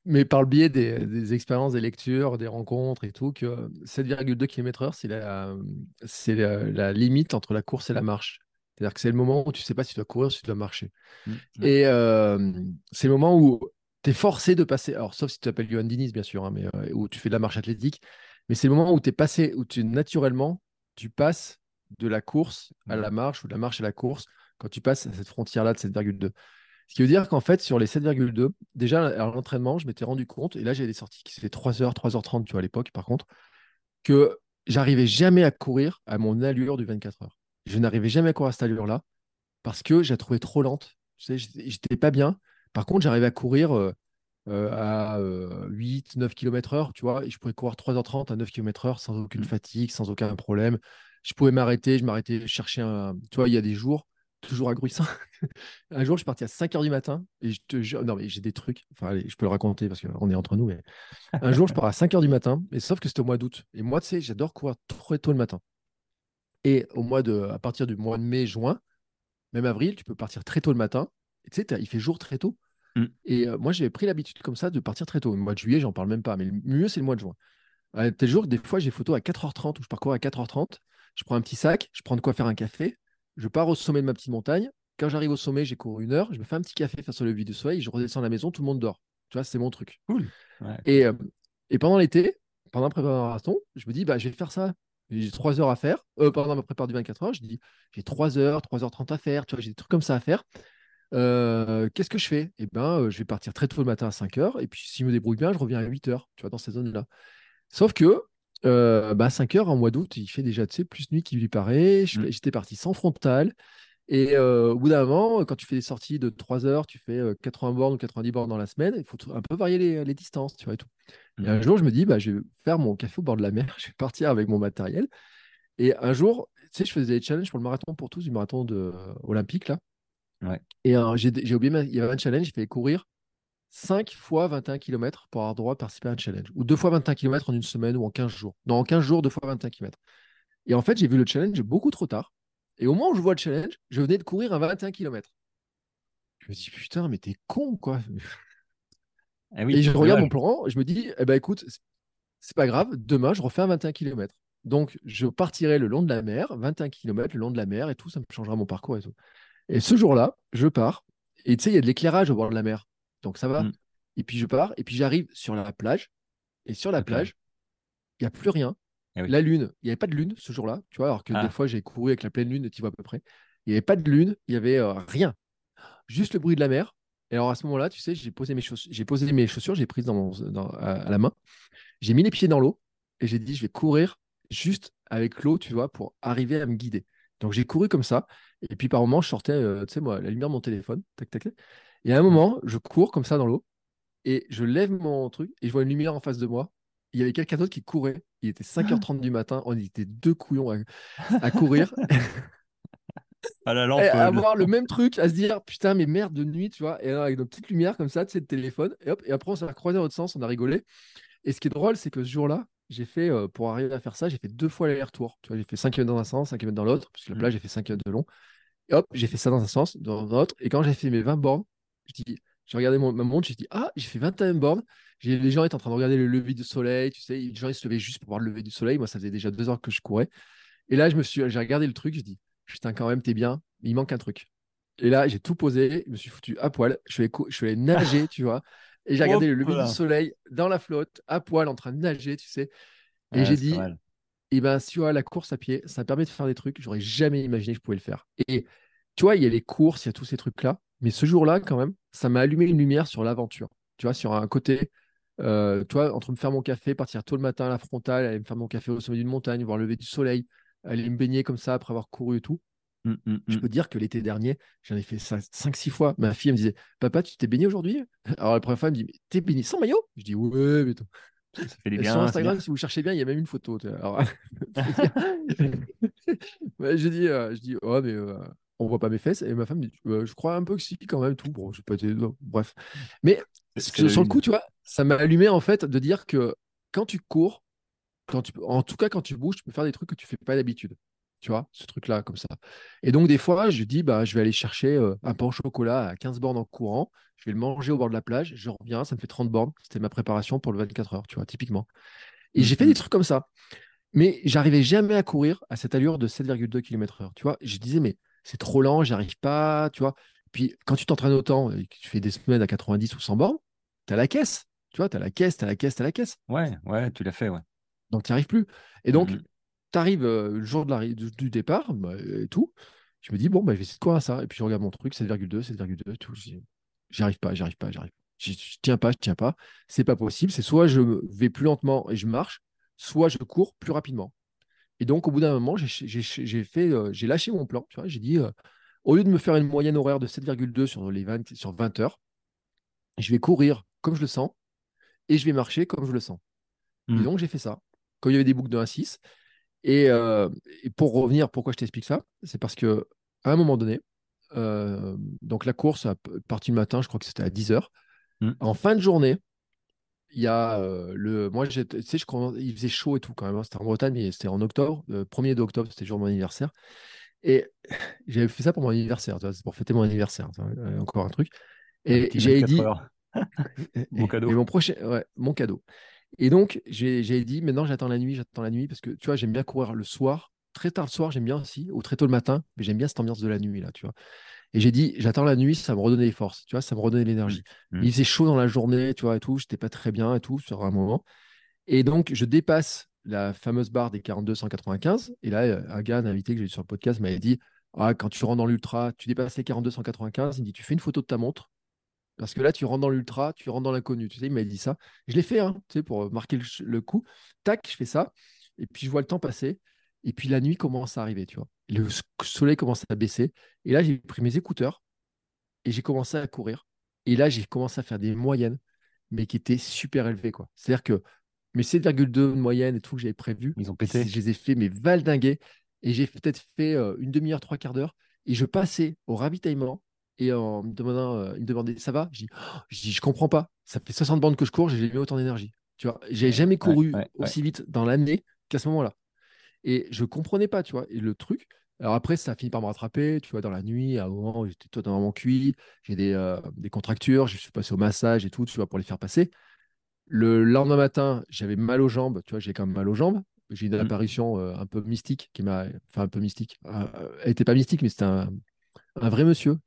mais par le biais des, expériences, des lectures, des rencontres et tout, que 7,2 km/h, c'est la, c'est la, limite entre la course et la marche. C'est-à-dire que c'est le moment où tu ne sais pas si tu dois courir ou si tu dois marcher. Mmh, et euh, c'est le moment où tu es forcé de passer, alors sauf si tu t'appelles Johan Diniz, bien sûr, hein, mais euh, où tu fais de la marche athlétique, mais c'est le moment où tu es passé, où tu naturellement, tu passes de la course à la marche ou de la marche à la course quand tu passes à cette frontière-là de 7,2. Ce qui veut dire qu'en fait, sur les 7,2, déjà à l'entraînement, je m'étais rendu compte, et là j'ai des sorties qui se fait 3h, 3h30, tu vois, à l'époque, par contre, que j'arrivais jamais à courir à mon allure du 24 heures. Je n'arrivais jamais à courir à cette allure-là parce que je la trouvais trop lente. Tu sais, j'étais pas bien. Par contre, j'arrivais à courir euh, euh, à 8, 9 km heure, tu vois, et je pouvais courir 3h30 à 9 km heure sans aucune mmh. fatigue, sans aucun problème. Je pouvais m'arrêter, je m'arrêtais chercher un. Tu vois, il y a des jours, toujours à un jour, je suis parti à 5 h du matin et je te jure, non, mais j'ai des trucs. Enfin, allez, je peux le raconter parce qu'on est entre nous. Mais un jour, je pars à 5 h du matin, mais sauf que c'était au mois d'août. Et moi, tu sais, j'adore courir très tôt le matin. Et au mois de, à partir du mois de mai, juin, même avril, tu peux partir très tôt le matin. tu sais, il fait jour très tôt. Mm. Et euh, moi, j'avais pris l'habitude comme ça de partir très tôt. Le mois de juillet, j'en parle même pas. Mais le mieux, c'est le mois de juin. tel jour, des fois, j'ai photo à 4h30 où je parcours à 4h30. Je prends un petit sac, je prends de quoi faire un café. Je pars au sommet de ma petite montagne. Quand j'arrive au sommet, j'ai couru une heure, je me fais un petit café face au lever du soleil, je redescends à la maison, tout le monde dort. Tu vois, c'est mon truc. Cool. Et, euh, et pendant l'été, pendant la préparation, je me dis, bah, je vais faire ça. J'ai trois heures à faire. Euh, pendant ma préparation du 24 heures, je dis, j'ai trois heures, 3 heures 30 à faire. Tu vois, j'ai des trucs comme ça à faire. Euh, qu'est-ce que je fais? Eh ben, je vais partir très tôt le matin à 5 heures. Et puis, si je me débrouille bien, je reviens à 8 heures, tu vois, dans ces zones-là. Sauf que, bah, 5 heures en mois d'août, il fait déjà, tu sais, plus nuit qu'il lui paraît. Mmh. J'étais parti sans frontal. Et euh, au bout d'un moment, quand tu fais des sorties de 3 heures, tu fais 80 euh, bornes ou 90 bornes dans la semaine, il faut un peu varier les, distances, tu vois, et tout. Et un mmh. jour, je me dis, bah, je vais faire mon café au bord de la mer, je vais partir avec mon matériel. Et un jour, tu sais, je faisais des challenges pour le marathon pour tous, du marathon de, euh, olympique, là. Ouais. Et j'ai oublié, il y avait un challenge, il fallait courir 5 fois 21 km pour avoir droit de participer à un challenge. Ou 2 fois 21 km en une semaine ou en 15 jours. Non, en 15 jours, 2 fois 21 km. Et en fait, j'ai vu le challenge beaucoup trop tard. Et au moment où je vois le challenge, je venais de courir un 21 km. Je me dis, putain, mais t'es con, quoi. Ah oui, Et je regarde mon plan, je me dis, eh ben écoute, c'est- c'est pas grave, demain, je refais un 21 km. Donc, je partirai le long de la mer, 21 km le long de la mer et tout, ça me changera mon parcours et tout. Et ce jour-là, je pars, et tu sais, il y a de l'éclairage au bord de la mer. Donc, ça va. Mm. Et puis, je pars, et puis j'arrive sur la plage, et sur la plage, il n'y a plus rien. Eh oui. La lune, il n'y avait pas de lune ce jour-là, tu vois, alors que Ah. des fois, j'ai couru avec la pleine lune, tu vois à peu près. Il n'y avait pas de lune, il n'y avait euh, rien. Juste le bruit de la mer. Et alors, à ce moment-là, tu sais, j'ai posé mes chaussures, j'ai posé mes chaussures, j'ai prises dans mon, dans- à, à la main. J'ai mis les pieds dans l'eau et j'ai dit, je vais courir juste avec l'eau, tu vois, pour arriver à me guider. Donc, j'ai couru comme ça. Et puis, par moment, je sortais, euh, tu sais, moi, la lumière de mon téléphone. Tac, tac, tac. Et à un moment, je cours comme ça dans l'eau et je lève mon truc et je vois une lumière en face de moi. Il y avait quelqu'un d'autre qui courait. Il était 5h30 du matin. On était deux couillons à, à courir. À la Et lampe. à euh, avoir le même truc, à se dire putain, mais merde de nuit, tu vois. Et alors, avec nos petites lumières comme ça, tu sais, de téléphone. Et hop, et après, on s'est croisé dans l'autre sens, on a rigolé. Et ce qui est drôle, c'est que ce jour-là, j'ai fait, euh, pour arriver à faire ça, j'ai fait deux fois l'aller-retour. Tu vois, j'ai fait 5 km dans un sens, 5 km dans l'autre, parce que la Mm. plage, j'ai fait 5 km de long. Et hop, j'ai fait ça dans un sens, dans l'autre. Et quand j'ai fait mes 20 bornes, je dis, j'ai regardé mon, ma montre, j'ai dit, ah, j'ai fait 21 bornes. J'ai, les gens étaient en train de regarder le lever du soleil, tu sais, les gens ils se levaient juste pour voir le lever du soleil. Moi, ça faisait déjà deux heures que je courais. Et là, je me suis, j'ai regardé le truc, j'ai dit, putain, quand même, t'es bien, mais il manque un truc. Et là, j'ai tout posé, je me suis foutu à poil, je suis allé, je suis allé nager, tu vois. Et j'ai regardé le lever du soleil dans la flotte, à poil, en train de nager, tu sais. Et Ouais, j'ai dit, et ben, si tu vois, la course à pied, ça permet de faire des trucs, j'aurais jamais imaginé que je pouvais le faire. Et tu vois, il y a les courses, il y a tous ces trucs-là. Mais ce jour-là, quand même, ça m'a allumé une lumière sur l'aventure. Tu vois, sur un côté, euh, tu vois, entre me faire mon café, partir tôt le matin à la frontale, aller me faire mon café au sommet d'une montagne, voir le lever du soleil, aller me baigner comme ça après avoir couru et tout. Mm, mm, Je mm. peux dire que l'été dernier, j'en ai fait 5-6 fois. Ma fille elle me disait Papa, tu t'es baigné aujourd'hui? Alors la première fois, elle me dit t'es baigné sans maillot? Je dis Ouais, mais toi. Ça fait bien. sur c'est Instagram, bien. si vous cherchez bien, il y a même une photo. Alors, Ouais, je dis, euh, je dis Oh, mais euh, on voit pas mes fesses. Et ma femme me dit Euh, Je crois un peu que si, quand même, tout. Bon, je pas été. Bref. Mais C'est- sur le coup, tu vois, ça m'a allumé en fait de dire que quand tu cours, quand tu, en tout cas, quand tu bouges, tu peux faire des trucs que tu fais pas d'habitude. Tu vois, ce truc-là, comme ça. Et donc, des fois, je dis, bah, je vais aller chercher euh, un pain au chocolat à 15 bornes en courant. Je vais le manger au bord de la plage. Je reviens, ça me fait 30 bornes. C'était ma préparation pour le 24 heures, tu vois, typiquement. Et j'ai fait des trucs comme ça. Mais j'arrivais jamais à courir à cette allure de 7,2 km/h. Tu vois, je disais, mais c'est trop lent, j'arrive pas, tu vois. Puis quand tu t'entraînes autant et que tu fais des semaines à 90 ou 100 bornes, tu as la caisse. Tu vois, tu as la caisse, tu as la caisse, tu as la caisse. Ouais, ouais, tu l'as fait, ouais. Donc, tu n'y arrives plus. Et donc, Mhm. tu arrives le jour de la, du, du départ bah, et tout. Je me dis, bon, bah, je vais essayer de courir à ça. Et puis, je regarde mon truc, 7,2, 7,2, tout. J'y arrive pas, j'y arrive pas, j'y arrive. Je je tiens pas, je tiens pas. C'est pas possible. C'est soit je vais plus lentement et je marche, soit je cours plus rapidement. Et donc, au bout d'un moment, j'ai fait, euh, j'ai lâché mon plan. Tu vois, j'ai dit, euh, au lieu de me faire une moyenne horaire de 7,2 sur les 20, sur 20 heures, je vais courir comme je le sens et je vais marcher comme je le sens. Et Mm. donc, j'ai fait ça. Quand il y avait des boucles de 1 à 6. Et, euh, et pour revenir, pourquoi je t'explique ça? C'est parce que à un moment donné, euh, donc la course a p- parti le matin, je crois que c'était à 10h. Mm. En fin de journée, il y a euh, le. Moi, tu sais, je commence- il faisait chaud et tout quand même. hein. C'était en Bretagne, mais c'était en octobre, le 1er d'octobre, c'était le jour de mon anniversaire. Et j'avais fait ça pour mon anniversaire, c'est pour fêter mon anniversaire. euh, encore un truc. Et j'avais 24 dit. Beau cadeau. et mon prochain, ouais, mon cadeau. Et donc, j'ai j'ai dit, maintenant, j'attends la nuit, j'attends la nuit, parce que tu vois, j'aime bien courir le soir, très tard le soir, j'aime bien aussi, ou très tôt le matin, mais j'aime bien cette ambiance de la nuit, là, tu vois. Et j'ai dit, j'attends la nuit, ça me redonnait les forces, tu vois, ça me redonnait l'énergie. Mm. Il faisait chaud dans la journée, tu vois, et tout, j'étais pas très bien et tout, sur un moment. Et donc, je dépasse la fameuse barre des 42-195. Et là, euh, un gars, un invité que j'ai eu sur le podcast, m'avait dit ah, quand tu rentres dans l'ultra, tu dépasses les 42-195. Il me dit tu fais une photo de ta montre. Parce que là, tu rentres dans l'ultra, tu rentres dans l'inconnu. Tu sais, il m'a dit ça. Je l'ai fait, hein, tu sais, pour marquer le, ch- le coup. Tac, je fais ça. Et puis, je vois le temps passer. Et puis, la nuit commence à arriver, tu vois. Le soleil commence à baisser. Et là, j'ai pris mes écouteurs et j'ai commencé à courir. Et là, j'ai commencé à faire des moyennes, mais qui étaient super élevées, quoi. C'est-à-dire que mes 7,2 de moyenne et tout que j'avais prévu, Ils ont pété. je les ai fait, mais valdinguer. Et j'ai peut-être fait euh, une demi-heure, trois quarts d'heure. Et je passais au ravitaillement. Et en me demandant, euh, il me demandait, ça va? Je dis, Oh je dis, je comprends pas. Ça fait 60 bandes que je cours, j'ai jamais autant d'énergie. Tu vois, j'ai jamais couru ouais, ouais. aussi vite dans l'année qu'à ce moment-là. Et je comprenais pas, tu vois. Et le truc, alors après, ça a fini par me rattraper, tu vois, dans la nuit, à un moment où j'étais totalement cuit, j'ai des, euh, des contractures, je suis passé au massage et tout, tu vois, pour les faire passer. Le lendemain matin, j'avais mal aux jambes, tu vois, j'ai quand même mal aux jambes. J'ai une Mm. apparition euh, un peu mystique qui m'a. Enfin, un peu mystique. Euh, elle n'était pas mystique, mais c'était un, un vrai monsieur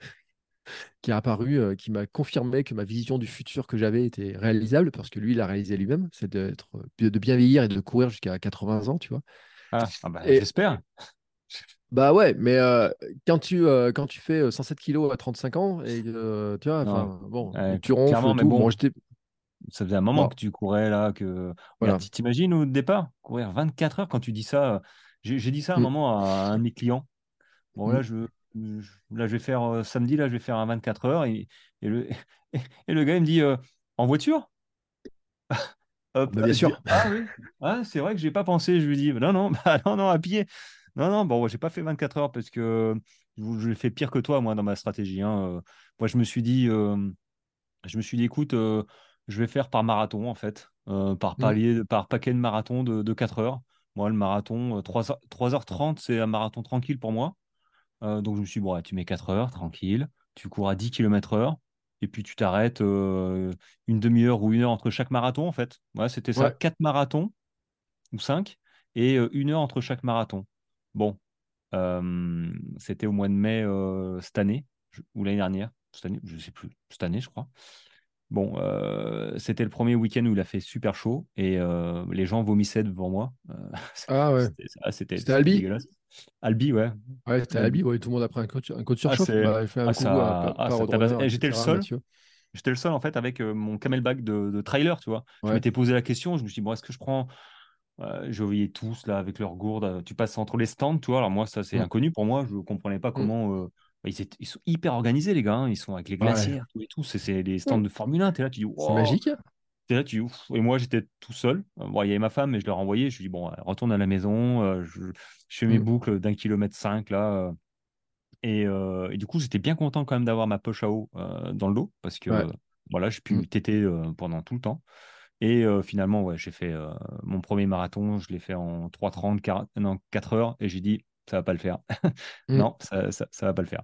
qui est apparu, qui m'a confirmé que ma vision du futur que j'avais était réalisable, parce que lui, il l'a réalisé lui-même, c'est d'être, de bien vieillir et de courir jusqu'à 80 ans, tu vois. Ah, ah bah, j'espère. Bah ouais, mais euh, quand tu, euh, quand tu fais euh, 107 kilos à 35 ans, et euh, tu vois, bon, ouais, tu ronfles et mais tout. bon, Bon, j'étais. ça faisait un moment Bon, que tu courais là, que. voilà. T'imagines au départ, courir 24 heures quand tu dis ça. euh, J'ai dit ça à un Mm, moment à un de mes clients. Bon, là, mm. je, je- là, je vais faire euh, samedi, là, je vais faire un 24 heures. Et, et le, et le gars, il me dit euh, en voiture? Hop, Bah, bien dis, sûr. ah oui, ah, c'est vrai que j'ai pas pensé. Je lui dis, non, non, bah, non, non, à pied. Non, non, bon, j'ai pas fait 24 heures parce que je, je l'ai fait pire que toi, moi, dans ma stratégie. hein. Euh, Moi, je me suis dit, euh, je me suis dit, écoute, euh, je vais faire par marathon, en fait, euh, par Mm, palier, par paquet de marathon de, de 4 heures. Moi, le marathon, euh, 3 heures- 3h30, c'est un marathon tranquille pour moi. Euh, donc, je me suis dit, bon, ouais, tu mets 4 heures, tranquille, tu cours à 10 km heure, et puis tu t'arrêtes euh, une demi-heure ou une heure entre chaque marathon, en fait. Ouais, c'était ça, Ouais. quatre marathons ou 5, et euh, une heure entre chaque marathon. Bon, euh, c'était au mois de mai euh, cette année, ou l'année dernière, cette année, je sais plus, cette année, je crois. Bon, euh, c'était le premier week-end où il a fait super chaud et les gens vomissaient devant moi. Ah ouais. c'était ah, Albi? Albi, ouais. Ouais, c'était Albi. Ouais, tout le monde a pris un coach, un coach Ah, surchauffe. c'est, Bah, ah, ça, ah, j'étais le seul. J'étais le seul en fait avec mon camelback de, de trailer, tu vois. Je m'étais posé la question, je me suis dit, bon, est-ce que je prends. Euh, je voyais tous là avec leurs gourdes. euh, Tu passes entre les stands, tu vois. Alors moi, ça c'est Mm, inconnu pour moi. Je ne comprenais pas mm. comment. euh, bah, ils, étaient- ils sont hyper organisés, les gars. hein. Ils sont avec les Ouais. glacières, et tout. C'est c'est des stands Mm. de Formule 1. Tu es là, tu dis, C'est wow. magique. T'es là, tu dis, ouf. Et moi, j'étais tout seul. Euh, Bon, il y avait ma femme, mais je leur ai envoyé. Je lui dit, bon, retourne à la maison. je, je fais mes boucles d'un kilomètre cinq là. et, euh, et du coup, j'étais bien content quand même d'avoir ma poche à eau dans le dos parce Ouais. que voilà, j'ai Mm. pu téter euh, pendant tout le temps. Et euh, finalement, ouais, j'ai fait euh, mon premier marathon, je l'ai fait en 3h30, 40 non, 4 heures, et j'ai dit, ça va pas le faire. Mm. Non, ça, ça, ça va pas le faire.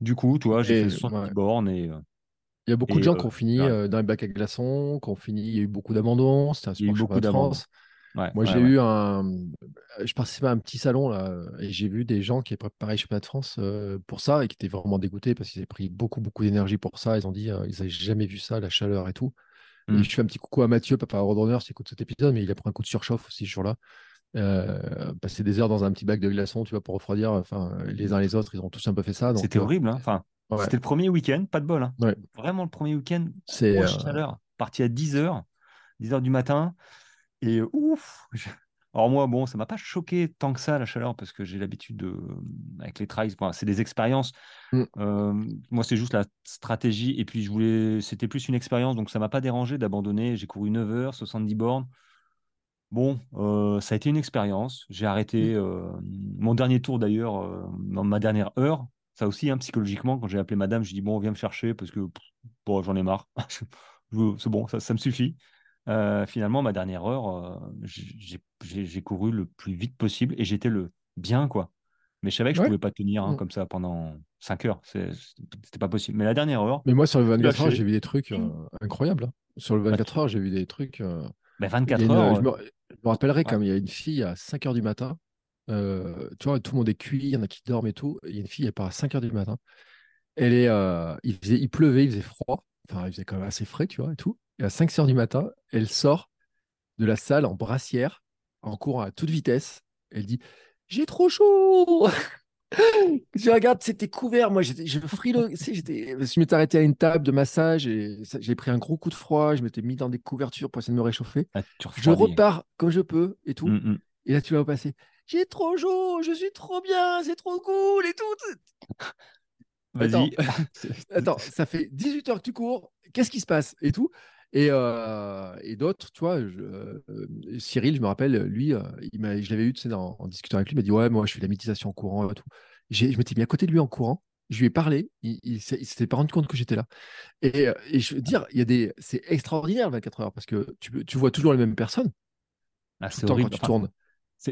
Du coup, toi, j'ai fait Et 70 ouais. bornes et, Il y a beaucoup de gens qui ont fini dans les bacs à glaçons, qui ont fini. Il y a eu beaucoup d'abandons. C'était un sport beaucoup de. France. Ouais, Moi, ouais, j'ai ouais. eu un. Je participais à un petit salon là, et j'ai vu des gens qui avaient préparé le championnat de France euh, pour ça et qui étaient vraiment dégoûtés parce qu'ils avaient pris beaucoup, beaucoup d'énergie pour ça. Ils ont dit, euh, ils n'avaient jamais vu ça, la chaleur et tout. Hmm. je fais un petit coucou à Mathieu, papa Roadrunner, s'il écoute cet épisode, mais il a pris un coup de surchauffe aussi ce jour-là. Euh, passer des heures dans un petit bac de glaçons, tu vois, pour refroidir. Enfin, les uns les autres, ils ont tous un peu fait ça. C'était euh, horrible. hein. Enfin, ouais, c'était le premier week-end, pas de bol. hein. ouais. Vraiment le premier week-end, C'est. euh. Parti à 10h, 10h du matin. Et ouf je- Alors moi, bon, ça m'a pas choqué tant que ça, la chaleur, parce que j'ai l'habitude de... Avec les trails, bon, c'est des expériences. mm, Euh, moi, c'est juste la stratégie. Et puis, je voulais... c'était plus une expérience, donc ça m'a pas dérangé d'abandonner. J'ai couru 9 heures, 70 bornes. Bon, euh, ça a été une expérience. J'ai arrêté mm. euh, mon dernier tour d'ailleurs, euh, dans ma dernière heure. Ça aussi, hein, psychologiquement, quand j'ai appelé madame, je dis bon, viens me chercher parce que pff, bon, j'en ai marre. C'est bon, ça, ça me suffit. Euh, finalement, ma dernière heure, euh, j'ai couru le plus vite possible et j'étais le bien, quoi. Mais je savais que je Ouais. pouvais pas tenir hein, mm. comme ça pendant 5 heures. C'était pas possible. Mais la dernière heure, Mais moi, sur le tout 24 heures, j'ai vu des trucs euh, incroyables. hein. Sur le Bah, 24 tu- heures, j'ai vu des trucs. euh, a 24 une, heures. je me, je me rappellerai ouais. comme il y a une fille à 5 heures du matin. euh, tu vois, tout le monde est cuit, il y en a qui dorment et tout. Il y a une fille, elle part à 5 heures du matin. Elle est, euh, il, faisait, il pleuvait, il faisait froid. Enfin, il faisait quand même assez frais, tu vois, et tout. Et à 5 heures du matin, elle sort de la salle en brassière, en courant à toute vitesse. Elle dit J'ai trop chaud Je regarde, c'était couvert. Moi, je j'étais, je m'étais arrêté à une table de massage et j'ai pris un gros coup de froid. Je m'étais mis dans des couvertures pour essayer de me réchauffer. Ah, Je repars comme je peux et tout. Mm, mm. Et là, tu vas passer. J'ai trop chaud, je suis trop bien, c'est trop cool et tout. Attends, Vas-y. attends, ça fait 18 heures que tu cours. Qu'est-ce qui se passe et tout? Et, euh, et d'autres, tu vois, je- euh, Cyril, je me rappelle, lui, euh, il je l'avais eu tu sais, en, en discutant avec lui, il m'a dit Ouais, moi, je fais de la méditation en courant et tout. J'ai- je m'étais mis à côté de lui en courant. Je lui ai parlé. Il, il s'était pas rendu compte que j'étais là. Et, euh, et je veux dire, il y a des, c'est extraordinaire 24 heures parce que tu, tu vois toujours les mêmes personnes Ah, c'est le temps quand horrible. tu tournes.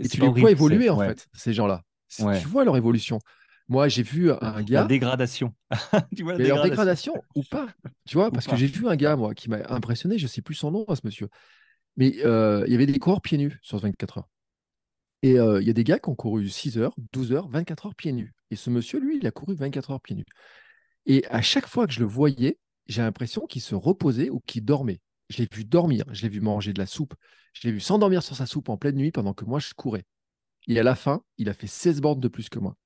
Et tu les horrible, vois évoluer, en ouais. fait, ces gens-là? Ouais. Tu vois leur évolution. Moi, j'ai vu un La gars, dégradation. tu vois la mais leur dégradation. dégradation ou pas, tu vois, Ou parce pas. que j'ai vu un gars, moi, qui m'a impressionné, je sais plus son nom, à ce monsieur. Mais euh, il y avait des coureurs pieds nus sur ce 24 heures. Et euh, il y a des gars qui ont couru 6 heures, 12 heures, 24 heures pieds nus. Et ce monsieur, lui, il a couru 24 heures pieds nus. Et à chaque fois que je le voyais, j'ai l'impression qu'il se reposait ou qu'il dormait. Je l'ai vu dormir, je l'ai vu manger de la soupe, je l'ai vu s'endormir sur sa soupe en pleine nuit pendant que moi je courais. Et à la fin, il a fait 16 bornes de plus que moi.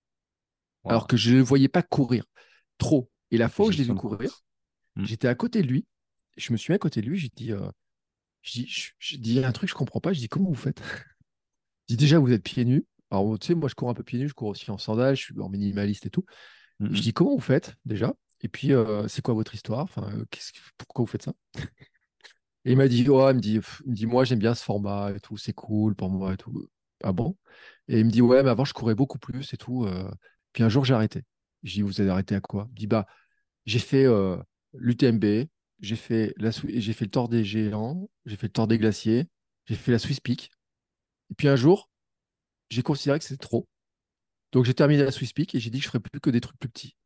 Wow. Alors que je ne le voyais pas courir trop. Et la fois où je l'ai vu courir, course. Mm. j'étais à côté de lui. Je me suis mis à côté de lui, j'ai dit, euh, je dis, je, je dis un truc que je comprends pas. Je dis, comment vous faites? Je dis, déjà, vous êtes pieds nus. Alors, tu sais, moi, je cours un peu pieds nus, je cours aussi en sandales, je suis en minimaliste et tout. Mhm. Je dis, comment vous faites déjà? Et puis, euh, c'est quoi votre histoire? Enfin, euh, qu'est-ce que- Pourquoi vous faites ça? Et il m'a dit, ouais, il me dit, pff, il me dit, moi, j'aime bien ce format et tout, c'est cool pour moi et tout. Ah bon? Et il me dit, ouais, mais avant, je courais beaucoup plus et tout. euh. Puis un jour, j'ai arrêté. Je dis, vous avez arrêté à quoi? Il dit, bah, j'ai fait euh, l'UTMB, j'ai fait, la, j'ai fait le Tour des Géants, j'ai fait le Tour des Glaciers, j'ai fait la Swiss Peak. Et puis un jour, j'ai considéré que c'était trop. Donc j'ai terminé la Swiss Peak et j'ai dit que je ferais plus que des trucs plus petits.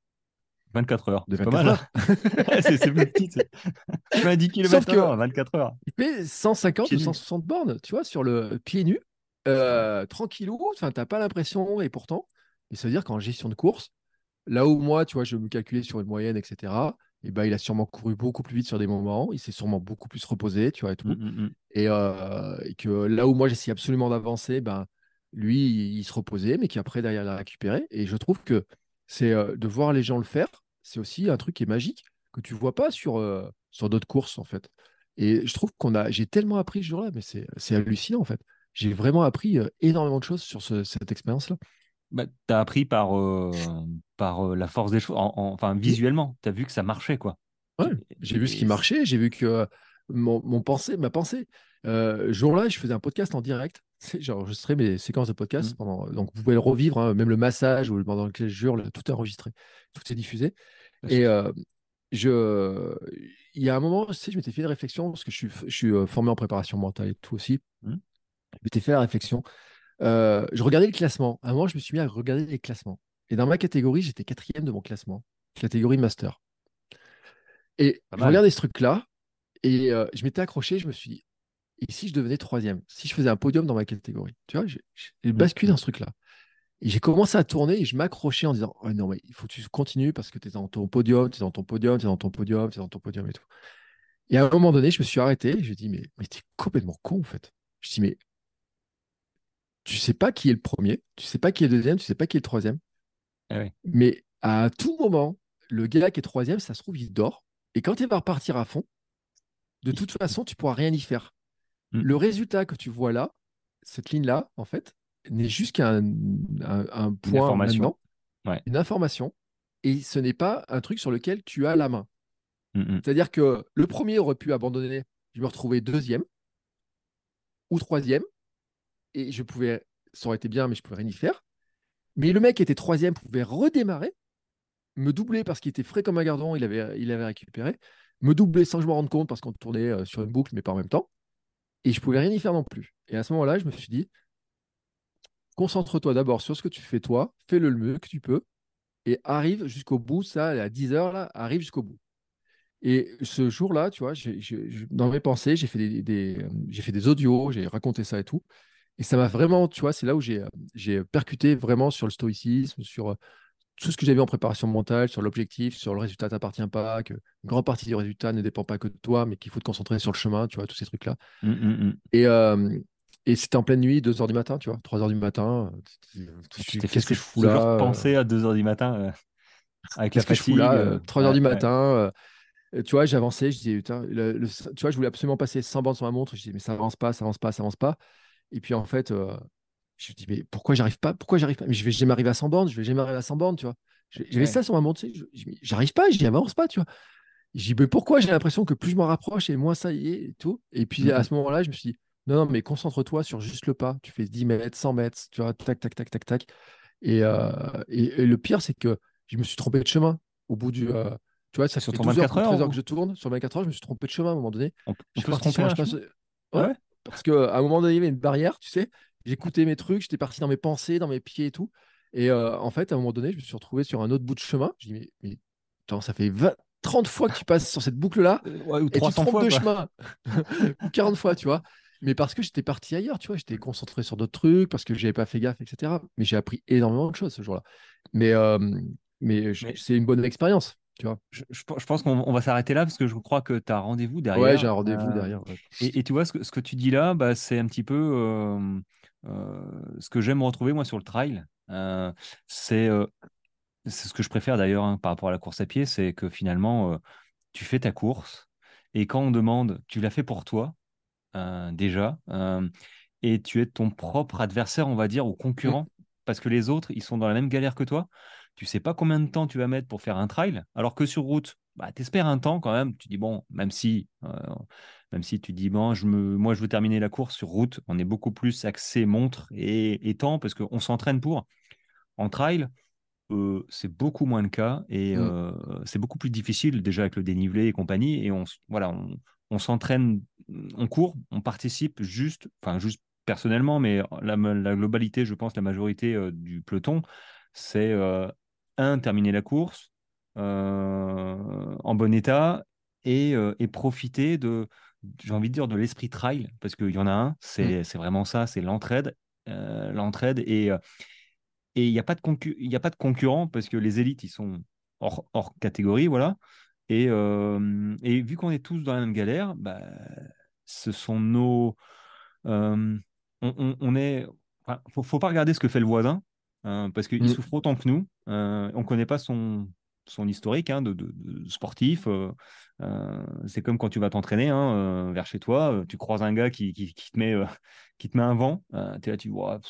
24 heures. De C'est pas 24 mal. hein. c'est c'est plus petit. Je fais un 10 km que- heure, 24 heures. Il fait 150 Pieds ou nus. 160 bornes, tu vois, sur le pied nu, euh, tranquillou, enfin, t'as pas l'impression, et pourtant, et ça veut dire qu'en gestion de course, là où moi, tu vois, je me calculais sur une moyenne, etc., et ben, il a sûrement couru beaucoup plus vite sur des moments, il s'est sûrement beaucoup plus reposé, tu vois, et tout. Mm, mm. Et, euh, et que là où moi, j'essayais absolument d'avancer, ben, lui, il, il se reposait, mais qu'après, derrière, il a récupéré. Et je trouve que c'est euh, de voir les gens le faire, c'est aussi un truc qui est magique, que tu vois pas sur, euh, sur d'autres courses, en fait. Et je trouve qu'on a, j'ai tellement appris ce jour-là, mais c'est c'est hallucinant, en fait. J'ai vraiment appris énormément de choses sur ce- cette expérience-là. Bah, t'as appris par, euh, par euh, la force des choses, en- en- enfin visuellement, t'as vu que ça marchait quoi. Ouais, J'ai vu ce qui Et- marchait, j'ai vu que euh, mon, mon pensée, ma pensée. Jour-là, je faisais un podcast en direct. Tu J'ai enregistré mes séquences de podcast. Mhm. Pendant... Donc, vous pouvez le revivre, hein, même le massage ou pendant lequel je jure, tout est enregistré, tout est diffusé. Et euh, je... il y a un moment, tu sais, je m'étais fait une réflexion, parce que je suis, je suis formé en préparation mentale et tout aussi. Mhm. Je m'étais fait la réflexion. Euh, je regardais le classement. À un moment, je me suis mis à regarder les classements. Et dans ma catégorie, j'étais quatrième de mon classement, catégorie master. Et Pas je mal. regardais ce truc-là, et euh, je m'étais accroché, je me suis dit, et si je devenais troisième? Si je faisais un podium dans ma catégorie? Tu vois, j'ai Mm. basculé dans ce truc-là. Et j'ai commencé à tourner et je m'accrochais en disant oh non, mais il faut que tu continues parce que tu es dans ton podium, tu es dans ton podium, tu es dans ton podium, tu es dans ton podium et tout. Et à un moment donné, je me suis arrêté et je me dis mais, mais tu es complètement con en fait. Je dis mais tu sais pas qui est le premier, tu sais pas qui est le deuxième, tu sais pas qui est le troisième. Ah ouais. Mais à tout moment, le gars qui est troisième, ça se trouve, il dort. Et quand il va repartir à fond, de toute façon, tu pourras rien y faire. Mm. Le résultat que tu vois là, cette ligne-là, en fait, n'est juste qu'un un, un point information. Ouais. une information, et ce n'est pas un truc sur lequel tu as la main. Mm, mm. C'est-à-dire que le premier aurait pu abandonner, je me retrouvais deuxième ou troisième, et je pouvais, ça aurait été bien, mais je pouvais rien y faire. Mais le mec qui était troisième pouvait redémarrer, me doubler parce qu'il était frais comme un gardon, il avait, il avait récupéré, me doubler sans que je me rende compte parce qu'on tournait euh, sur une boucle, mais pas en même temps. Et je pouvais rien y faire non plus. Et à ce moment-là, je me suis dit, concentre-toi d'abord sur ce que tu fais toi, fais-le le mieux que tu peux, et arrive jusqu'au bout, ça, à 10 heures, là, arrive jusqu'au bout. Et ce jour-là, tu vois, dans mes pensées, j'ai fait des, euh, j'ai fait des audios, j'ai raconté ça et tout. Et ça m'a vraiment, tu vois, c'est là où j'ai euh, j'ai percuté vraiment sur le stoïcisme, sur euh, tout ce que j'avais en préparation mentale, sur l'objectif, sur le résultat t'appartient pas, que une grande partie du résultat ne dépend pas que de toi, mais qu'il faut te concentrer sur le chemin, tu vois, tous ces trucs-là. Mm, mm, mm. Et, euh, et c'était en pleine nuit, 2 heures du matin, tu vois, 3 heures du matin. Qu'est-ce que je fous là euh, penser à 2h du matin euh, avec la Qu'est-ce que je fous fatigue. là euh, 3 heures ouais, du matin. tu vois, j'avançais, je disais, putain, le- le- tu vois, je voulais absolument passer 100 bandes sur ma montre. Je disais, mais ça avance pas, ça avance pas, ça avance pas. Et puis en fait, euh, je me dis, mais pourquoi j'arrive pas? Pourquoi j'arrive pas? Mais je vais jamais arriver à 100 bandes, je vais jamais arriver à 100 bandes, tu vois. J'avais Ouais. ça sur ma montre, j'arrive pas, je dis, avance pas, tu vois. Je dis, mais pourquoi? J'ai l'impression que plus je m'en rapproche et moins ça y est et tout. Et puis à ce moment-là, je me suis dit, non, non, mais concentre-toi sur juste le pas. Tu fais 10 mètres, 100 mètres, tu vois, tac, tac, tac, tac, tac. Et, euh, et, et le pire, c'est que je me suis trompé de chemin au bout du. euh, tu vois, ça Sur fait ton 12 heures, 24 ou 13 heures ou- que je tourne. Sur 24 heures, je me suis trompé de chemin à un moment donné. On, on Je suis peut se tromper sur un un chemin. chemin Ouais, Ah ouais Parce qu'à un moment donné, il y avait une barrière, tu sais. j'écoutais mes trucs, j'étais parti dans mes pensées, dans mes pieds et tout. Et euh, en fait, à un moment donné, je me suis retrouvé sur un autre bout de chemin. Je dis, mais, mais attends, ça fait 20, 30 fois que tu passes sur cette boucle-là. Ouais, ou Et tu te 300 trompes fois. de chemin. Ou 40 fois, tu vois. Mais parce que j'étais parti ailleurs, tu vois. J'étais concentré sur d'autres trucs, parce que j'avais pas fait gaffe, etc. Mais j'ai appris énormément de choses ce jour-là. Mais, euh, Mais- c'est une bonne expérience, tu vois. Je, je- je pense qu'on on va s'arrêter là parce que je crois que tu as rendez-vous derrière. Ouais, j'ai un rendez-vous Euh, derrière. ouais. Et, et tu vois, ce que, ce que tu dis là, bah, c'est un petit peu euh, euh, ce que j'aime retrouver moi sur le trail. C'est ce que je préfère d'ailleurs hein, par rapport à la course à pied, c'est que finalement, tu fais ta course et quand on demande, tu l'as fait pour toi déjà, et tu es ton propre adversaire, on va dire, ou Mm. concurrent, parce que les autres, ils sont dans la même galère que toi. Tu sais pas combien de temps tu vas mettre pour faire un trail, alors que sur route, bah, tu espères un temps quand même. Tu dis, bon, même si, euh, même si tu dis, bon, je me, moi, je veux terminer la course sur route, on est beaucoup plus axé montre et, et temps, parce qu'on s'entraîne pour. En trail, euh, c'est beaucoup moins le cas et Mm. euh, c'est beaucoup plus difficile déjà avec le dénivelé et compagnie. Et on, voilà, on, on s'entraîne, on court, on participe juste, enfin juste personnellement, mais la, la globalité, je pense, la majorité du peloton, c'est un, terminer la course euh, en bon état et, euh, et profiter de, j'ai envie de dire, de l'esprit trail, parce qu'il y en a un, c'est c'est vraiment ça, c'est l'entraide. euh, l'entraide et, et il n'y a, pas de y a pas de concurrent parce que les élites, ils sont hors, hors catégorie, voilà. Et, euh, et vu qu'on est tous dans la même galère, bah, ce sont nos. euh, on, on- on est. enfin, faut, faut pas regarder ce que fait le voisin hein, parce qu'il Mm. souffre autant que nous. Euh, on connaît pas son, son historique hein, de, de- de sportif. euh, euh, c'est comme quand tu vas t'entraîner hein, euh, vers chez toi, euh, tu croises un gars qui, qui, qui te met, euh, qui te met un vent. tu es là, tu vois,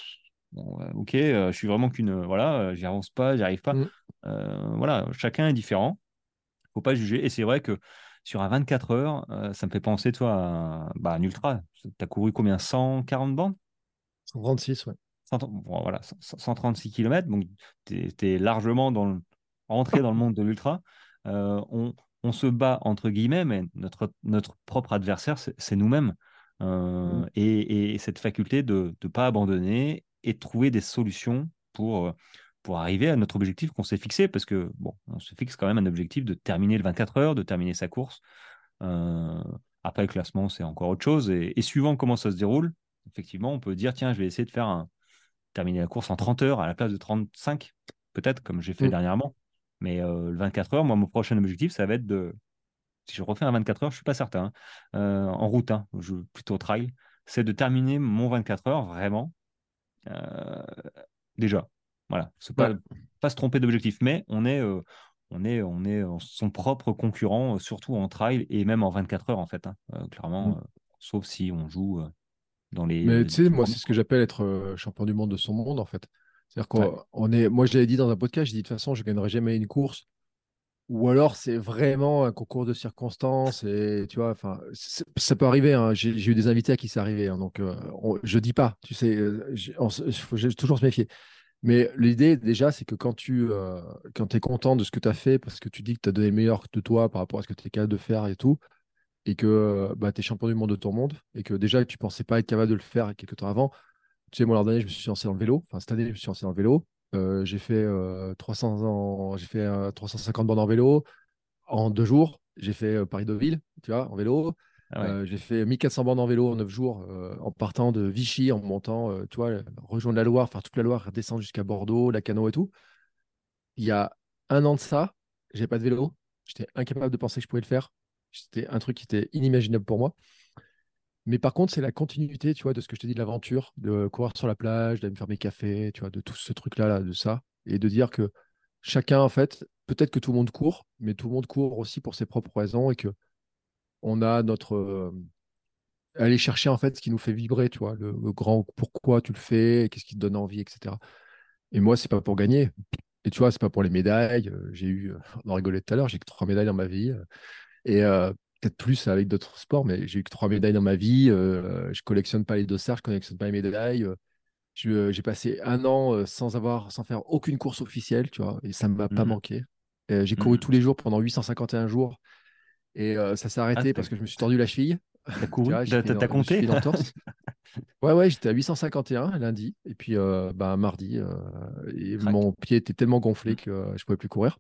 bon, ok, euh, je suis vraiment qu'une. euh, voilà, euh, j'y avance pas, j'y arrive pas. Mm. Euh, voilà, chacun est différent. Faut pas juger. Et c'est vrai que sur un 24 heures, euh, ça me fait penser, toi, à, bah, un ultra. Tu as couru combien? 140 bandes 136, ouais. 100 bon, voilà, 100 136 km. Donc, tu es, largement dans le, rentré dans le monde de l'ultra. Euh, on, on se bat, entre guillemets, mais notre, notre propre adversaire, c'est nous-mêmes. Euh, Mm. et, et cette faculté de ne pas abandonner et de trouver des solutions pour, pour arriver à notre objectif qu'on s'est fixé. Parce que, bon, on se fixe quand même un objectif de terminer le 24 heures, de terminer sa course. Euh, après, le classement, c'est encore autre chose. Et, et suivant comment ça se déroule, effectivement, on peut dire, tiens, je vais essayer de faire un, terminer la course en 30 heures à la place de 35, peut-être, comme j'ai fait Mm. dernièrement. Mais euh, le 24 heures, moi, mon prochain objectif, ça va être de. Si je refais un 24 heures, je suis pas certain. hein, euh, en route, hein, je, plutôt trail, c'est de terminer mon 24 heures vraiment. euh, déjà. Voilà. C'est pas, Ouais. pas se tromper d'objectif, mais on est, on est, on est son propre concurrent, surtout en trail et même en 24 heures, en fait. hein, clairement, Mm. sauf si on joue dans les. Mais euh, tu sais, moi, c'est ce que j'appelle être euh, champion du monde de son monde, en fait. C'est-à-dire Ouais. qu'on on est. Moi, je l'avais dit dans un podcast, j'ai dit de toute façon, je gagnerai jamais une course. Ou alors, c'est vraiment un concours de circonstances. Et tu vois, enfin, ça peut arriver. hein. J'ai j'ai eu des invités à qui c'est arrivé. hein. donc, euh, on- je dis pas. Tu sais, euh, on se- faut toujours se méfier. Mais l'idée, déjà, c'est que quand tu euh, quand es content de ce que tu as fait, parce que tu dis que tu as donné le meilleur de toi par rapport à ce que tu es capable de faire et tout, et que euh, bah, tu es champion du monde de ton monde, et que déjà, tu pensais pas être capable de le faire quelques temps avant. Tu sais, moi, l'an dernier, je me suis lancé dans le vélo. Enfin, cette année, je me suis lancé dans le vélo. Euh, j'ai fait, euh, 300 ans, j'ai fait euh, 350 bornes en vélo en deux jours. J'ai fait euh, Paris-Deauville, tu vois, en vélo. Ah ouais. Euh, j'ai fait 1400 bornes en vélo en 9 jours, euh, en partant de Vichy, en montant, euh, tu vois, rejoindre la Loire, faire toute la Loire, redescendre jusqu'à Bordeaux, la Cano et tout. Il y a un an de ça, j'ai pas de vélo. J'étais incapable de penser que je pouvais le faire. C'était un truc qui était inimaginable pour moi. Mais par contre, c'est la continuité, tu vois, de ce que je t'ai dit de l'aventure, de courir sur la plage, d'aller me faire mes cafés, tu vois, de tout ce truc-là, là, de ça. Et de dire que chacun, en fait, peut-être que tout le monde court, mais tout le monde court aussi pour ses propres raisons et que on a notre. euh, aller chercher, en fait, ce qui nous fait vibrer, tu vois, le, grand pourquoi tu le fais, qu'est-ce qui te donne envie, etc. Et moi, c'est pas pour gagner. Et tu vois, c'est pas pour les médailles. Euh, J'ai eu, euh, on en rigolait tout à l'heure, j'ai que trois médailles dans ma vie. Et euh, peut-être plus avec d'autres sports, mais j'ai eu que trois médailles dans ma vie. euh, je collectionne pas les dossards, je collectionne pas les médailles. euh, J'ai passé un an sans avoir, sans faire aucune course officielle, tu vois, et ça ne m'a pas Mhm. manqué. J'ai couru Mhm. tous les jours pendant 851 jours, et euh, ça s'est arrêté Ah, parce t'as- que je me suis tordu la cheville. T'as couru compté. Ouais, ouais, j'étais à 851 lundi. Et puis, euh, bah, mardi, euh, et mon pied était tellement gonflé que euh, je pouvais plus courir.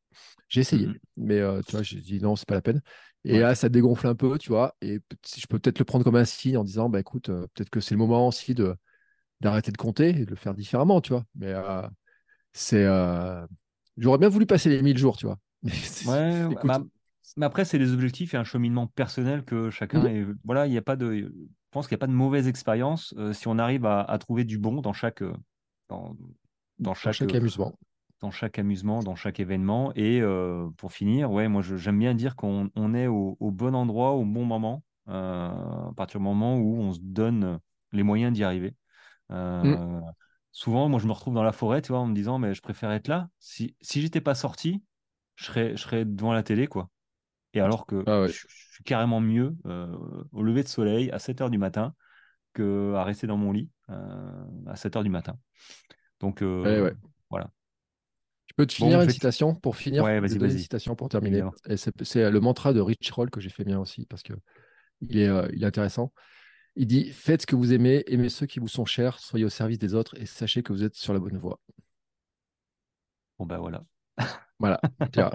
J'ai essayé, Mhm. mais euh, tu vois, j'ai dit non, c'est pas la peine. Et Ouais. là, ça dégonfle un peu, tu vois. Et je peux peut-être le prendre comme un signe en disant, bah écoute, peut-être que c'est le moment aussi de d'arrêter de compter et de le faire différemment, tu vois. Mais c'est. J'aurais bien voulu passer les 1000 jours, tu vois. Ouais, écoute, bah, mais après, c'est des objectifs et un cheminement personnel que chacun Mhm. est. Voilà, il n'y a pas de. Je pense qu'il n'y a pas de mauvaise expérience euh, si on arrive à, à trouver du bon dans chaque, euh, dans, dans dans chaque, euh, amusement. dans chaque amusement, dans chaque événement. Et pour finir, ouais, moi j'aime bien dire qu'on on est au, au bon endroit, au bon moment, à partir du moment où on se donne les moyens d'y arriver. Euh, souvent, moi je me retrouve dans la forêt, tu vois, en me disant, mais je préfère être là. Si, si j'étais pas sorti, je serais, je serais devant la télé, quoi. Et alors que Ah ouais. je, je suis carrément mieux euh, au lever de soleil à 7 heures du matin que à rester dans mon lit euh, à 7 heures du matin. Donc euh, Ouais, ouais. voilà. Je peux te Bon, finir une citation pour finir, Ouais, vas-y, donner une vas-y. citation pour terminer. Et c'est le mantra de Rich Roll que j'ai fait bien aussi parce que il est, il est intéressant. Il dit Faites ce que vous aimez, aimez ceux qui vous sont chers, soyez au service des autres et sachez que vous êtes sur la bonne voie. Bon, ben voilà. Voilà.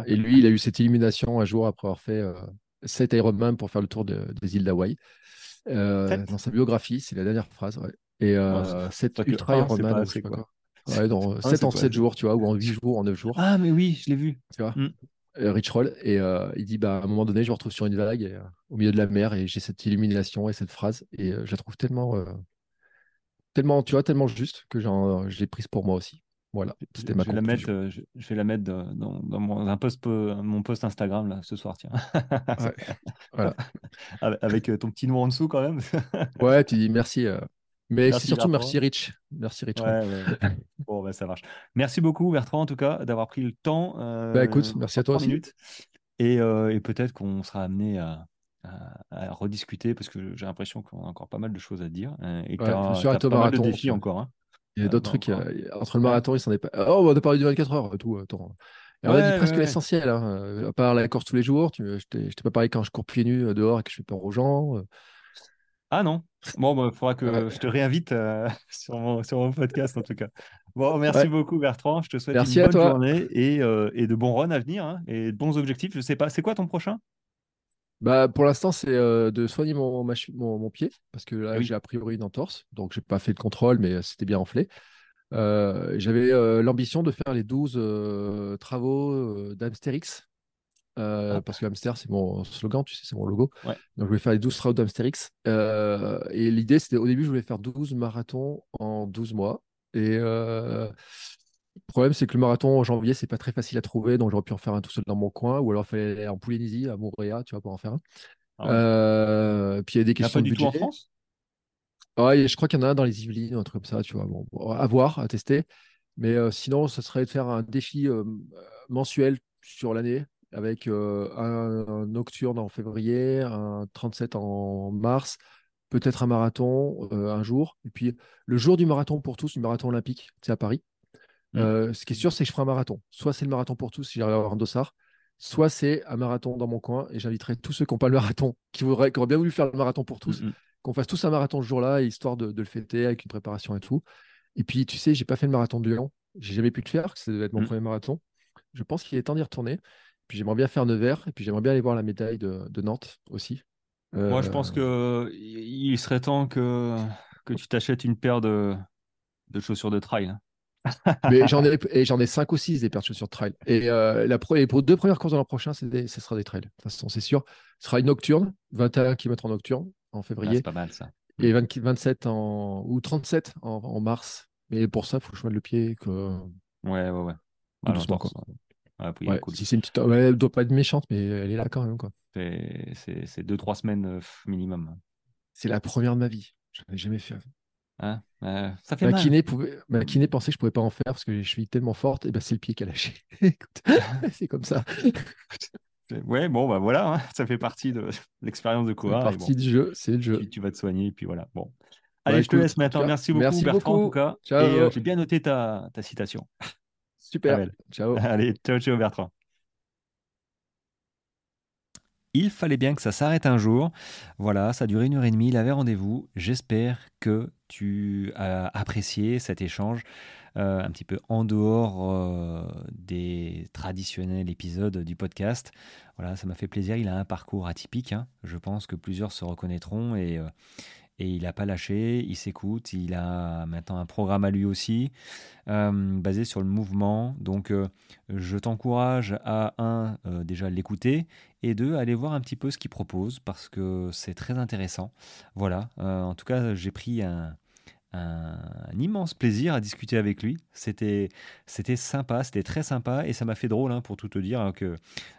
Et lui, il a eu cette illumination un jour après avoir fait euh, 7 Ironman pour faire le tour de- des îles d'Hawaï. Euh, dans sa biographie, c'est la dernière phrase. ouais. Et euh, c'est 7 pas que ultra Ironman, pas ou je sais assez, pas quoi. quoi. Ouais, dans Un, 7 c'est en pas 7 assez. jours, tu vois, ou en 8 jours, en 9 jours. Ah, mais oui, je l'ai vu. tu vois? Mm. euh, Rich Roll, et euh, il dit bah, à un moment donné, je me retrouve sur une vague et, euh, au milieu de la mer et j'ai cette illumination et cette phrase et euh, je la trouve tellement, euh, tellement, tu vois, tellement juste que l'ai prise pour moi aussi. Voilà, Je, c'était ma je vais la mettre, conclusion. euh, je, je vais la mettre dans, mon, un post, mon post Instagram là, ce soir, tiens. Ouais, voilà. Avec euh, ton petit nom en dessous quand même. Ouais, tu dis merci. euh, mais c'est Merci, surtout merci Rich. Merci Rich Roll. Ouais, ouais, ouais. Bon, bah, ça marche. Merci beaucoup, Bertrand, en tout cas, d'avoir pris le temps. euh, Bah écoute, merci à toi aussi. Et, euh, et peut-être qu'on sera amené à, à- à rediscuter parce que j'ai l'impression qu'on a encore pas mal de choses à dire euh, et que tu as, au pas mal de défis encore. hein. Il y a Euh, d'autres bah, trucs. euh, entre le marathon, il s'en est pas. Oh, bah, on a parlé du 24 heures et tout. Attends. Et on a dit presque ouais, l'essentiel. hein, euh, À part la course tous les jours, tu, je t'ai pas parlé quand je cours pieds nus euh, dehors et que je fais peur aux gens. euh, Ah non. Bon, il faudra que ouais. je te réinvite euh, sur, mon, sur mon podcast en tout cas. Bon, merci beaucoup Bertrand. Je te souhaite Merci une bonne toi. journée et, euh, et de bons runs à venir hein, et de bons objectifs. Je sais pas, c'est quoi ton prochain? Bah, pour l'instant, c'est euh, de soigner mon, ma mon, mon pied, parce que là, oui. j'ai a priori une entorse, donc j'ai pas fait le contrôle, mais euh, c'était bien enflé. Euh, j'avais euh, l'ambition de faire les 12 euh, travaux d'Amstérix, euh, Ah. parce que Hamster, c'est mon slogan, tu sais, c'est mon logo. Ouais. Donc, je voulais faire les 12 travaux d'Amstérix. Euh, et l'idée, c'était au début, je voulais faire 12 marathons en 12 mois. Et euh, le problème, c'est que le marathon en janvier, c'est pas très facile à trouver, donc j'aurais pu en faire un tout seul dans mon coin, ou alors il fallait aller en Polynésie, à Moorea, tu vois, pour en faire un. Ah ouais. Euh, puis il y a des Il n'y en a questions pas de du tout en. France? Ouais, je crois qu'il y en a un dans les Yvelines, un truc comme ça, tu vois. Bon, à voir, à tester. Mais euh, sinon, ce serait de faire un défi euh, mensuel sur l'année avec un, un nocturne en février, un 37 en mars, peut-être un marathon un jour. Et puis le jour du marathon pour tous, du marathon olympique, c'est à Paris. Mm. Euh, ce qui est sûr, c'est que je ferai un marathon. Soit c'est le marathon pour tous, si j'arrive à avoir un dossard, soit c'est un marathon dans mon coin et j'inviterai tous ceux qui n'ont pas le marathon, qui, voudraient, qui auraient bien voulu faire le marathon pour tous, Mm, mm. qu'on fasse tous un marathon ce jour-là, histoire de, de le fêter avec une préparation et tout. Et puis, tu sais, j'ai pas fait le marathon de Lyon. J'ai jamais pu le faire, ça devait être mon premier marathon. Je pense qu'il est temps d'y retourner. Puis j'aimerais bien faire Nevers, et puis j'aimerais bien aller voir la médaille de, de Nantes aussi. Moi, je pense Euh, que il serait temps que, que tu t'achètes une paire de, de chaussures de trail. Mais j'en ai, j'en ai 5 ou 6 des paires de chaussures trail. Et, euh, la pour deux premières courses de l'an prochain, des- ce sera des trails. De toute façon, c'est sûr. Ce sera une nocturne, 21 km en nocturne en Ah, février, c'est pas mal ça. et 20 27 en, ou 37 en, en mars. Mais pour ça, il faut que je soigne le pied. Que... Ouais, ouais, ouais. Tout Ah, doucement, quoi. ouais, cool. si c'est une petite... ouais, elle doit pas être méchante, mais elle est là quand même. Quoi. C'est- C'est c'est deux, trois semaines euh, minimum. C'est la première de ma vie. Je n'en ai jamais fait. Hein Euh, ça fait Ma mal. kiné, pouvait... ma kiné pensait que je pouvais pas en faire parce que je suis tellement forte. Et ben, c'est le pied qui a lâché. Écoute, c'est comme ça. Ouais, bon, bah voilà, hein, ça fait partie de l'expérience de C'est coureur. et bon, partie du jeu. C'est le jeu. tu, tu vas te soigner, et puis voilà. Bon. Ouais, Allez, je te laisse maintenant. Merci beaucoup, merci Bertrand, en tout beaucoup. cas. Ciao. Et euh, j'ai bien noté ta, ta citation. Super. Ciao. Allez, ciao, ciao, Bertrand. Il fallait bien que ça s'arrête un jour. Voilà, ça a duré une heure et demie, il avait rendez-vous. J'espère que tu as apprécié cet échange. Euh, un petit peu en dehors euh, des traditionnels épisodes du podcast. Voilà, ça m'a fait plaisir. Il a un parcours atypique. Hein. Je pense que plusieurs se reconnaîtront et, euh, et il n'a pas lâché. Il s'écoute. Il a maintenant un programme à lui aussi basé sur le mouvement. Donc, je t'encourage à un déjà l'écouter et deux aller voir un petit peu ce qu'il propose parce que c'est très intéressant. Voilà. en tout cas, j'ai pris un un, immense plaisir à discuter avec lui. C'était, c'était sympa, c'était très sympa et ça m'a fait drôle hein, pour tout te dire hein,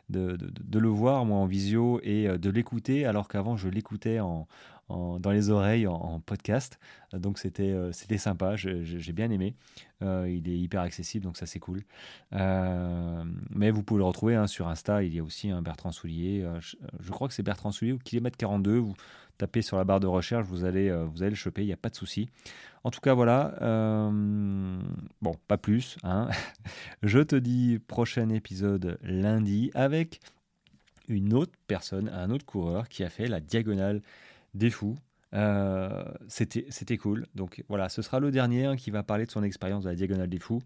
de, de, le voir moi en visio et euh, de l'écouter alors qu'avant je l'écoutais en, dans les oreilles en, podcast. Donc c'était, euh, c'était sympa, j'ai bien aimé. Euh, il est hyper accessible donc ça c'est cool. mais vous pouvez le retrouver hein, sur Insta, il y a aussi un Bertrand Soulier. Je, crois que c'est Bertrand Soulier au kilomètre 42. Vous, tapez sur la barre de recherche, vous allez, euh, vous allez le choper, il n'y a pas de souci. En tout cas, voilà. Euh, bon, pas plus. Hein. Je te dis prochain épisode lundi avec une autre personne, un autre coureur qui a fait la diagonale des fous. Euh, c'était cool. Donc voilà, ce sera le dernier hein, qui va parler de son expérience de la Diagonale des Fous,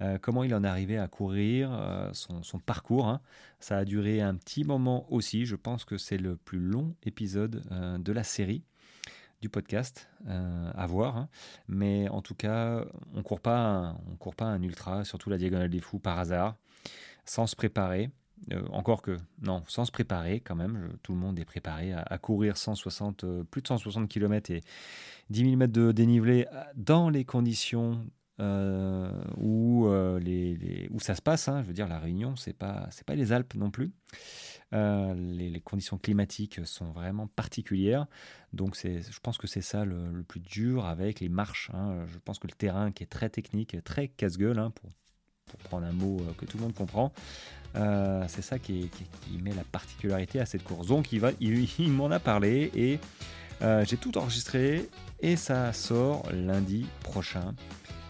euh, comment il en est arrivé à courir, euh, son, parcours. Hein. Ça a duré un petit moment aussi. Je pense que c'est le plus long épisode de la série du podcast à voir. Hein. Mais en tout cas, on court pas, on court pas un ultra, surtout la Diagonale des Fous par hasard, sans se préparer. Euh, encore que, non, sans se préparer quand même, tout le monde est préparé à, courir 160, euh, plus de 160 km et 10 000 mètres de dénivelé euh, dans les conditions où, ça se passe. Hein. je veux dire, la Réunion, c'est pas, pas les Alpes non plus. Les, conditions climatiques sont vraiment particulières. Donc, je pense que c'est ça le, plus dur avec les marches. Hein. Je pense que le terrain qui est très technique, très casse-gueule, hein, pour, pour prendre un mot que tout le monde comprend, euh, c'est ça qui, met la particularité à cette course. Donc il, va, il, m'en a parlé et euh, j'ai tout enregistré et ça sort lundi prochain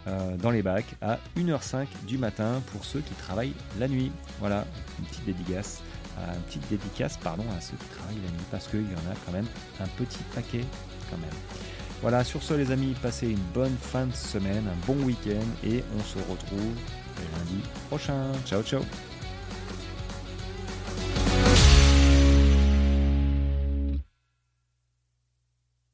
euh, dans les bacs à 1h05 du matin pour ceux qui travaillent la nuit. Voilà, une petite dédicace, une petite dédicace pardon, à ceux qui travaillent la nuit parce qu'il y en a quand même un petit paquet quand même. Voilà, sur ce les amis, passez une bonne fin de semaine, un bon week-end et on se retrouve lundi prochain. Ciao ciao